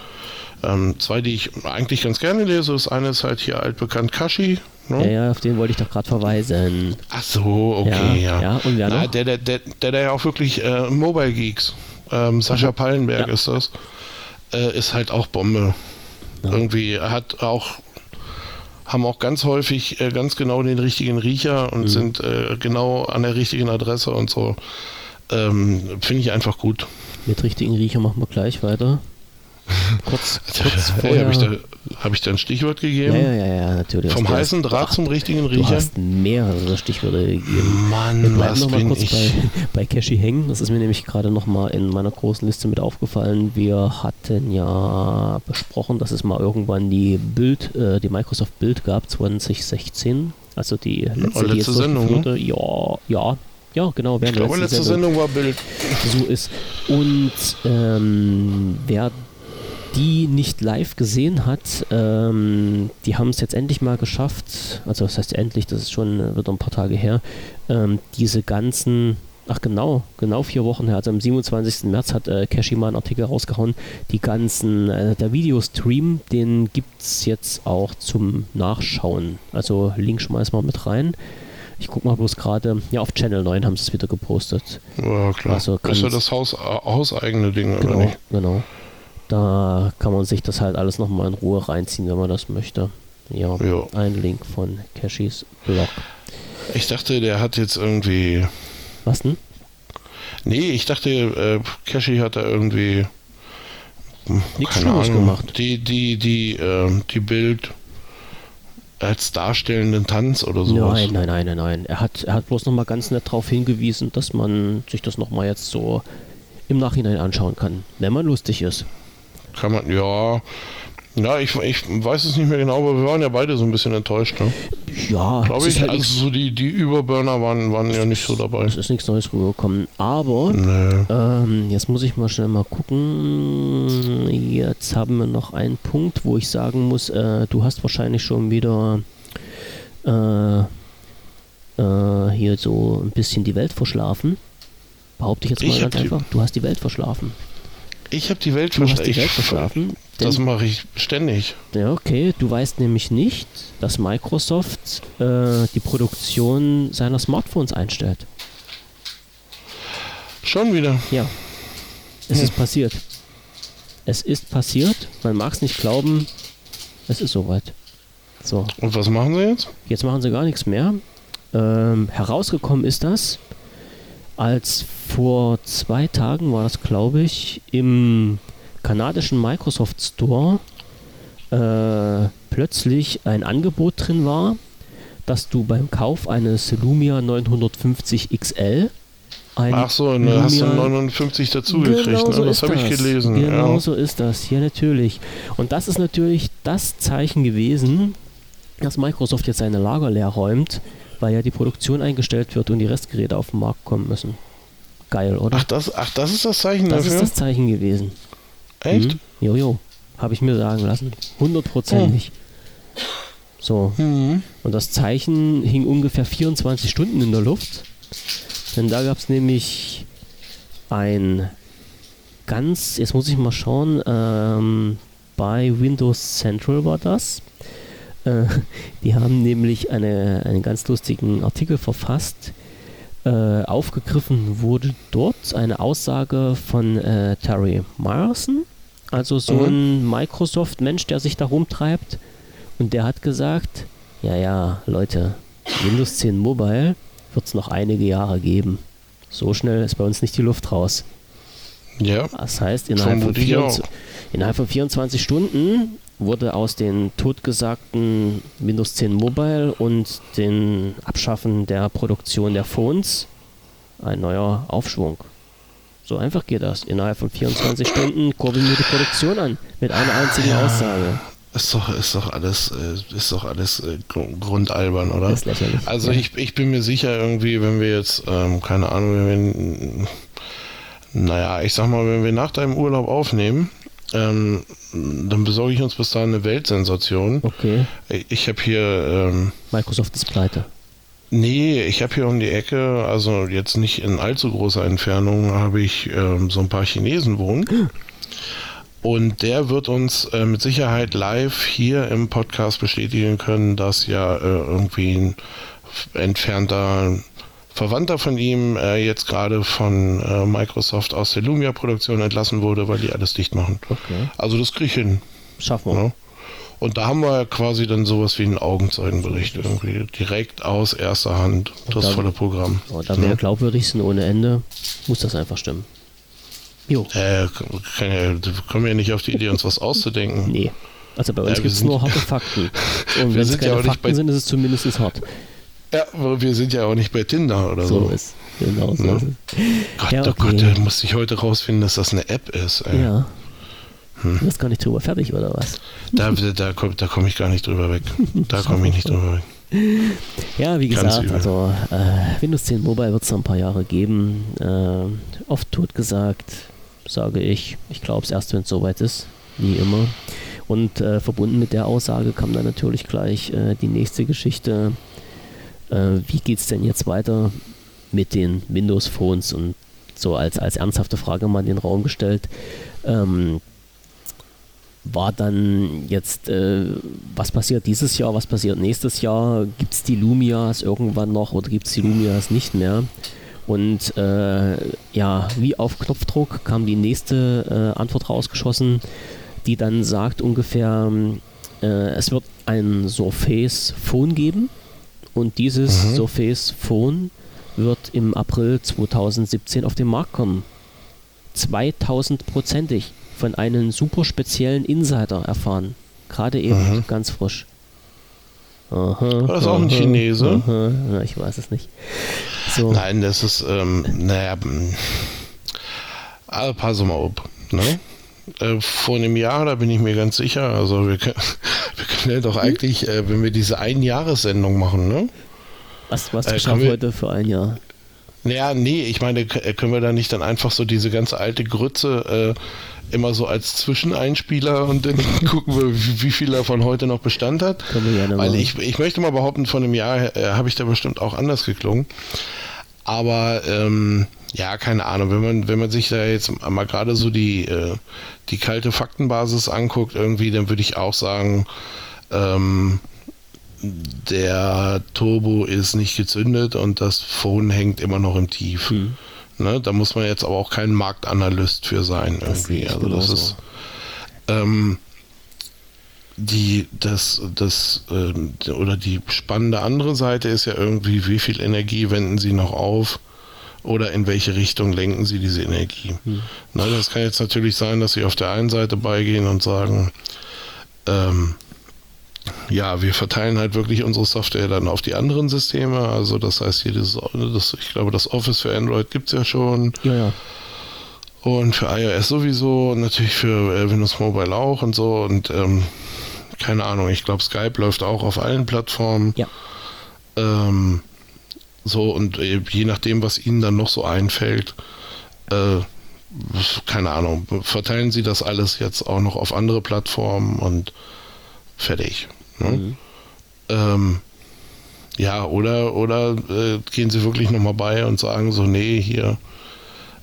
ähm, zwei, die ich eigentlich ganz gerne lese. Das eine ist halt hier altbekannt Kashi. Ne? Ja, ja, auf den wollte ich doch gerade verweisen. Ach so, okay, ja. ja. ja und wer Na, Der, der, der, der, der ja auch wirklich äh, Mobile Geeks, ähm, Sascha mhm. Pallenberg ist das, äh, ist halt auch Bombe. Ja. Irgendwie hat auch haben auch ganz häufig äh, ganz genau den richtigen Riecher und mhm. sind äh, genau an der richtigen Adresse und so. Ähm, Finde ich einfach gut. Mit richtigen Riecher machen wir gleich weiter. Kurz, kurz vorher. Habe ich, da, hab ich da ein Stichwort gegeben? Ja, ja, ja, natürlich. Vom heißen Draht ach, zum richtigen Riecher? Du hast mehrere Stichwörter gegeben. Mann, Wir bleiben was noch mal kurz ich? bei, bei Cashy hängen. Das ist mir nämlich gerade noch mal in meiner großen Liste mit aufgefallen. Wir hatten ja besprochen, dass es mal irgendwann die Bild, äh, die Microsoft Bild gab 2016. Also die letzte, oh, letzte die Sendung. Ne? Ja, ja, ja, genau. Ich glaube, letzte Sendung. Sendung war Bild. So ist. Und ähm, wer die nicht live gesehen hat, ähm, die haben es jetzt endlich mal geschafft, also das heißt endlich, das ist schon wieder ein paar Tage her, ähm, diese ganzen, ach genau, genau vier Wochen her, also am 27. März hat äh, Kashima einen Artikel rausgehauen, die ganzen, äh, der Videostream, den gibt es jetzt auch zum Nachschauen, also Link schmeißen wir mit rein. Ich guck mal bloß gerade, ja, auf Channel 9 haben sie es wieder gepostet. Ja, klar. Also das ist ja das Haus, hauseigene Ding, genau, oder nicht? Genau. Da kann man sich das halt alles nochmal in Ruhe reinziehen, wenn man das möchte. Ja, ja. ein Link von Cashys Blog. Ich dachte, der hat jetzt irgendwie. Was denn? Nee, ich dachte, äh, Cashy hat da irgendwie. Hm, Nichts Schlimmes Ahnung, gemacht. Die, die, die, äh, die Bild als darstellenden Tanz oder so. Nein, nein, nein, nein, nein. Er hat, er hat bloß nochmal ganz nett darauf hingewiesen, dass man sich das nochmal jetzt so im Nachhinein anschauen kann, wenn man lustig ist. Kann man, ja. Ja, ich, ich weiß es nicht mehr genau, aber wir waren ja beide so ein bisschen enttäuscht. Ne? Ja, glaube ich. Halt also so die, die Überburner waren, waren ja nicht so dabei. Es ist nichts Neues rübergekommen. Aber nee. ähm, jetzt muss ich mal schnell mal gucken. Jetzt haben wir noch einen Punkt, wo ich sagen muss, äh, du hast wahrscheinlich schon wieder äh, äh, hier so ein bisschen die Welt verschlafen. Behaupte ich jetzt mal ich ganz einfach. Du hast die Welt verschlafen. Ich habe die Welt, verschlafen. die Welt verschlafen. Das mache ich ständig. Ja, okay. Du weißt nämlich nicht, dass Microsoft äh, die Produktion seiner Smartphones einstellt. Schon wieder? Ja. Es hm. ist passiert. Es ist passiert. Man mag es nicht glauben. Es ist soweit. So. Und was machen sie jetzt? Jetzt machen sie gar nichts mehr. Ähm, herausgekommen ist das, als vor zwei Tagen war das, glaube ich, im kanadischen Microsoft Store äh, plötzlich ein Angebot drin war, dass du beim Kauf eines Lumia 950 XL ein Ach so, ne, Lumia, hast du 59 dazugekriegt, genau ne? so das habe ich gelesen. Genau ja. so ist das, ja natürlich. Und das ist natürlich das Zeichen gewesen, dass Microsoft jetzt seine Lager leer räumt, weil ja die Produktion eingestellt wird und die Restgeräte auf den Markt kommen müssen. Geil, oder? Ach, das, ach, das ist das Zeichen das dafür? Das ist das Zeichen gewesen. Echt? Mhm. Jojo, habe ich mir sagen lassen. Hundertprozentig. Oh. So. Mhm. Und das Zeichen hing ungefähr 24 Stunden in der Luft. Denn da gab es nämlich ein ganz, jetzt muss ich mal schauen, ähm, bei Windows Central war das. Äh, die haben nämlich eine, einen ganz lustigen Artikel verfasst. Äh, aufgegriffen wurde dort eine Aussage von äh, Terry Myerson, also so mhm. ein Microsoft-Mensch, der sich da rumtreibt. Und der hat gesagt, ja, ja, Leute, Windows 10 Mobile wird es noch einige Jahre geben. So schnell ist bei uns nicht die Luft raus. Ja. Das heißt, innerhalb von, 24, innerhalb von 24 Stunden wurde aus den totgesagten Windows 10 Mobile und den Abschaffen der Produktion der Phones ein neuer Aufschwung. So einfach geht das. Innerhalb von 24 Stunden kurbeln wir die Produktion an mit einer einzigen ja, Aussage. Ist doch, ist doch alles, äh, ist doch alles äh, grundalbern, oder? Ist lächerlich. Also ja. ich, ich bin mir sicher irgendwie, wenn wir jetzt, ähm, keine Ahnung, wenn wir, naja, ich sag mal, wenn wir nach deinem Urlaub aufnehmen, ähm, dann besorge ich uns bis dahin eine Weltsensation. Okay. Ich habe hier. Ähm, Microsoft ist pleite. Nee, ich habe hier um die Ecke, also jetzt nicht in allzu großer Entfernung, habe ich ähm, so ein paar Chinesen wohnen. Und der wird uns äh, mit Sicherheit live hier im Podcast bestätigen können, dass ja äh, irgendwie ein entfernter Verwandter von ihm äh, jetzt gerade von äh, Microsoft aus der Lumia-Produktion entlassen wurde, weil die alles dicht machen. Okay. Also das kriege ich hin. Schaffen wir. Ja. Und da haben wir quasi dann sowas wie einen Augenzeugenbericht irgendwie direkt aus erster Hand, das da, volle Programm. Oh, da wir ja. glaubwürdig sind ohne Ende, muss das einfach stimmen. Jo. Äh, ja, kommen ja nicht auf die Idee, uns was auszudenken. Nee. Also bei uns äh, gibt es nur harte Fakten. Und wenn es keine ja Fakten sind, ist es zumindest hart. Ja, wir sind ja auch nicht bei Tinder oder so. So ist Genau so. Ja? Ist Gott, ja, oh okay. oh Gott, da musste ich heute rausfinden, dass das eine App ist. Ey. Ja. Hm. Du bist gar nicht drüber fertig, oder was? Da, da, komme da komm ich gar nicht drüber weg. Da komme ich nicht drüber weg. Ja, wie gesagt, also äh, Windows 10 Mobile wird es noch ein paar Jahre geben. Äh, oft tot gesagt, sage ich. Ich glaube es erst, wenn es soweit ist. Wie immer. Und äh, verbunden mit der Aussage kam dann natürlich gleich äh, die nächste Geschichte äh, wie geht es denn jetzt weiter mit den Windows Phones und so als, als ernsthafte Frage mal in den Raum gestellt. Ähm, war dann jetzt, äh, was passiert dieses Jahr, was passiert nächstes Jahr? Gibt es die Lumias irgendwann noch oder gibt es die Lumias nicht mehr? Und äh, ja, wie auf Knopfdruck kam die nächste äh, Antwort rausgeschossen, die dann sagt ungefähr, äh, es wird ein Surface Phone geben und dieses mhm. Surface Phone wird im April 2017 auf den Markt kommen. 2000-prozentig von einem super speziellen Insider erfahren. Gerade eben, mhm. ganz frisch. Aha, das ist auch ein Chinese. Aha, ich weiß es nicht. So. Nein, das ist, ähm, naja, also pass mal auf. Ne? Äh, vor einem Jahr, da bin ich mir ganz sicher. Also wir können, wir können ja doch hm? eigentlich, äh, wenn wir diese Einjahressendung machen, ne? Was, was äh, schaffen wir heute für ein Jahr? Naja, nee, ich meine, äh, können wir da nicht dann einfach so diese ganze alte Grütze äh, immer so als Zwischeneinspieler und dann gucken wir, wie, wie, viel davon heute noch Bestand hat? Können wir gerne Weil ich, ich möchte mal behaupten, von einem Jahr äh, habe ich da bestimmt auch anders geklungen. Aber ähm, ja, keine Ahnung, wenn man, wenn man sich da jetzt mal gerade so die, äh, die kalte Faktenbasis anguckt, irgendwie, dann würde ich auch sagen, ähm, der Turbo ist nicht gezündet und das Phone hängt immer noch im Tief. Hm. Ne, da muss man jetzt aber auch kein Marktanalyst für sein irgendwie. Das also das ist. Ähm, die, das, das, äh, oder die spannende andere Seite ist ja irgendwie, wie viel Energie wenden sie noch auf oder in welche Richtung lenken sie diese Energie. Hm. Na, das kann jetzt natürlich sein, dass sie auf der einen Seite beigehen und sagen, ähm, ja, wir verteilen halt wirklich unsere Software dann auf die anderen Systeme. Also das heißt, jedes, das, ich glaube, das Office für Android gibt es ja schon. Ja, ja. Und für iOS sowieso und natürlich für äh, Windows Mobile auch und so. Und ähm, keine Ahnung, ich glaube, Skype läuft auch auf allen Plattformen. Ja. Ähm, so, und äh, je nachdem, was Ihnen dann noch so einfällt, äh, keine Ahnung, verteilen Sie das alles jetzt auch noch auf andere Plattformen und fertig. Ne? Mhm. Ähm, ja, oder, oder äh, gehen Sie wirklich nochmal bei und sagen so, nee, hier,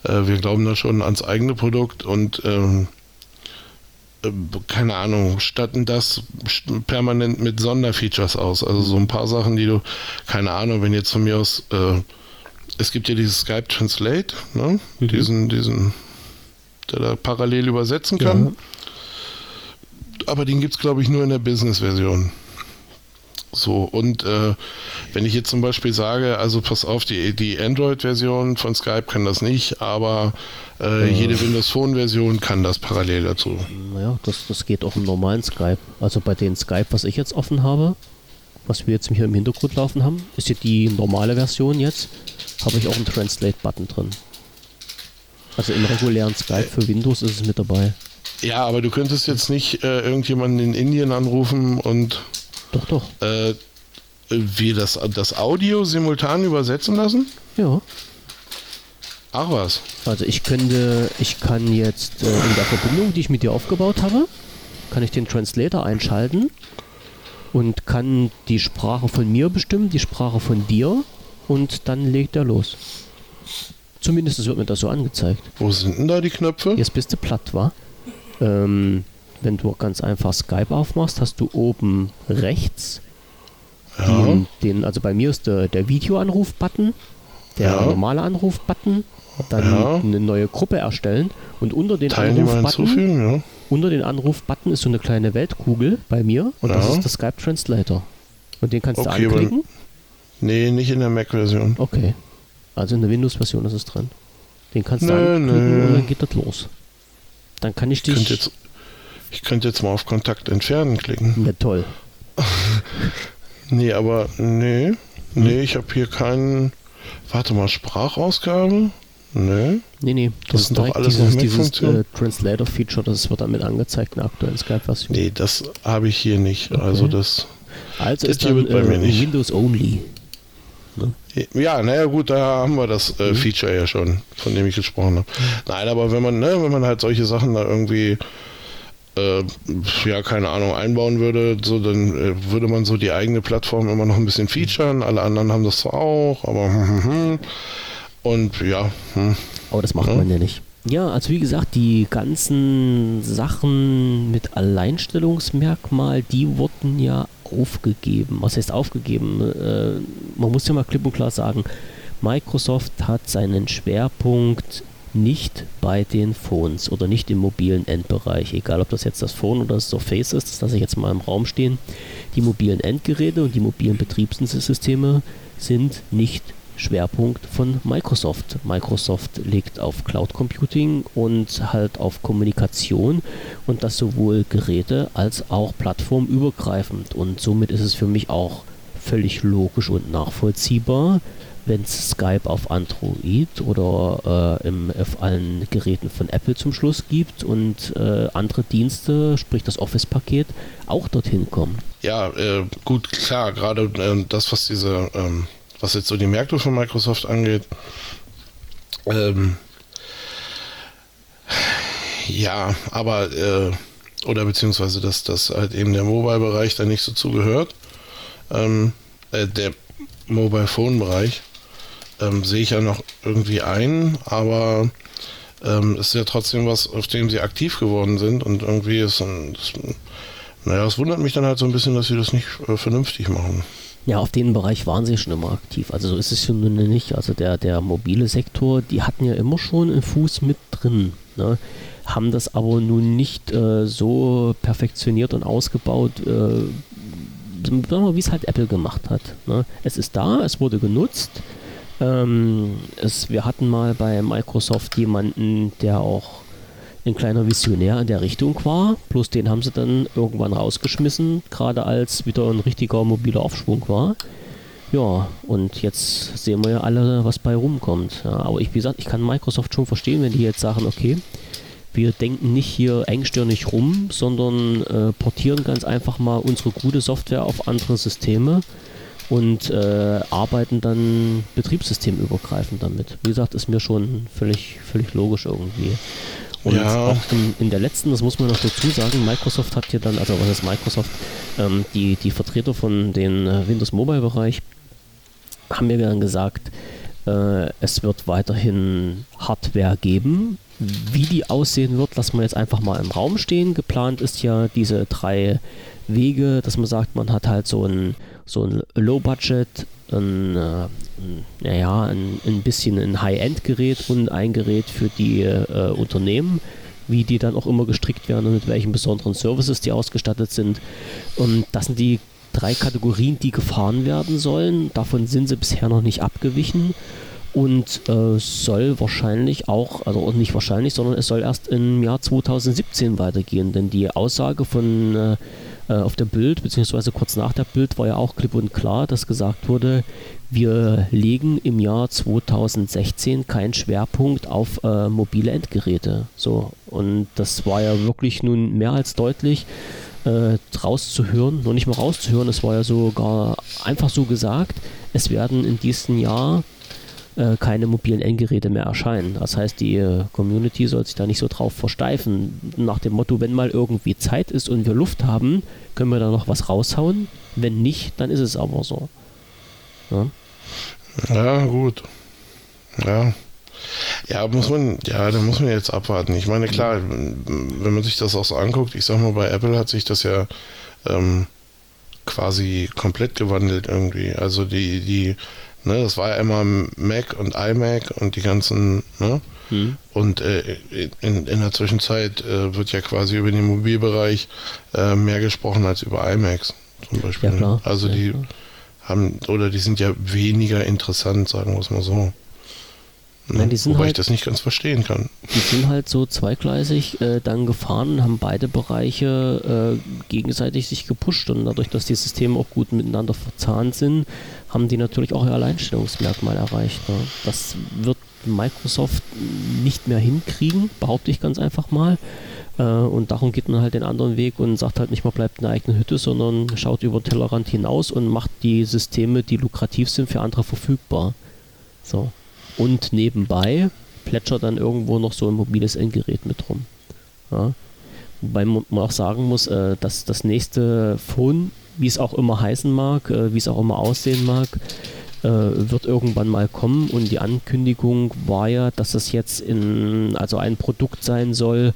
äh, wir glauben da schon ans eigene Produkt und ähm, äh, keine Ahnung, statten das permanent mit Sonderfeatures aus. Also so ein paar Sachen, die du, keine Ahnung, wenn jetzt von mir aus, äh, es gibt ja dieses Skype Translate, ne? Mhm. diesen, diesen, der da parallel übersetzen kann. Ja. Aber den gibt es, glaube ich, nur in der Business-Version. So, und äh, wenn ich jetzt zum Beispiel sage, also pass auf, die, die Android-Version von Skype kann das nicht, aber äh, jede Windows Phone-Version kann das parallel dazu. Naja, das, das geht auch im normalen Skype. Also bei den Skype, was ich jetzt offen habe, was wir jetzt hier im Hintergrund laufen haben, ist hier die normale Version jetzt, habe ich auch einen Translate-Button drin. Also im regulären Skype für Windows ist es mit dabei. Ja, aber du könntest jetzt nicht äh, irgendjemanden in Indien anrufen und doch, doch. Äh, wie das, das Audio simultan übersetzen lassen? Ja. Ach was. Also ich könnte, ich kann jetzt äh, in der Verbindung, die ich mit dir aufgebaut habe, kann ich den Translator einschalten und kann die Sprache von mir bestimmen, die Sprache von dir und dann legt er los. Zumindest wird mir das so angezeigt. Wo sind denn da die Knöpfe? Jetzt bist du platt, wa? Ähm, wenn du ganz einfach Skype aufmachst, hast du oben rechts ja. den, den, also bei mir ist der, der Videoanruf-Button, der ja. normale Anruf-Button, dann ja. eine neue Gruppe erstellen und unter den Anruf-Button unter den Anruf-Button ist so eine kleine Weltkugel bei mir und das ist der Skype Translator. Und den kannst okay, du anklicken. Nee, nicht in der Mac-Version. Okay. Also in der Windows-Version ist es drin. Den kannst du nö, anklicken nö. und dann geht das los. Dann kann ich dich. Ich jetzt, ich könnte jetzt mal auf Kontakt entfernen klicken. Ja, toll. nee, aber nee. Nee, ich habe hier keinen. Warte mal, Sprachausgabe? Nee. Nee, nee. Das, das sind doch alles dieses, dieses äh, Translator-Feature, das wird damit angezeigt in der aktuellen Skype-Version. Nee, das habe ich hier nicht. Okay. Also das. Also das ist dann, bei äh, mir nicht. Windows Only. Ne? Ja, naja gut, da haben wir das äh, mhm. Feature ja schon, von dem ich gesprochen habe. Nein, aber wenn man, ne, wenn man halt solche Sachen da irgendwie äh, ja, keine Ahnung, einbauen würde, so dann äh, würde man so die eigene Plattform immer noch ein bisschen featuren. Alle anderen haben das zwar auch, aber hm, hm, hm. und ja. Hm. Aber das macht man ja nicht. Ja, also wie gesagt, die ganzen Sachen mit Alleinstellungsmerkmal, die wurden ja aufgegeben. Was heißt aufgegeben? Äh, man muss ja mal klipp und klar sagen, Microsoft hat seinen Schwerpunkt nicht bei den Phones oder nicht im mobilen Endbereich, egal ob das jetzt das Phone oder das Surface ist, das lasse ich jetzt mal im Raum stehen. Die mobilen Endgeräte und die mobilen Betriebssysteme sind nicht Schwerpunkt von Microsoft. Microsoft legt auf Cloud Computing und halt auf Kommunikation und das sowohl Geräte als auch plattformübergreifend und somit ist es für mich auch völlig logisch und nachvollziehbar, wenn es Skype auf Android oder äh, im, auf allen Geräten von Apple zum Schluss gibt und äh, andere Dienste, sprich das Office-Paket, auch dorthin kommen. Ja, äh, gut, klar, gerade äh, das, was diese, ähm, was jetzt so die Märkte von Microsoft angeht, ähm, ja, aber äh, oder beziehungsweise dass das halt eben der Mobile-Bereich da nicht so zugehört. Ähm, äh, der Mobile Phone Bereich ähm, sehe ich ja noch irgendwie ein, aber ähm, ist ja trotzdem was, auf dem sie aktiv geworden sind und irgendwie ist ein, das, naja, es wundert mich dann halt so ein bisschen, dass sie das nicht äh, vernünftig machen. Ja, auf den Bereich waren sie schon immer aktiv. Also so ist es schon nicht. Also der, der mobile Sektor, die hatten ja immer schon einen Fuß mit drin. Ne? Haben das aber nun nicht äh, so perfektioniert und ausgebaut, äh, wie es halt Apple gemacht hat. Ne? Es ist da, es wurde genutzt. Ähm, es, wir hatten mal bei Microsoft jemanden, der auch ein kleiner Visionär in der Richtung war. Plus den haben sie dann irgendwann rausgeschmissen, gerade als wieder ein richtiger mobiler Aufschwung war. Ja, und jetzt sehen wir ja alle, was bei rumkommt. Ja, aber ich, wie gesagt, ich kann Microsoft schon verstehen, wenn die jetzt sagen, okay, wir denken nicht hier engstirnig rum, sondern äh, portieren ganz einfach mal unsere gute Software auf andere Systeme und äh, arbeiten dann betriebssystemübergreifend damit. Wie gesagt, ist mir schon völlig, völlig logisch irgendwie. Und ja. auch in, in, der letzten, das muss man noch dazu sagen, Microsoft hat hier dann, also was ist Microsoft, ähm, die, die Vertreter von den äh, Windows Mobile Bereich haben mir dann gesagt, äh, es wird weiterhin Hardware geben. Wie die aussehen wird, lassen wir jetzt einfach mal im Raum stehen. Geplant ist ja diese drei Wege, dass man sagt, man hat halt so ein, so ein Low-Budget, ein, äh, naja, ein, ein bisschen ein High-End-Gerät und ein Gerät für die äh, Unternehmen, wie die dann auch immer gestrickt werden und mit welchen besonderen Services die ausgestattet sind. Und das sind die drei Kategorien, die gefahren werden sollen. Davon sind sie bisher noch nicht abgewichen und äh, soll wahrscheinlich auch, also nicht wahrscheinlich, sondern es soll erst im Jahr 2017 weitergehen, denn die Aussage von äh, auf der Bild, beziehungsweise kurz nach der Bild, war ja auch klipp und klar, dass gesagt wurde, wir legen im Jahr 2016 keinen Schwerpunkt auf äh, mobile Endgeräte. So, und das war ja wirklich nun mehr als deutlich äh, rauszuhören, noch nicht mal rauszuhören, es war ja sogar einfach so gesagt, es werden in diesem Jahr äh, keine mobilen Endgeräte mehr erscheinen. Das heißt, die äh, Community soll sich da nicht so drauf versteifen. Nach dem Motto, wenn mal irgendwie Zeit ist und wir Luft haben, können wir da noch was raushauen. Wenn nicht, dann ist es aber so. Ja, ja gut. Ja. Ja, muss man, ja, da muss man jetzt abwarten. Ich meine, klar, wenn man sich das auch so anguckt, ich sag mal, bei Apple hat sich das ja ähm, quasi komplett gewandelt irgendwie. Also die, die, ne, das war ja immer Mac und iMac und die ganzen, ne? Hm. Und äh, in, in der Zwischenzeit äh, wird ja quasi über den Mobilbereich äh, mehr gesprochen als über iMacs zum Beispiel. Ja, klar. Also ja, die klar. haben, oder die sind ja weniger interessant, sagen wir es mal so. Ne? Wobei halt, ich das nicht ganz verstehen kann. Die sind halt so zweigleisig äh, dann gefahren und haben beide Bereiche äh, gegenseitig sich gepusht und dadurch, dass die Systeme auch gut miteinander verzahnt sind, haben die natürlich auch ihr Alleinstellungsmerkmal erreicht. Ne? Das wird Microsoft nicht mehr hinkriegen, behaupte ich ganz einfach mal. Äh, und darum geht man halt den anderen Weg und sagt halt nicht, man bleibt in der eigenen Hütte, sondern schaut über Tellerrand hinaus und macht die Systeme, die lukrativ sind, für andere verfügbar. So. Und nebenbei plätschert dann irgendwo noch so ein mobiles Endgerät mit rum. Ja. Wobei man auch sagen muss, äh, dass das nächste Phone, wie es auch immer heißen mag, äh, wie es auch immer aussehen mag, äh, wird irgendwann mal kommen. Und die Ankündigung war ja, dass das jetzt in, also ein Produkt sein soll,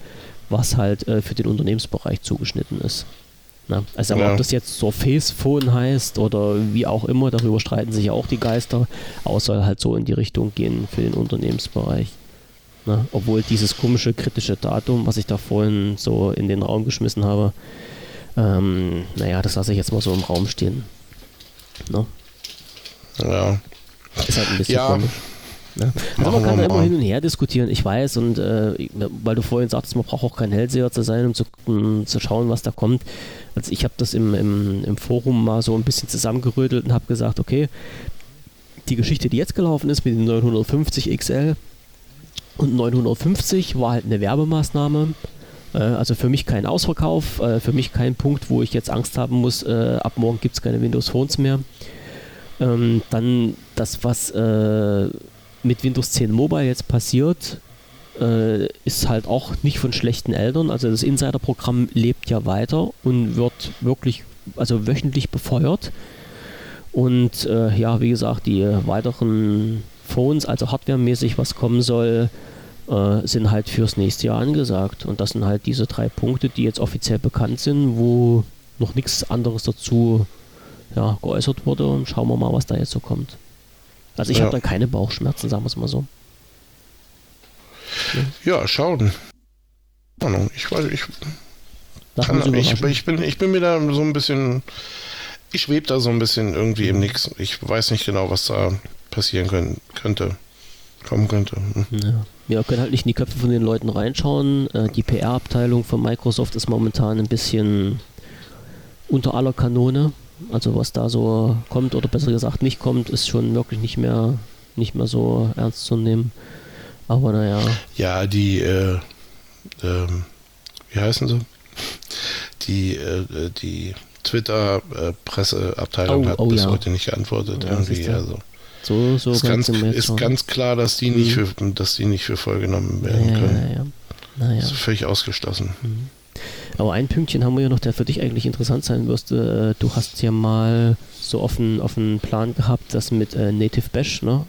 was halt äh, für den Unternehmensbereich zugeschnitten ist. Na, also aber ja. ob das jetzt Surface Phone heißt oder wie auch immer, darüber streiten sich ja auch die Geister, außer halt so in die Richtung gehen für den Unternehmensbereich. Na, obwohl dieses komische kritische Datum, was ich da vorhin so in den Raum geschmissen habe, ähm, naja, das lasse ich jetzt mal so im Raum stehen. Na? Ja. Ist halt ein bisschen ja. komisch. Ne? Also man kann da immer hin und her diskutieren, ich weiß, und äh, weil du vorhin sagtest, man braucht auch kein Hellseher zu sein, um zu, um zu schauen, was da kommt. Also ich habe das im, im, im Forum mal so ein bisschen zusammengerödelt und habe gesagt, okay, die Geschichte, die jetzt gelaufen ist mit den 950 XL und 950 war halt eine Werbemaßnahme. Äh, also für mich kein Ausverkauf, äh, für mich kein Punkt, wo ich jetzt Angst haben muss, äh, ab morgen gibt es keine Windows Phones mehr. Ähm, dann das, was mit Windows 10 Mobile jetzt passiert, ist halt auch nicht von schlechten Eltern. Also das Insider-Programm lebt ja weiter und wird wirklich, also wöchentlich befeuert. Und ja, wie gesagt, die weiteren Phones, also hardwaremäßig, was kommen soll, äh, sind halt fürs nächste Jahr angesagt. Und das sind halt diese drei Punkte, die jetzt offiziell bekannt sind, wo noch nichts anderes dazu ja, geäußert wurde und schauen wir mal, was da jetzt so kommt. Also ich Ja. habe da keine Bauchschmerzen, sagen wir es mal so. Ja, schauen. Keine Ahnung, Ich weiß, ich, kann, ich, ich, bin, ich bin mir da so ein bisschen, ich schwebe da so ein bisschen irgendwie im Nix. Ich weiß nicht genau, was da passieren können, könnte, kommen könnte. Hm. Ja. Wir können halt nicht in die Köpfe von den Leuten reinschauen. Äh, die PR-Abteilung von Microsoft ist momentan ein bisschen unter aller Kanone. Also was da so kommt oder besser gesagt nicht kommt, ist schon wirklich nicht mehr nicht mehr so ernst zu nehmen. Aber naja, Ja, die, äh, ähm, wie heißen sie? Die, äh, die Twitter-Presseabteilung Oh, hat oh bis ja. heute nicht geantwortet. Ja, irgendwie. Also so so ist ganz, ist ganz klar, dass die nicht Mhm. für, dass die nicht für voll genommen ja, werden ja, können. ja, ja. Naja. Das ist völlig ausgeschlossen. Aber ein Pünktchen haben wir ja noch, der für dich eigentlich interessant sein müsste. Äh, Du hast ja mal so auf den, auf den Plan gehabt, das mit äh, Native Bash, ne?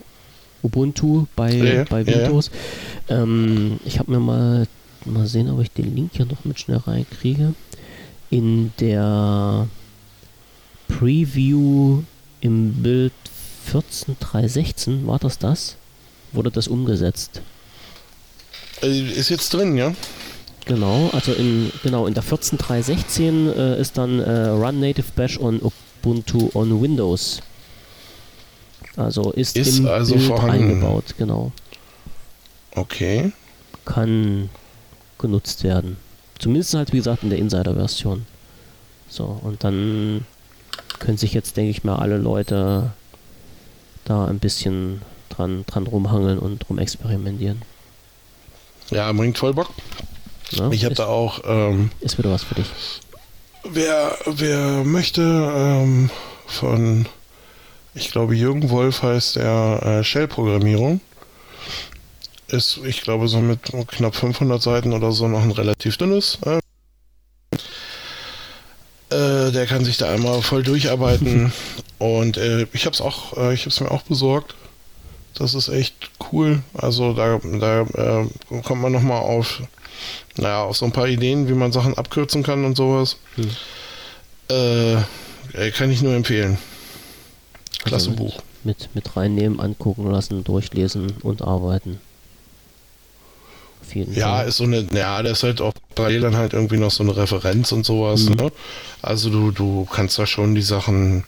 Ubuntu bei, Ja, ja, bei ja, ja. Windows. Ähm, ich habe mir mal, mal sehen, ob ich den Link hier noch mit schnell reinkriege. In der Preview im Bild 14.316, war das das? Wurde das umgesetzt? Äh, Ist jetzt drin, ja? Genau, also in, genau, in der 14.3.16 äh, ist dann äh, Run Native Bash on Ubuntu on Windows. Also ist, Ist im also Bild vorhanden. eingebaut, genau. Okay. Kann genutzt werden. Zumindest halt, wie gesagt, in der Insider-Version. So, und dann können sich jetzt, denke ich mal, alle Leute da ein bisschen dran, dran rumhangeln und rum experimentieren. Ja, bringt voll Bock. Ne? Ich habe da auch, ähm, ist wieder was für dich. wer, wer möchte ähm, von, ich glaube, Jürgen Wolf heißt der äh, Shell-Programmierung. Ist, ich glaube, so mit knapp 500 Seiten oder so noch ein relativ dünnes. Äh, äh, der kann sich da einmal voll durcharbeiten. Und äh, ich habe es auch, äh, ich habe es mir auch besorgt. Das ist echt cool. Also da, da äh, kommt man nochmal auf, naja, auf so ein paar Ideen, wie man Sachen abkürzen kann und sowas. Hm. Äh, äh, kann ich nur empfehlen. Klasse Also Buch. Mit, mit reinnehmen, angucken lassen, durchlesen und arbeiten. Auf jeden Ja, Fall. ist so eine, ja, da ist halt auch parallel dann halt irgendwie noch so eine Referenz und sowas. Mhm. Ne? Also du, du kannst da schon die Sachen,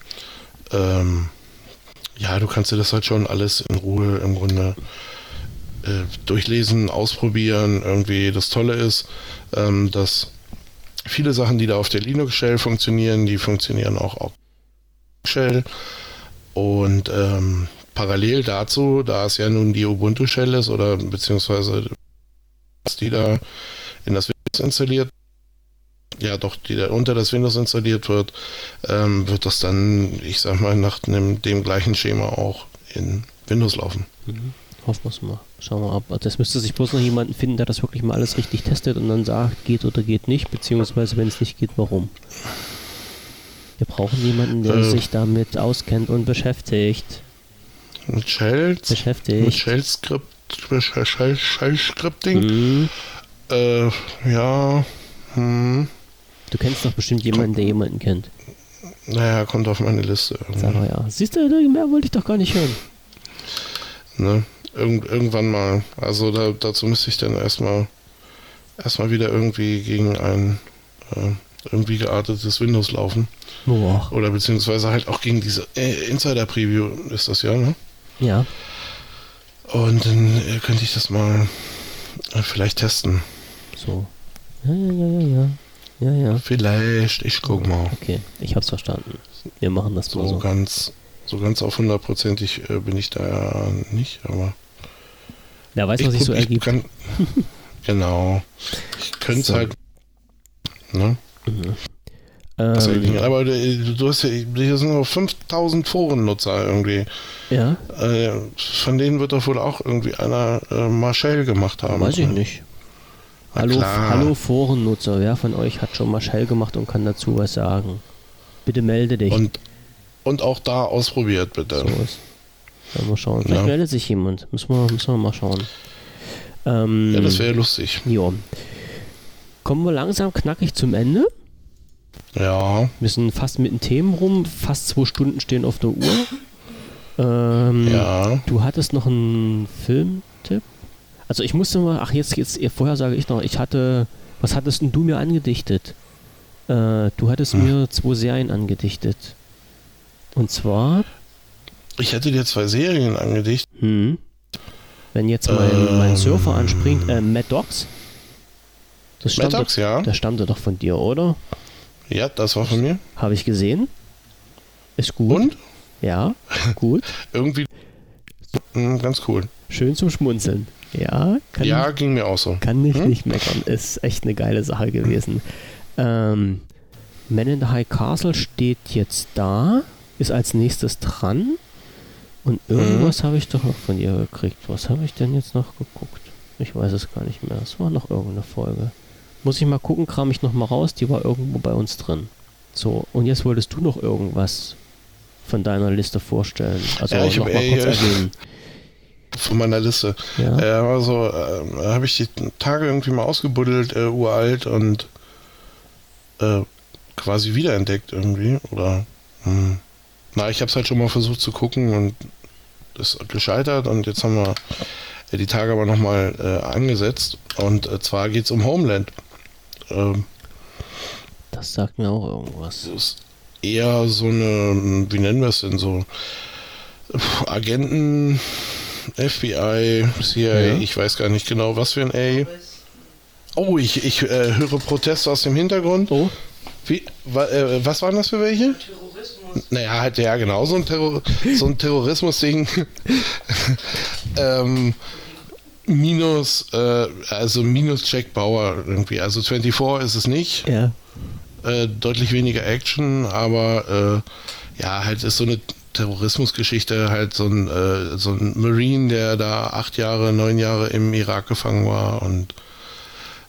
ähm, ja, du kannst dir das halt schon alles in Ruhe im Grunde äh, durchlesen, ausprobieren. Irgendwie das Tolle ist, ähm, dass viele Sachen, die da auf der Linux-Shell funktionieren, die funktionieren auch auf Shell. Und ähm, parallel dazu, da es ja nun die Ubuntu-Shell ist oder beziehungsweise die da in das Windows installiert, ja doch, die da unter das Windows installiert wird, ähm, wird das dann, ich sag mal, nach dem, dem gleichen Schema auch in Windows laufen. Mhm. Hoffen wir es mal. Schauen wir ab. Also Das müsste sich bloß noch jemanden finden, der das wirklich mal alles richtig testet und dann sagt, geht oder geht nicht, beziehungsweise wenn es nicht geht, warum. Wir brauchen jemanden, der Äh. sich damit auskennt und beschäftigt. Mit Shells, mit Beschäftigt. Shell-Skript, Shell- Shell- Shell-Scripting, Mhm. äh, ja, hm, Du kennst doch bestimmt jemanden, der jemanden kennt. naja, kommt auf meine Liste. Sag mal ja. Siehst du, mehr wollte ich doch gar nicht hören. Ne? Irgend, irgendwann mal. Also da, dazu müsste ich dann erstmal erstmal wieder irgendwie gegen ein äh, irgendwie geartetes Windows laufen. Boah. Oder beziehungsweise halt auch gegen diese äh, Insider-Preview ist das ja, ne? Ja. Und dann äh, könnte ich das mal äh, vielleicht testen. So. Ja, ja, ja, ja, ja. Ja, ja. Vielleicht, ich guck mal. Okay, ich hab's verstanden. Wir machen das So so. ganz, so ganz auf hundertprozentig äh, bin ich da ja nicht, aber Wer weiß, was sich so ergibt. kann, genau. Ich könnte es So. halt. Ne? Das Ähm, ähm, aber äh, du hast ja, hier sind nur 5000 Forennutzer irgendwie. ja, Äh, von denen wird doch wohl auch irgendwie einer äh, Marshall gemacht haben. weiß ich nicht. Hallo, hallo Forennutzer, wer von euch hat schon mal Shell gemacht und kann dazu was sagen? Bitte melde dich. Und, und auch da ausprobiert, bitte. so ist. Dann mal schauen. Vielleicht Ja. meldet sich jemand. Müssen wir, müssen wir mal schauen. Ähm, Ja, das wäre lustig. jo. Kommen wir langsam knackig zum Ende. Ja. Wir sind fast mit den Themen rum, fast zwei Stunden stehen auf der Uhr. Ähm, Ja. Du hattest noch einen Filmtipp? Also ich musste mal, ach jetzt, jetzt vorher sage ich noch, ich hatte, was hattest denn du mir angedichtet? Äh, du hattest Hm. mir zwei Serien angedichtet. Und zwar, Ich hätte dir zwei Serien angedichtet. hm, wenn jetzt mein, mein Ähm. Surfer anspringt, äh, Mad Dogs? Das Mad stammte, Dogs, ja. das stammte doch von dir, oder? Ja, das war von mir. Habe ich gesehen. Ist gut. Und Ja, gut. irgendwie ganz cool. Schön zum Schmunzeln. Ja, kann, Ja, ging mir auch so. kann ich Hm? nicht meckern. Ist echt eine geile Sache gewesen. Ähm, Man in the High Castle steht jetzt da, ist als nächstes dran. Und irgendwas Mhm. habe ich doch noch von ihr gekriegt. Was habe ich denn jetzt noch geguckt? Ich weiß es gar nicht mehr. Es war noch irgendeine Folge. Muss ich mal gucken, kram ich noch mal raus. Die war irgendwo bei uns drin. So, und jetzt wolltest du noch irgendwas von deiner Liste vorstellen. Also Ja, ich noch hab- mal ey, kurz äh, erwähnen. Von meiner Liste. Ja. Äh, also äh, habe ich die Tage irgendwie mal ausgebuddelt, äh, uralt und äh, quasi wiederentdeckt irgendwie. Oder hm. na, ich habe es halt schon mal versucht zu gucken und ist gescheitert und jetzt haben wir äh, die Tage aber nochmal äh, angesetzt. Und äh, zwar geht es um Homeland. Ähm, Das sagt mir auch irgendwas. das eher so eine, wie nennen wir es denn so? Agenten, FBI, CIA, Ja. ich weiß gar nicht genau, was für ein A. Oh, ich, ich äh, höre Proteste aus dem Hintergrund. Oh, Wie, wa, äh, was waren das für welche? Terrorismus. Naja, halt ja genau, so ein, Terror, so ein Terrorismus-Ding. ähm, minus, äh, also minus Jack Bauer irgendwie. Also 24 ist es nicht. ja. Äh, deutlich weniger Action, aber äh, ja, halt ist so eine Terrorismusgeschichte, halt so ein, äh, so ein Marine, der da acht Jahre, neun Jahre im Irak gefangen war und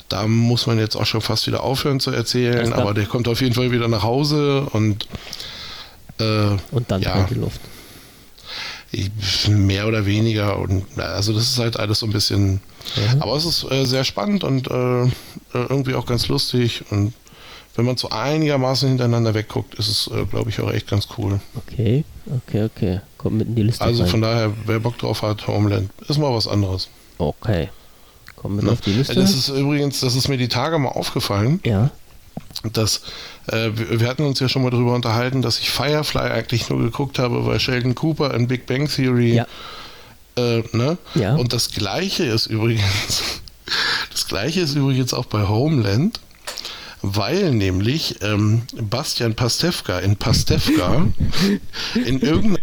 da muss man jetzt auch schon fast wieder aufhören zu erzählen, aber der kommt auf jeden Fall wieder nach Hause und äh, Und dann Ja. die Luft. mehr oder weniger und also das ist halt alles so ein bisschen Ja. aber es ist äh, sehr spannend und äh, äh, irgendwie auch ganz lustig und wenn man so einigermaßen hintereinander wegguckt, ist es, äh, glaube ich, auch echt ganz cool. Okay, okay, okay. Kommt mit in die Liste Also rein. von daher, wer Bock drauf hat, Homeland, ist mal was anderes. Okay. Kommt mit Ne? auf die Liste. Das ist übrigens, das ist mir die Tage mal aufgefallen, ja. dass äh, wir, hatten uns ja schon mal darüber unterhalten, dass ich Firefly eigentlich nur geguckt habe, weil Sheldon Cooper in Big Bang Theory, Ja. äh, ne? Ja. Und das Gleiche ist übrigens, das Gleiche ist übrigens auch bei Homeland, weil nämlich ähm, Bastian Pastewka in Pastewka in irgendeiner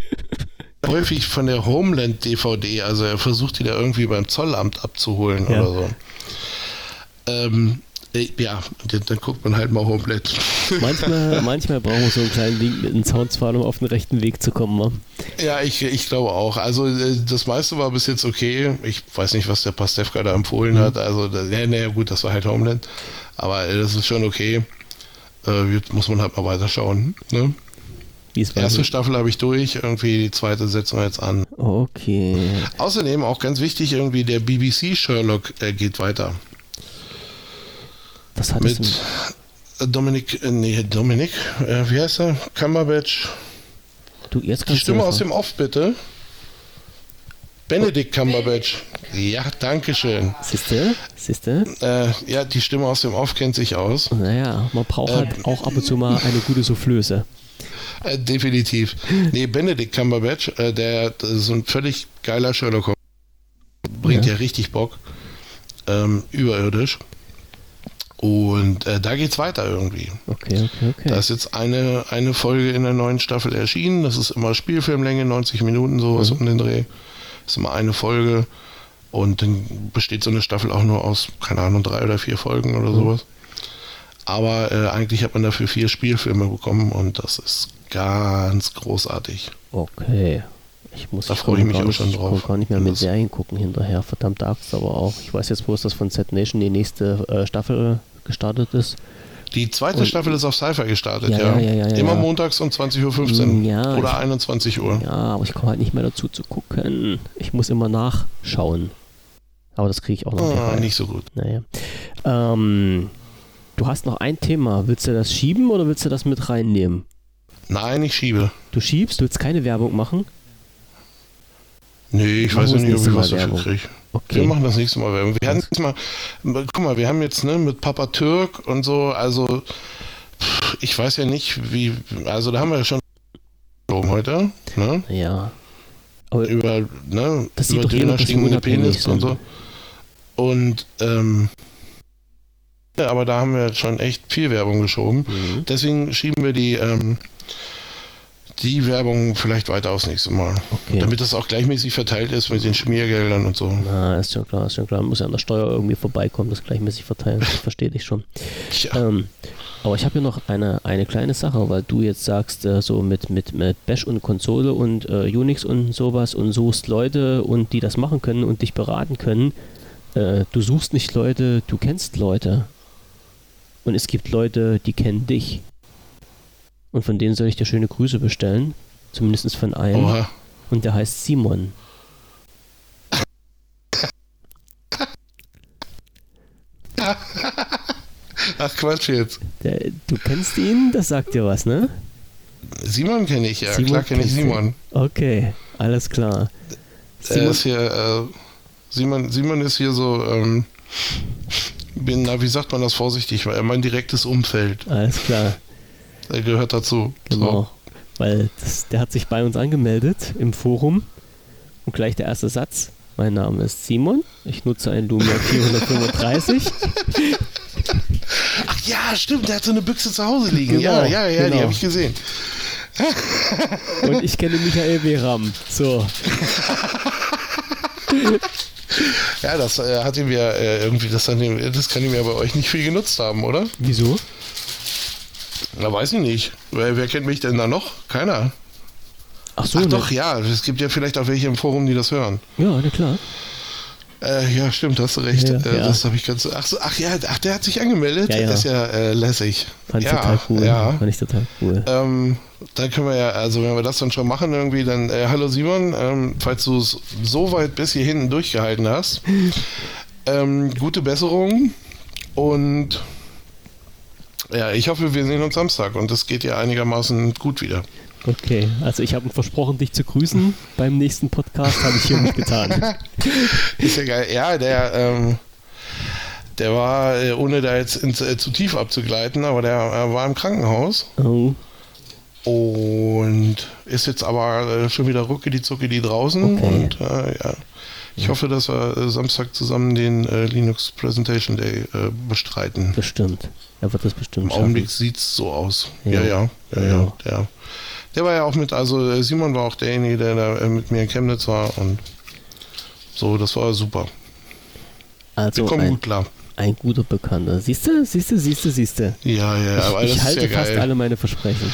häufig von der Homeland DVD, also er versucht die da irgendwie beim Zollamt abzuholen Ja. oder so. Ähm, äh, ja, dann, dann guckt man halt mal Homeland. Manchmal, manchmal brauchen wir so einen kleinen Link mit einem Soundfall, um auf den rechten Weg zu kommen. wa? Ja, ich, ich glaube auch. Also äh, das meiste war bis jetzt okay. Ich weiß nicht, was der Pastewka da empfohlen hat. Also, ja, naja, gut, das war halt Homeland. Aber das ist schon okay. Äh, jetzt muss man halt mal weiterschauen. Ne? Die erste Staffel habe ich durch, irgendwie die zweite setzen wir jetzt an. Okay. Außerdem auch ganz wichtig, irgendwie der BBC Sherlock äh, geht weiter. Was hat es Mit Dominik, äh, nee, Dominik, äh, wie heißt er? Cumberbatch. Du, jetzt Die kannst Stimme du aus dem Off, bitte. Benedict Cumberbatch. Ja, danke schön. Siehste? Siehste? Äh, ja, die Stimme aus dem Off kennt sich aus. Naja, man braucht Ähm. halt auch ab und zu mal eine gute Soufflöse. Äh, definitiv. Nee, Benedict Cumberbatch, äh, der ist so ein völlig geiler Sherlock Holmes. Bringt Ja. ja, richtig Bock. Ähm, überirdisch. Und äh, da geht's weiter irgendwie. Okay, okay, okay. Da ist jetzt eine, eine Folge in der neuen Staffel erschienen. Das ist immer Spielfilmlänge, 90 Minuten, sowas Mhm. um den Dreh. Das ist immer eine Folge. Und dann besteht so eine Staffel auch nur aus, keine Ahnung, drei oder vier Folgen oder Mhm. sowas. Aber äh, eigentlich hat man dafür vier Spielfilme bekommen und das ist ganz großartig. Okay. Ich muss Da ich freue ich mich auch nicht, schon ich kann drauf. gar nicht mehr mit Serien gucken hinterher. Verdammte Axt aber auch. Ich weiß jetzt, wo ist das von Z Nation die nächste äh, Staffel gestartet ist. Die zweite Und- Staffel ist auf Sci-Fi gestartet, Ja, ja. ja, ja, Immer montags um 20.15 Uhr. Ja, oder ich- 21 Uhr. Ja, aber ich komme halt nicht mehr dazu zu gucken. Ich muss immer nachschauen. Aber das kriege ich auch noch. Ah, nicht so gut. Naja. Ähm, du hast noch ein Thema. Willst du das schieben oder willst du das mit reinnehmen? Nein, ich schiebe. Du schiebst, du willst keine Werbung machen? Nee, ich Machen weiß ja nicht, ob ich was dafür kriege. Okay. Wir machen das nächste Mal Werbung. Wir haben jetzt mal, guck mal, wir haben jetzt ne, mit Papa Türk und so, also ich weiß ja nicht, wie, also da haben wir ja schon heute, ne? Ja. Aber Über, ne, Das über stinkende unabhängig Penis und so. Und, ähm, ja, aber da haben wir schon echt viel Werbung geschoben. Mhm. Deswegen schieben wir die, ähm, die Werbung vielleicht weiter aufs nächste Mal. Okay. Damit das auch gleichmäßig verteilt ist mit den Schmiergeldern und so. Na, ist schon klar, ist schon klar. Muss ja an der Steuer irgendwie vorbeikommen, das gleichmäßig verteilen. Das verstehe ich schon. Tja. Ähm, aber ich habe hier noch eine, eine kleine Sache, weil du jetzt sagst, äh, so mit, mit, mit Bash und Konsole und äh, Unix und sowas und suchst Leute und die das machen können und dich beraten können. Äh, du suchst nicht Leute, du kennst Leute. Und es gibt Leute, die kennen dich. Und von denen soll ich dir schöne Grüße bestellen. Zumindest von einem. Oha. Und der heißt Simon. Ach Quatsch jetzt. Der, du kennst ihn? Das sagt dir was, ne? Simon kenne ich, ja. Simon klar kenne ich. Simon. Okay, alles klar. Simon, ist hier, äh, Simon, Simon ist hier so, ähm, bin, na, wie sagt man das vorsichtig, weil er mein direktes Umfeld. alles klar, Er gehört dazu. genau. Weil das, der hat sich bei uns angemeldet im Forum und gleich der erste Satz. Mein Name ist Simon, ich nutze ein Lumia 435. So. Ach ja, stimmt, der hat so eine Büchse zu Hause liegen. Genau, ja, ja, ja, die genau. habe ich gesehen. und ich kenne Michael Behram. So, Ja, das äh, hat ihm ja äh, irgendwie, das, ihm, das kann ihm ja bei euch nicht viel genutzt haben, oder? wieso? Na, weiß ich nicht. Wer, wer kennt mich denn da noch? Keiner. Ach so, Ach ne? doch, ja, es gibt ja vielleicht auch welche im Forum, die das hören. Ja, na klar. Äh, ja, stimmt, hast du recht. Ja, äh, ja. Das habe ich ganz. Ach, so, ach ja, ach, der hat sich angemeldet. Ja, ja. Das ist ja äh, lässig. Fand ich ja, total cool. Ja. Fand ich total cool. Ähm, dann können wir ja, also wenn wir das dann schon machen irgendwie, dann, äh, hallo Simon, ähm, falls du es so weit bis hier hinten durchgehalten hast, ähm, gute Besserung und ja, ich hoffe, wir sehen uns Samstag und das geht ja einigermaßen gut wieder. Okay, also ich habe versprochen, dich zu grüßen. Beim nächsten Podcast habe ich hiermit getan. Ist ja geil. Ja, der, ähm, der war, äh, ohne da jetzt ins, äh, zu tief abzugleiten, aber der äh, war im Krankenhaus Oh, und ist jetzt aber äh, schon wieder ruckeli zuckeli draußen Okay. und äh, ja. Ich hoffe, dass wir äh, Samstag zusammen den äh, Linux Presentation Day äh, bestreiten. bestimmt. Er wird das bestimmt Im schaffen. Augenblick sieht es so aus. Ja. Ja, ja, ja, ja. Der, der war ja auch mit, also äh, Simon war auch derjenige, der da äh, mit mir in Chemnitz war und so, das war super. Also Wir kommen ein, gut klar. ein guter Bekannter. Siehst du, siehst du, siehst du, siehst du. Ja, ja, aber Ich, das ich halte ja fast geil. alle meine Versprechen.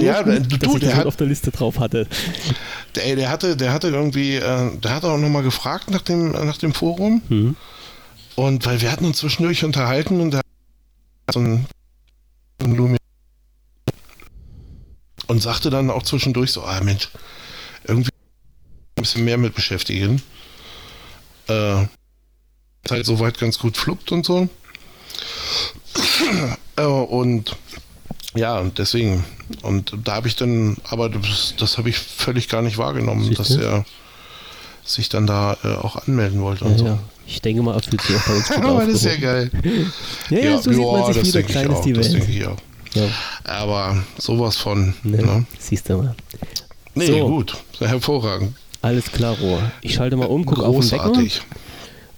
Ja, gut, dass du ich der hat, auf der Liste drauf hatte. der, der hatte, der hatte irgendwie, äh, der hat auch nochmal gefragt nach dem, nach dem Forum Hm. und weil wir hatten uns zwischendurch unterhalten und der hat so ein, ein Lumia und sagte dann auch zwischendurch so, ah Mensch, irgendwie ein bisschen mehr mit beschäftigen. Äh, ist halt soweit ganz gut fluppt und so. äh, und ja, und deswegen. Und da habe ich dann, aber das, das habe ich völlig gar nicht wahrgenommen, Siehst dass du? er sich dann da äh, auch anmelden wollte Ja, und so. ja. Ich denke mal, er fühlt sich auch bei uns gut Aber das ist ja geil. Ja, ja, so sieht man sich wieder. Klein ist die das denke Welt. ich auch. Ja, Aber sowas von. ne? Ne? Siehst du mal. Nee, So. gut. Hervorragend. Alles klar, Rohr. Ich schalte mal um, gucke auf den Wecker.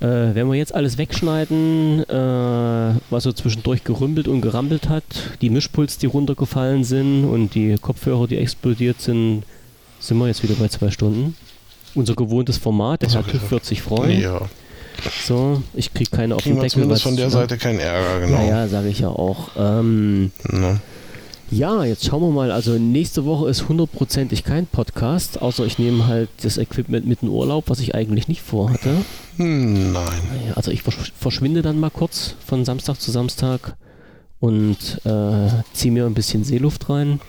Äh, wenn wir jetzt alles wegschneiden, äh, was so zwischendurch gerümpelt und gerampelt hat, die Mischpuls, die runtergefallen sind und die Kopfhörer, die explodiert sind, sind wir jetzt wieder bei zwei Stunden. Unser gewohntes Format, der TÜV wird sich freuen. Ja. So, ich krieg keine auf den Deckel. zumindest von der? Seite keinen Ärger, genau. Ja, ja, sage ich ja auch. Ähm, Ne? Ja, jetzt schauen wir mal. Also nächste Woche ist hundertprozentig kein Podcast, außer ich nehme halt das Equipment mit in Urlaub, was ich eigentlich nicht vorhatte. Hm, Nein. Also ich versch verschwinde dann mal kurz von Samstag zu Samstag und äh, ziehe mir ein bisschen Seeluft rein.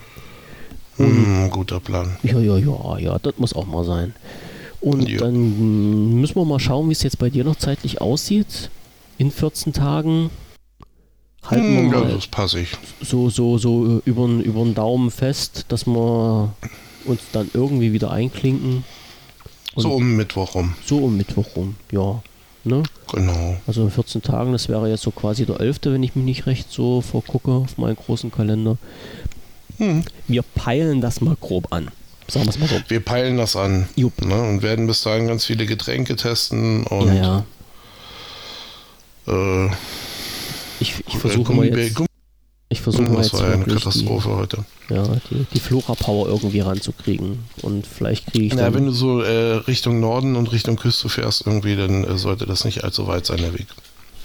Hm, guter Plan. Ja, ja, ja, ja, das muss auch mal sein. Und Ja. dann müssen wir mal schauen, wie es jetzt bei dir noch zeitlich aussieht. In 14 Tagen. Halten Hm, mal das passe ich. so, so, so über den Daumen fest, dass wir uns dann irgendwie wieder einklinken. Und So um Mittwoch rum. so um Mittwoch rum, ja. Ne? Genau. Also in 14 Tagen, das wäre jetzt so quasi der 11., wenn ich mich nicht recht so vorgucke auf meinen großen Kalender. Hm. Wir peilen das mal grob an. Sagen wir es mal so. Wir peilen das an Jupp. ne, und werden bis dahin ganz viele Getränke testen und Ja, ja. äh, Ich, ich versuche mal jetzt, ich versuche mal jetzt eine Katastrophe heute. die, ja, die, die Flora-Power irgendwie ranzukriegen. Und vielleicht kriege ich dann... wenn du so äh, Richtung Norden und Richtung Küste fährst irgendwie, dann äh, sollte das nicht allzu weit sein, der Weg.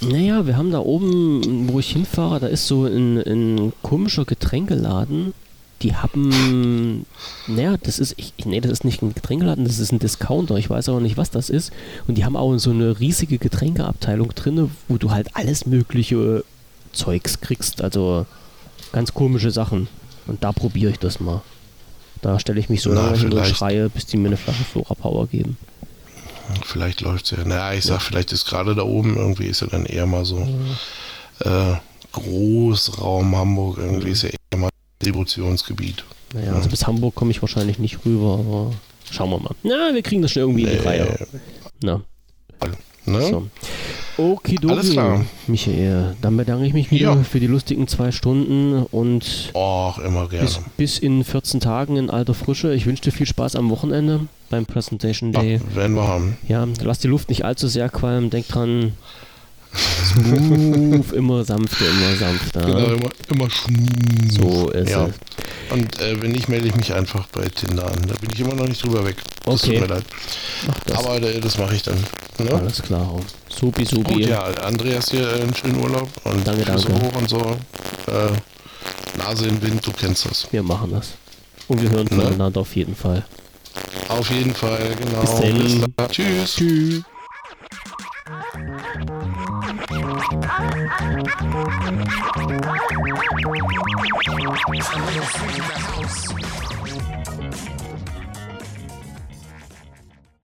Naja, wir haben da oben, wo ich hinfahre, da ist so ein, ein komischer Getränkeladen. Die haben, naja, das ist, ich, nee, das ist nicht ein Getränkeladen, das ist ein Discounter. Ich weiß aber nicht, was das ist. Und die haben auch so eine riesige Getränkeabteilung drin, wo du halt alles mögliche Zeugs kriegst. Also ganz komische Sachen. Und da probiere ich das mal. Da stelle ich mich so lange hin und schreie, bis die mir eine Flasche Flora Power geben. Vielleicht läuft es ja. Naja, ich sag, vielleicht ist gerade da oben irgendwie ist ja dann eher mal so äh, Großraum Hamburg, irgendwie ist ja eher mal Distributionsgebiet. Naja, also bis Hamburg komme ich wahrscheinlich nicht rüber, aber schauen wir mal. Na, wir kriegen das schon irgendwie in die Nee. Reihe. Na, Ne? so. Okidoki, Alles klar. Michael. Dann bedanke ich mich wieder Ja. für die lustigen zwei Stunden und Och, immer gerne. bis, bis in 14 Tagen in alter Frische. Ich wünsche dir viel Spaß am Wochenende beim Presentation Day. Ja, werden wir haben. Ja, lass die Luft nicht allzu sehr qualmen. Denk dran, smooth, immer sanfter, immer sanfter. Genau, immer, immer schmu. So ist ja. es. Und äh, wenn nicht, melde ich mich einfach bei Tinder an. Da bin ich immer noch nicht drüber weg. Das Okay. tut mir leid. Das. Aber äh, das mache ich dann. Ne? Alles klar. Supi, supi. Gut, ja, Andreas hier äh, einen schönen Urlaub und Danke, Füße danke. hoch und so. Äh, Nase im Wind, du kennst das. Wir machen das. Und wir hören Ne? voneinander auf jeden Fall. Auf jeden Fall, genau. Bis dann. dann. Tschüss. Tschüss. Somebody sing the house.